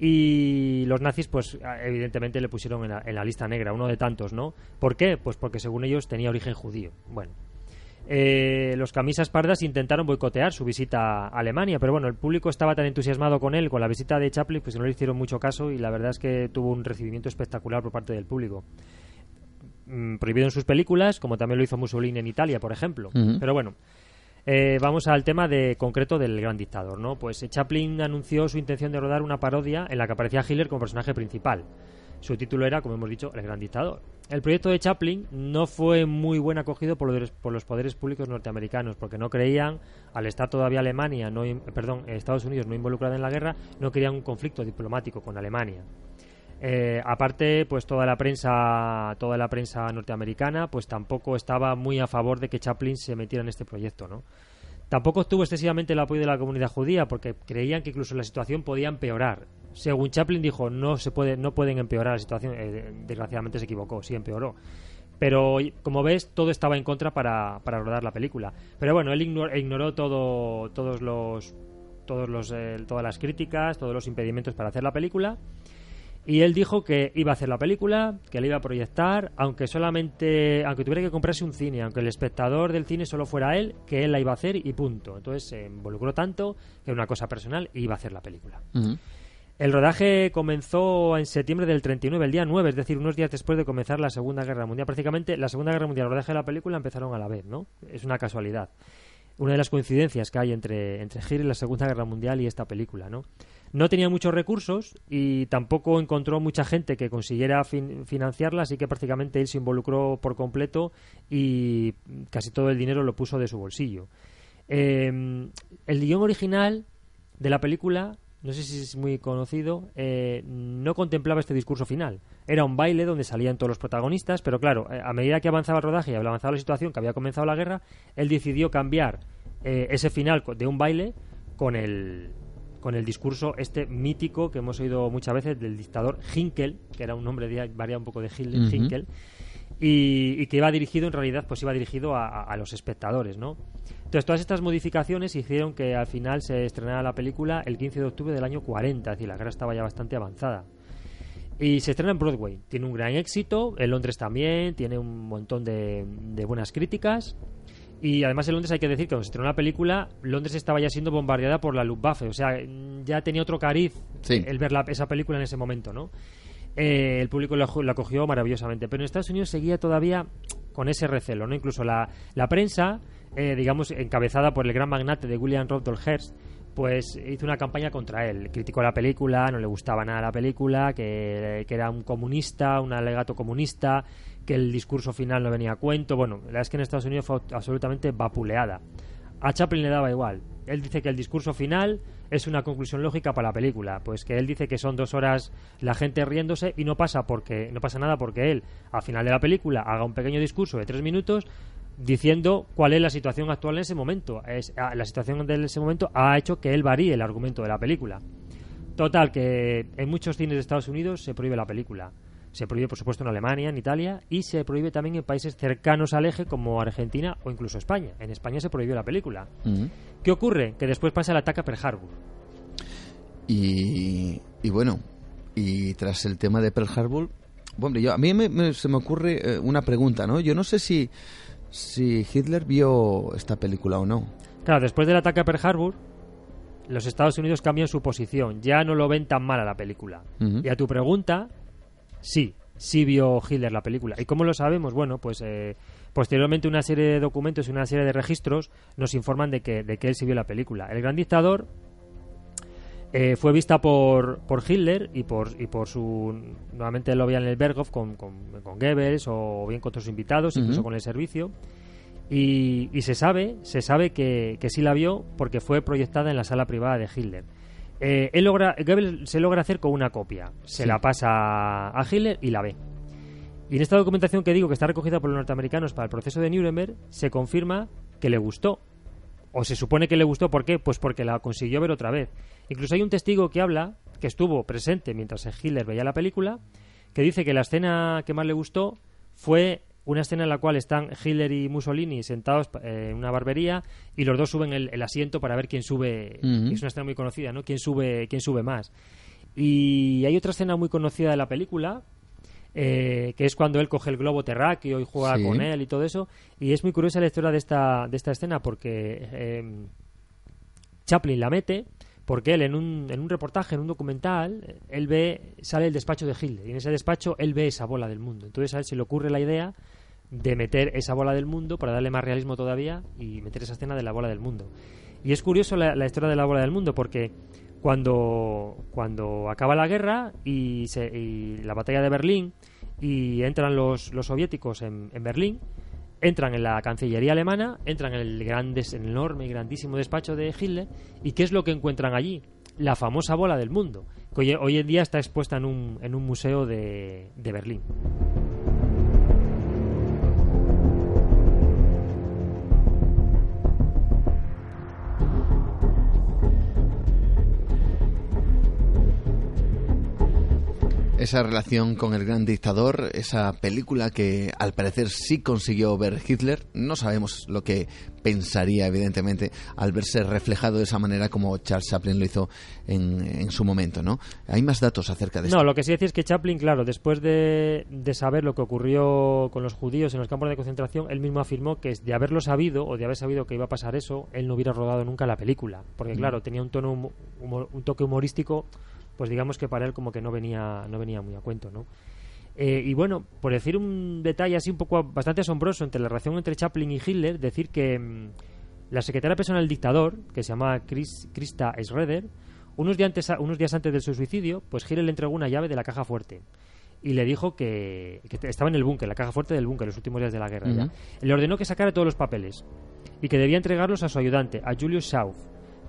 Y los nazis, pues evidentemente le pusieron en la, en la lista negra, uno de tantos, ¿no? ¿Por qué? Pues porque según ellos tenía origen judío. Bueno, eh, los camisas pardas intentaron boicotear su visita a Alemania, pero bueno, el público estaba tan entusiasmado con él, con la visita de Chaplin, pues no le hicieron mucho caso y la verdad es que tuvo un recibimiento espectacular por parte del público. Mm, prohibido en sus películas, como también lo hizo Mussolini en Italia, por ejemplo. Pero bueno, eh, vamos al tema de concreto del gran dictador, ¿no? Pues eh, Chaplin anunció su intención de rodar una parodia en la que aparecía Hitler como personaje principal. Su título era, como hemos dicho, El Gran Dictador. El proyecto de Chaplin no fue muy buen acogido por los, poderes públicos norteamericanos, porque no creían, al estar todavía Alemania, no, perdón, Estados Unidos no involucrada en la guerra, no querían un conflicto diplomático con Alemania. Eh, aparte, pues toda la prensa, toda la prensa norteamericana, pues tampoco estaba muy a favor de que Chaplin se metiera en este proyecto, ¿no? Tampoco obtuvo excesivamente el apoyo de la comunidad judía porque creían que incluso la situación podía empeorar. Según Chaplin dijo, no se puede, no pueden empeorar la situación. Eh, desgraciadamente se equivocó, sí empeoró. Pero como ves, todo estaba en contra para, para rodar la película. Pero bueno, él ignoró, ignoró todo, todos los, todos los, eh, todas las críticas, todos los impedimentos para hacer la película. Y él dijo que iba a hacer la película, que la iba a proyectar, aunque solamente, aunque tuviera que comprarse un cine, aunque el espectador del cine solo fuera él, que él la iba a hacer y punto. Entonces se involucró tanto que era una cosa personal y iba a hacer la película. El rodaje comenzó en septiembre del 39, el día 9, es decir, unos días después de comenzar la Segunda Guerra Mundial. Prácticamente la Segunda Guerra Mundial y el rodaje de la película empezaron a la vez, ¿no? Es una casualidad. Una de las coincidencias que hay entre, entre y la Segunda Guerra Mundial y esta película, ¿no? No tenía muchos recursos y tampoco encontró mucha gente que consiguiera fin- financiarla, así que prácticamente él se involucró por completo y casi todo el dinero lo puso de su bolsillo. Eh, el guion original de la película, no sé si es muy conocido, eh, no contemplaba este discurso final. Era un baile donde salían todos los protagonistas, pero claro, eh, a medida que avanzaba el rodaje y avanzaba la situación, que había comenzado la guerra, él decidió cambiar eh, ese final de un baile con el con el discurso este mítico que hemos oído muchas veces del dictador Hinkel, que era un nombre de, varía un poco de Hitler. Hinkel, y, y que iba dirigido en realidad pues iba dirigido a los espectadores no entonces todas estas modificaciones hicieron que al final se estrenara la película el 15 de octubre del año 40 es decir la guerra estaba ya bastante avanzada. Y se estrena en Broadway. Tiene un gran éxito en Londres también tiene un montón de, de buenas críticas y además en Londres hay que decir que cuando se estrenó la película, Londres estaba ya siendo bombardeada por la Luftwaffe. O sea, ya tenía otro cariz Sí. el ver la- esa película en ese momento, ¿no? Eh, el público la, la cogió maravillosamente. Pero en Estados Unidos seguía todavía con ese recelo, ¿no? Incluso la, la prensa, eh, digamos, encabezada por el gran magnate de William Randolph Hearst, pues hizo una campaña contra él. Criticó la película, no le gustaba nada la película, que, que era un comunista, un alegato comunista, que el discurso final no venía a cuento. Bueno, la verdad es que en Estados Unidos fue absolutamente vapuleada. A Chaplin le daba igual. Él dice que el discurso final es una conclusión lógica para la película. Pues que él dice que son dos horas la gente riéndose y no pasa porque no pasa nada porque él, al final de la película, haga un pequeño discurso de tres minutos diciendo cuál es la situación actual en ese momento. Es, la situación de ese momento ha hecho que él varíe el argumento de la película. Total, que en muchos cines de Estados Unidos se prohíbe la película. Se prohíbe, por supuesto, en Alemania, en Italia, y se prohíbe también en países cercanos al eje como Argentina o incluso España. En España se prohibió la película. ¿Qué ocurre? Que después pasa el ataque a Pearl Harbor. Y, y bueno, y tras el tema de Pearl Harbor, hombre, yo, a mí me- me- se me ocurre eh, una pregunta, ¿no? Yo no sé si, si Hitler vio esta película o no. Claro, después del ataque a Pearl Harbor, los Estados Unidos cambian su posición. Ya no lo ven tan mal a la película. Y a tu pregunta, sí, sí vio Hitler la película. ¿Y cómo lo sabemos? Bueno, pues eh, posteriormente una serie de documentos y una serie de registros nos informan de que, de que él sí vio la película. El gran dictador eh, fue vista por, por Hitler y por, y por su... Nuevamente lo veía en el Berghof con, con, con Goebbels o bien con otros invitados, incluso con el servicio. Y, y se sabe, se sabe que, que sí la vio porque fue proyectada en la sala privada de Hitler. Eh, él logra, Goebbels se logra hacer con una copia. Se Sí. la pasa a Hitler y la ve. Y en esta documentación que digo que está recogida por los norteamericanos para el proceso de Nuremberg, se confirma que le gustó. O se supone que le gustó, ¿por qué? Pues porque la consiguió ver otra vez. Incluso hay un testigo que habla, que estuvo presente mientras Hitler veía la película, que dice que la escena que más le gustó fue una escena en la cual están Hitler y Mussolini sentados eh, en una barbería y los dos suben el, el asiento para ver quién sube. Es una escena muy conocida, ¿no? ¿Quién sube, quién sube más? Y hay otra escena muy conocida de la película, eh, que es cuando él coge el globo terráqueo y juega Sí. con él y todo eso. Y es muy curiosa la historia de esta, de esta escena porque eh, Chaplin la mete porque él en un, en un reportaje, en un documental, él ve, sale el despacho de Hitler y en ese despacho él ve esa bola del mundo. Entonces a él se le ocurre la idea de meter esa bola del mundo para darle más realismo todavía y meter esa escena de la bola del mundo. Y es curioso la, historia de la bola del mundo porque cuando, cuando acaba la guerra y, se- y la batalla de Berlín y entran los, los soviéticos en Berlín, entran en la Cancillería alemana, entran en el grandes, enorme y grandísimo despacho de Hitler, ¿y qué es lo que encuentran allí? La famosa bola del mundo, que hoy, hoy en día está expuesta en un, en un museo de, de Berlín. Esa relación con el gran dictador, esa película que al parecer sí consiguió ver Hitler, no sabemos lo que pensaría evidentemente al verse reflejado de esa manera como Charles Chaplin lo hizo en, en su momento, ¿no? Hay más datos acerca de esto. No, lo que sí decir es que Chaplin, claro, después de, de saber lo que ocurrió con los judíos en los campos de concentración, él mismo afirmó que de haberlo sabido o de haber sabido que iba a pasar eso, él no hubiera rodado nunca la película. Porque, Mm. claro, tenía un tono un toque humorístico, pues digamos que para él como que no venía, no venía muy a cuento, ¿no? Eh, y bueno, por decir un detalle así un poco bastante asombroso entre la relación entre Chaplin y Hitler, decir que mm, la secretaria personal del dictador, que se llama Chris, Krista Schroeder, unos días, antes, unos días antes de su suicidio, pues Hitler le entregó una llave de la caja fuerte y le dijo que, que estaba en el búnker, la caja fuerte del búnker, los últimos días de la guerra. ya. Le ordenó que sacara todos los papeles y que debía entregarlos a su ayudante, a Julius Schauf,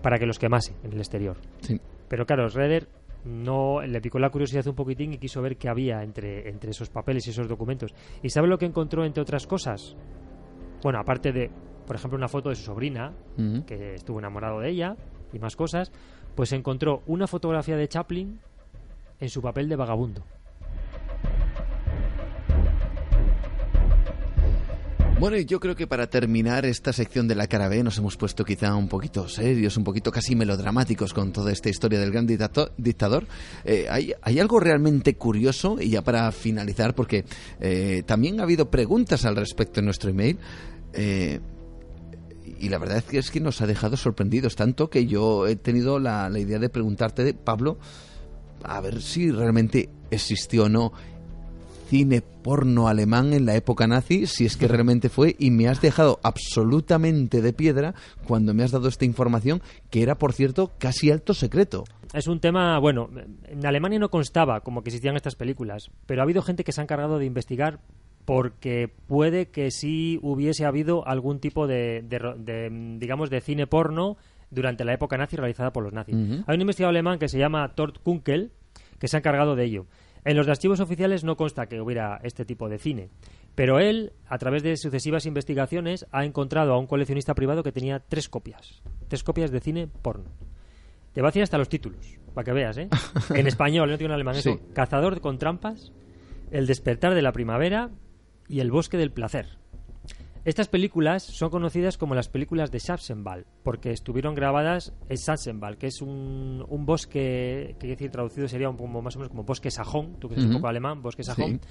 para que los quemase en el exterior. Sí. Pero claro, Schroeder no le picó la curiosidad un poquitín y quiso ver qué había entre, entre esos papeles y esos documentos. ¿Y sabe lo que encontró entre otras cosas? Bueno, aparte de, por ejemplo, una foto de su sobrina, que estuvo enamorado de ella, y más cosas, pues encontró una fotografía de Chaplin en su papel de vagabundo. Bueno, y yo creo que para terminar esta sección de la cara B nos hemos puesto quizá un poquito serios, un poquito casi melodramáticos con toda esta historia del gran dictador. Eh, hay, hay algo realmente curioso, y ya para finalizar, porque eh, también ha habido preguntas al respecto en nuestro email. eh, y la verdad es que, es que nos ha dejado sorprendidos, tanto que yo he tenido la, la idea de preguntarte, Pablo, a ver si realmente existió o no cine porno alemán en la época nazi, si es que realmente fue, y me has dejado absolutamente de piedra cuando me has dado esta información, que era, por cierto, casi alto secreto. Es un tema, bueno, en Alemania no constaba como que existían estas películas, pero ha habido gente que se ha encargado de investigar porque puede que sí hubiese habido algún tipo de, de de, digamos, de cine porno durante la época nazi realizada por los nazis. Hay un investigador alemán que se llama Tort Kunkel que se ha encargado de ello. En los archivos oficiales no consta que hubiera este tipo de cine, pero él, a través de sucesivas investigaciones, ha encontrado a un coleccionista privado que tenía tres copias, tres copias de cine porno. Te va a decir hasta los títulos, para que veas, ¿eh? En español, no tiene en alemán. Sí. Eso, Cazador con trampas, El despertar de la primavera y El bosque del placer. Estas películas son conocidas como las películas de Schafzenwald, porque estuvieron grabadas en Schafzenwald, que es un, un bosque, que decir traducido sería un poco más o menos como bosque sajón, tú que sabes un poco alemán, bosque sajón,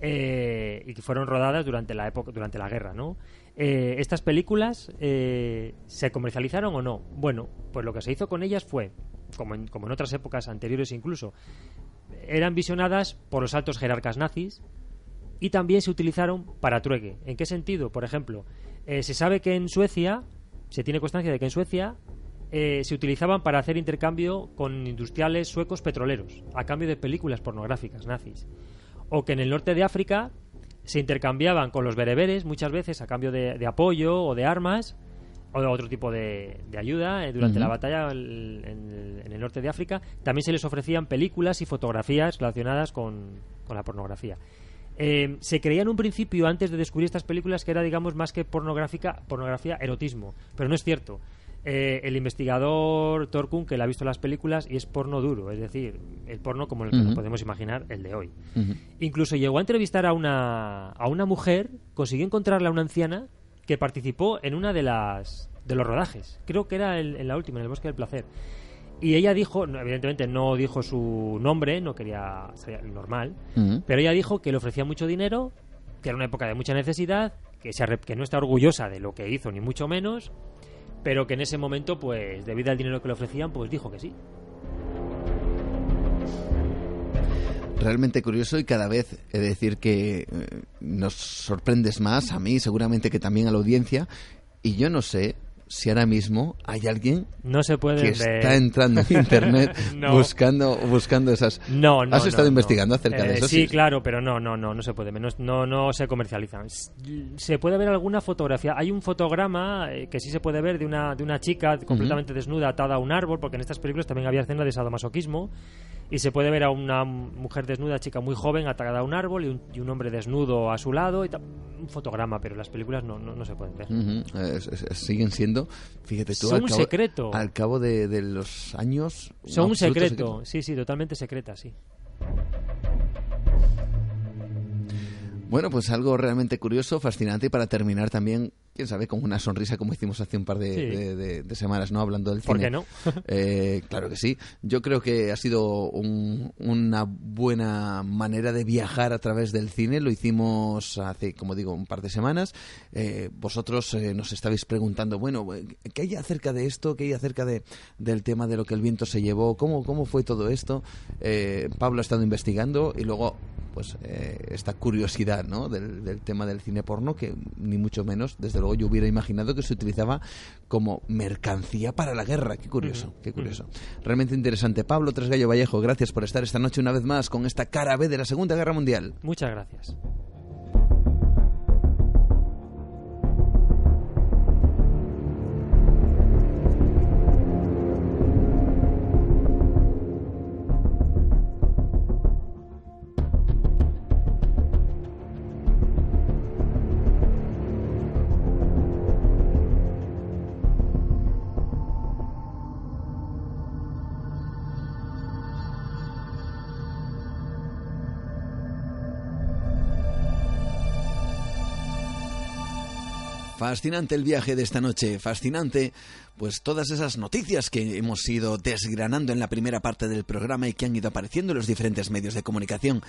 eh, y que fueron rodadas durante la época, durante la guerra, ¿no? Eh, estas películas eh, se comercializaron o no. Bueno, pues lo que se hizo con ellas fue, como en, como en otras épocas anteriores incluso, eran visionadas por los altos jerarcas nazis y también se utilizaron para trueque. ¿En qué sentido? Por ejemplo, eh, se sabe que en Suecia, se tiene constancia de que en Suecia eh, se utilizaban para hacer intercambio con industriales suecos petroleros, a cambio de películas pornográficas nazis. O que en el norte de África se intercambiaban con los bereberes muchas veces a cambio de, de apoyo o de armas o de otro tipo de, de ayuda eh, durante la batalla en, el, en el norte de África. También se les ofrecían películas y fotografías relacionadas con, con la pornografía. Eh, se creía en un principio, antes de descubrir estas películas, que era, digamos, más que pornográfica, pornografía, erotismo. Pero no es cierto. Eh, el investigador Torkun, que ha visto las películas, y es porno duro, es decir, el porno como el que nos podemos imaginar, el de hoy. Incluso llegó a entrevistar a una, a una mujer, consiguió encontrarla a una anciana que participó en una de las de los rodajes. Creo que era el- en la última, en el Bosque del Placer. Y ella dijo, evidentemente no dijo su nombre, no quería ser normal, pero ella dijo que le ofrecía mucho dinero, que era una época de mucha necesidad, que, se que no está orgullosa de lo que hizo, ni mucho menos, pero que en ese momento, pues, debido al dinero que le ofrecían, pues dijo que sí. realmente curioso y cada vez he de decir que eh, nos sorprendes más, a mí seguramente que también a la audiencia, y yo no sé si ahora mismo hay alguien No se puede que está entrando en internet No. buscando buscando esas No, no. has estado no, investigando acerca de Eh, eso Sí, claro, pero no, no, no, no se puede. No, no, no se comercializan. Se puede ver alguna fotografía. Hay un fotograma eh, que sí se puede ver de una, de una chica completamente desnuda atada a un árbol, porque en estas películas también había escenas de sadomasoquismo. Y se puede ver a una mujer desnuda, chica muy joven, atada a un árbol y un, y un hombre desnudo a su lado. Y un fotograma, pero las películas no, no, no se pueden ver. Siguen siendo fíjate tú Son al un cabo, secreto. al cabo de, de los años Son un absoluto secreto. Sí, sí, totalmente secreta, sí. Bueno, pues algo realmente curioso, fascinante y para terminar también, quién sabe, con una sonrisa como hicimos hace un par de, Sí. de- de- de semanas, ¿no? Hablando del ¿Por cine. qué no? Eh, claro que sí. Yo creo que ha sido un- una buena manera de viajar a través del cine. Lo hicimos hace, como digo, un par de semanas. Eh, vosotros eh, nos estabais preguntando, bueno, ¿qué hay acerca de esto? ¿Qué hay acerca de, del tema de lo que el viento se llevó? ¿Cómo, cómo fue todo esto? Eh, Pablo ha estado investigando y luego pues eh, esta curiosidad ¿no? del, del tema del cine porno que ni mucho menos desde luego yo hubiera imaginado que se utilizaba como mercancía para la guerra. Qué curioso qué curioso. Realmente interesante. Pablo Tresgallo Vallejo gracias por estar esta noche una vez más con esta cara B de la Segunda Guerra Mundial. Muchas gracias. Fascinante el viaje de esta noche, fascinante pues todas esas noticias que hemos ido desgranando en la primera parte del programa y que han ido apareciendo en los diferentes medios de comunicación.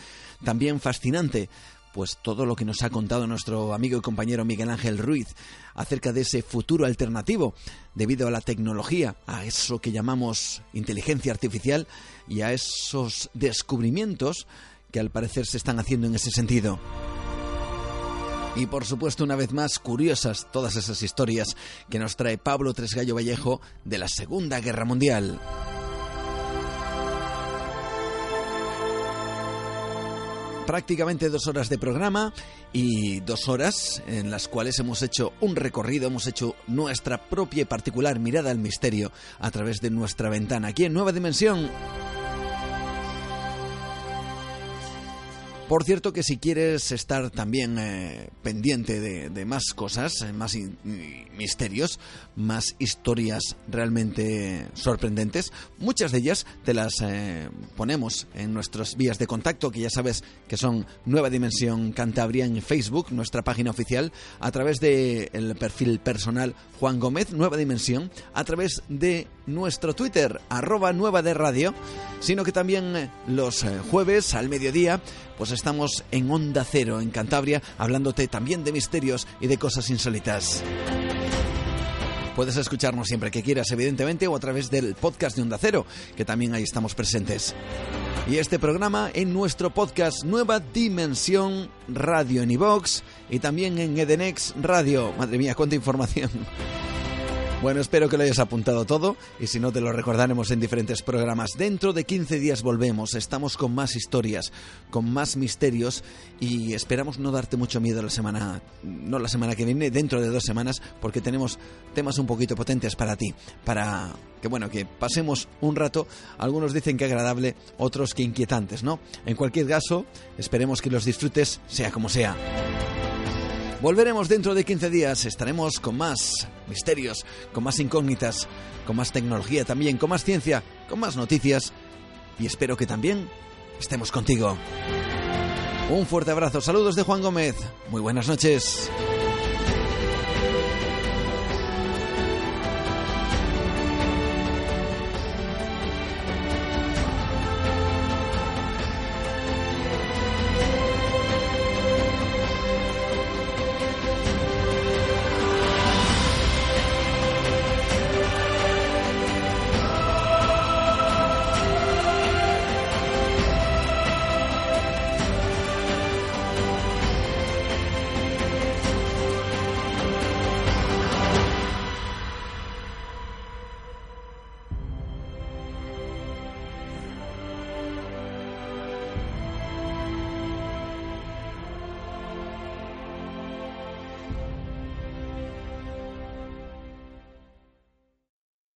También fascinante pues todo lo que nos ha contado nuestro amigo y compañero Miguel Ángel Ruiz acerca de ese futuro alternativo debido a la tecnología, a eso que llamamos inteligencia artificial y a esos descubrimientos que al parecer se están haciendo en ese sentido. Y por supuesto, una vez más, curiosas todas esas historias que nos trae Pablo Tresgallo Vallejo de la Segunda Guerra Mundial. Prácticamente dos horas de programa y dos horas en las cuales hemos hecho un recorrido, hemos hecho nuestra propia y particular mirada al misterio a través de nuestra ventana aquí en Nueva Dimensión. Por cierto que si quieres estar también eh, pendiente de, de, más cosas, eh, más in, misterios, más historias realmente sorprendentes, muchas de ellas te las eh, ponemos en nuestras vías de contacto, que ya sabes que son Nueva Dimensión Cantabria en Facebook, nuestra página oficial, a través del el perfil personal Juan Gómez, Nueva Dimensión, a través de nuestro Twitter, arroba Nueva de Radio, sino que también los jueves al mediodía, pues estamos en Onda Cero, en Cantabria, hablándote también de misterios y de cosas insólitas. Puedes escucharnos siempre que quieras, evidentemente, o a través del podcast de Onda Cero, que también ahí estamos presentes. Y este programa en nuestro podcast Nueva Dimensión Radio en iVox y también en Edenex Radio. Madre mía, cuánta información. Bueno, espero que lo hayas apuntado todo y si no te lo recordaremos en diferentes programas. Dentro de 15 días volvemos, estamos con más historias, con más misterios y esperamos no darte mucho miedo la semana, no la semana que viene, dentro de dos semanas, porque tenemos temas un poquito potentes para ti, para que bueno, que pasemos un rato, algunos dicen que agradable, otros que inquietantes, ¿no? En cualquier caso, esperemos que los disfrutes, sea como sea. Volveremos dentro de 15 días, estaremos con más misterios, con más incógnitas, con más tecnología también, con más ciencia, con más noticias y espero que también estemos contigo. Un fuerte abrazo, saludos de Juan Gómez, muy buenas noches.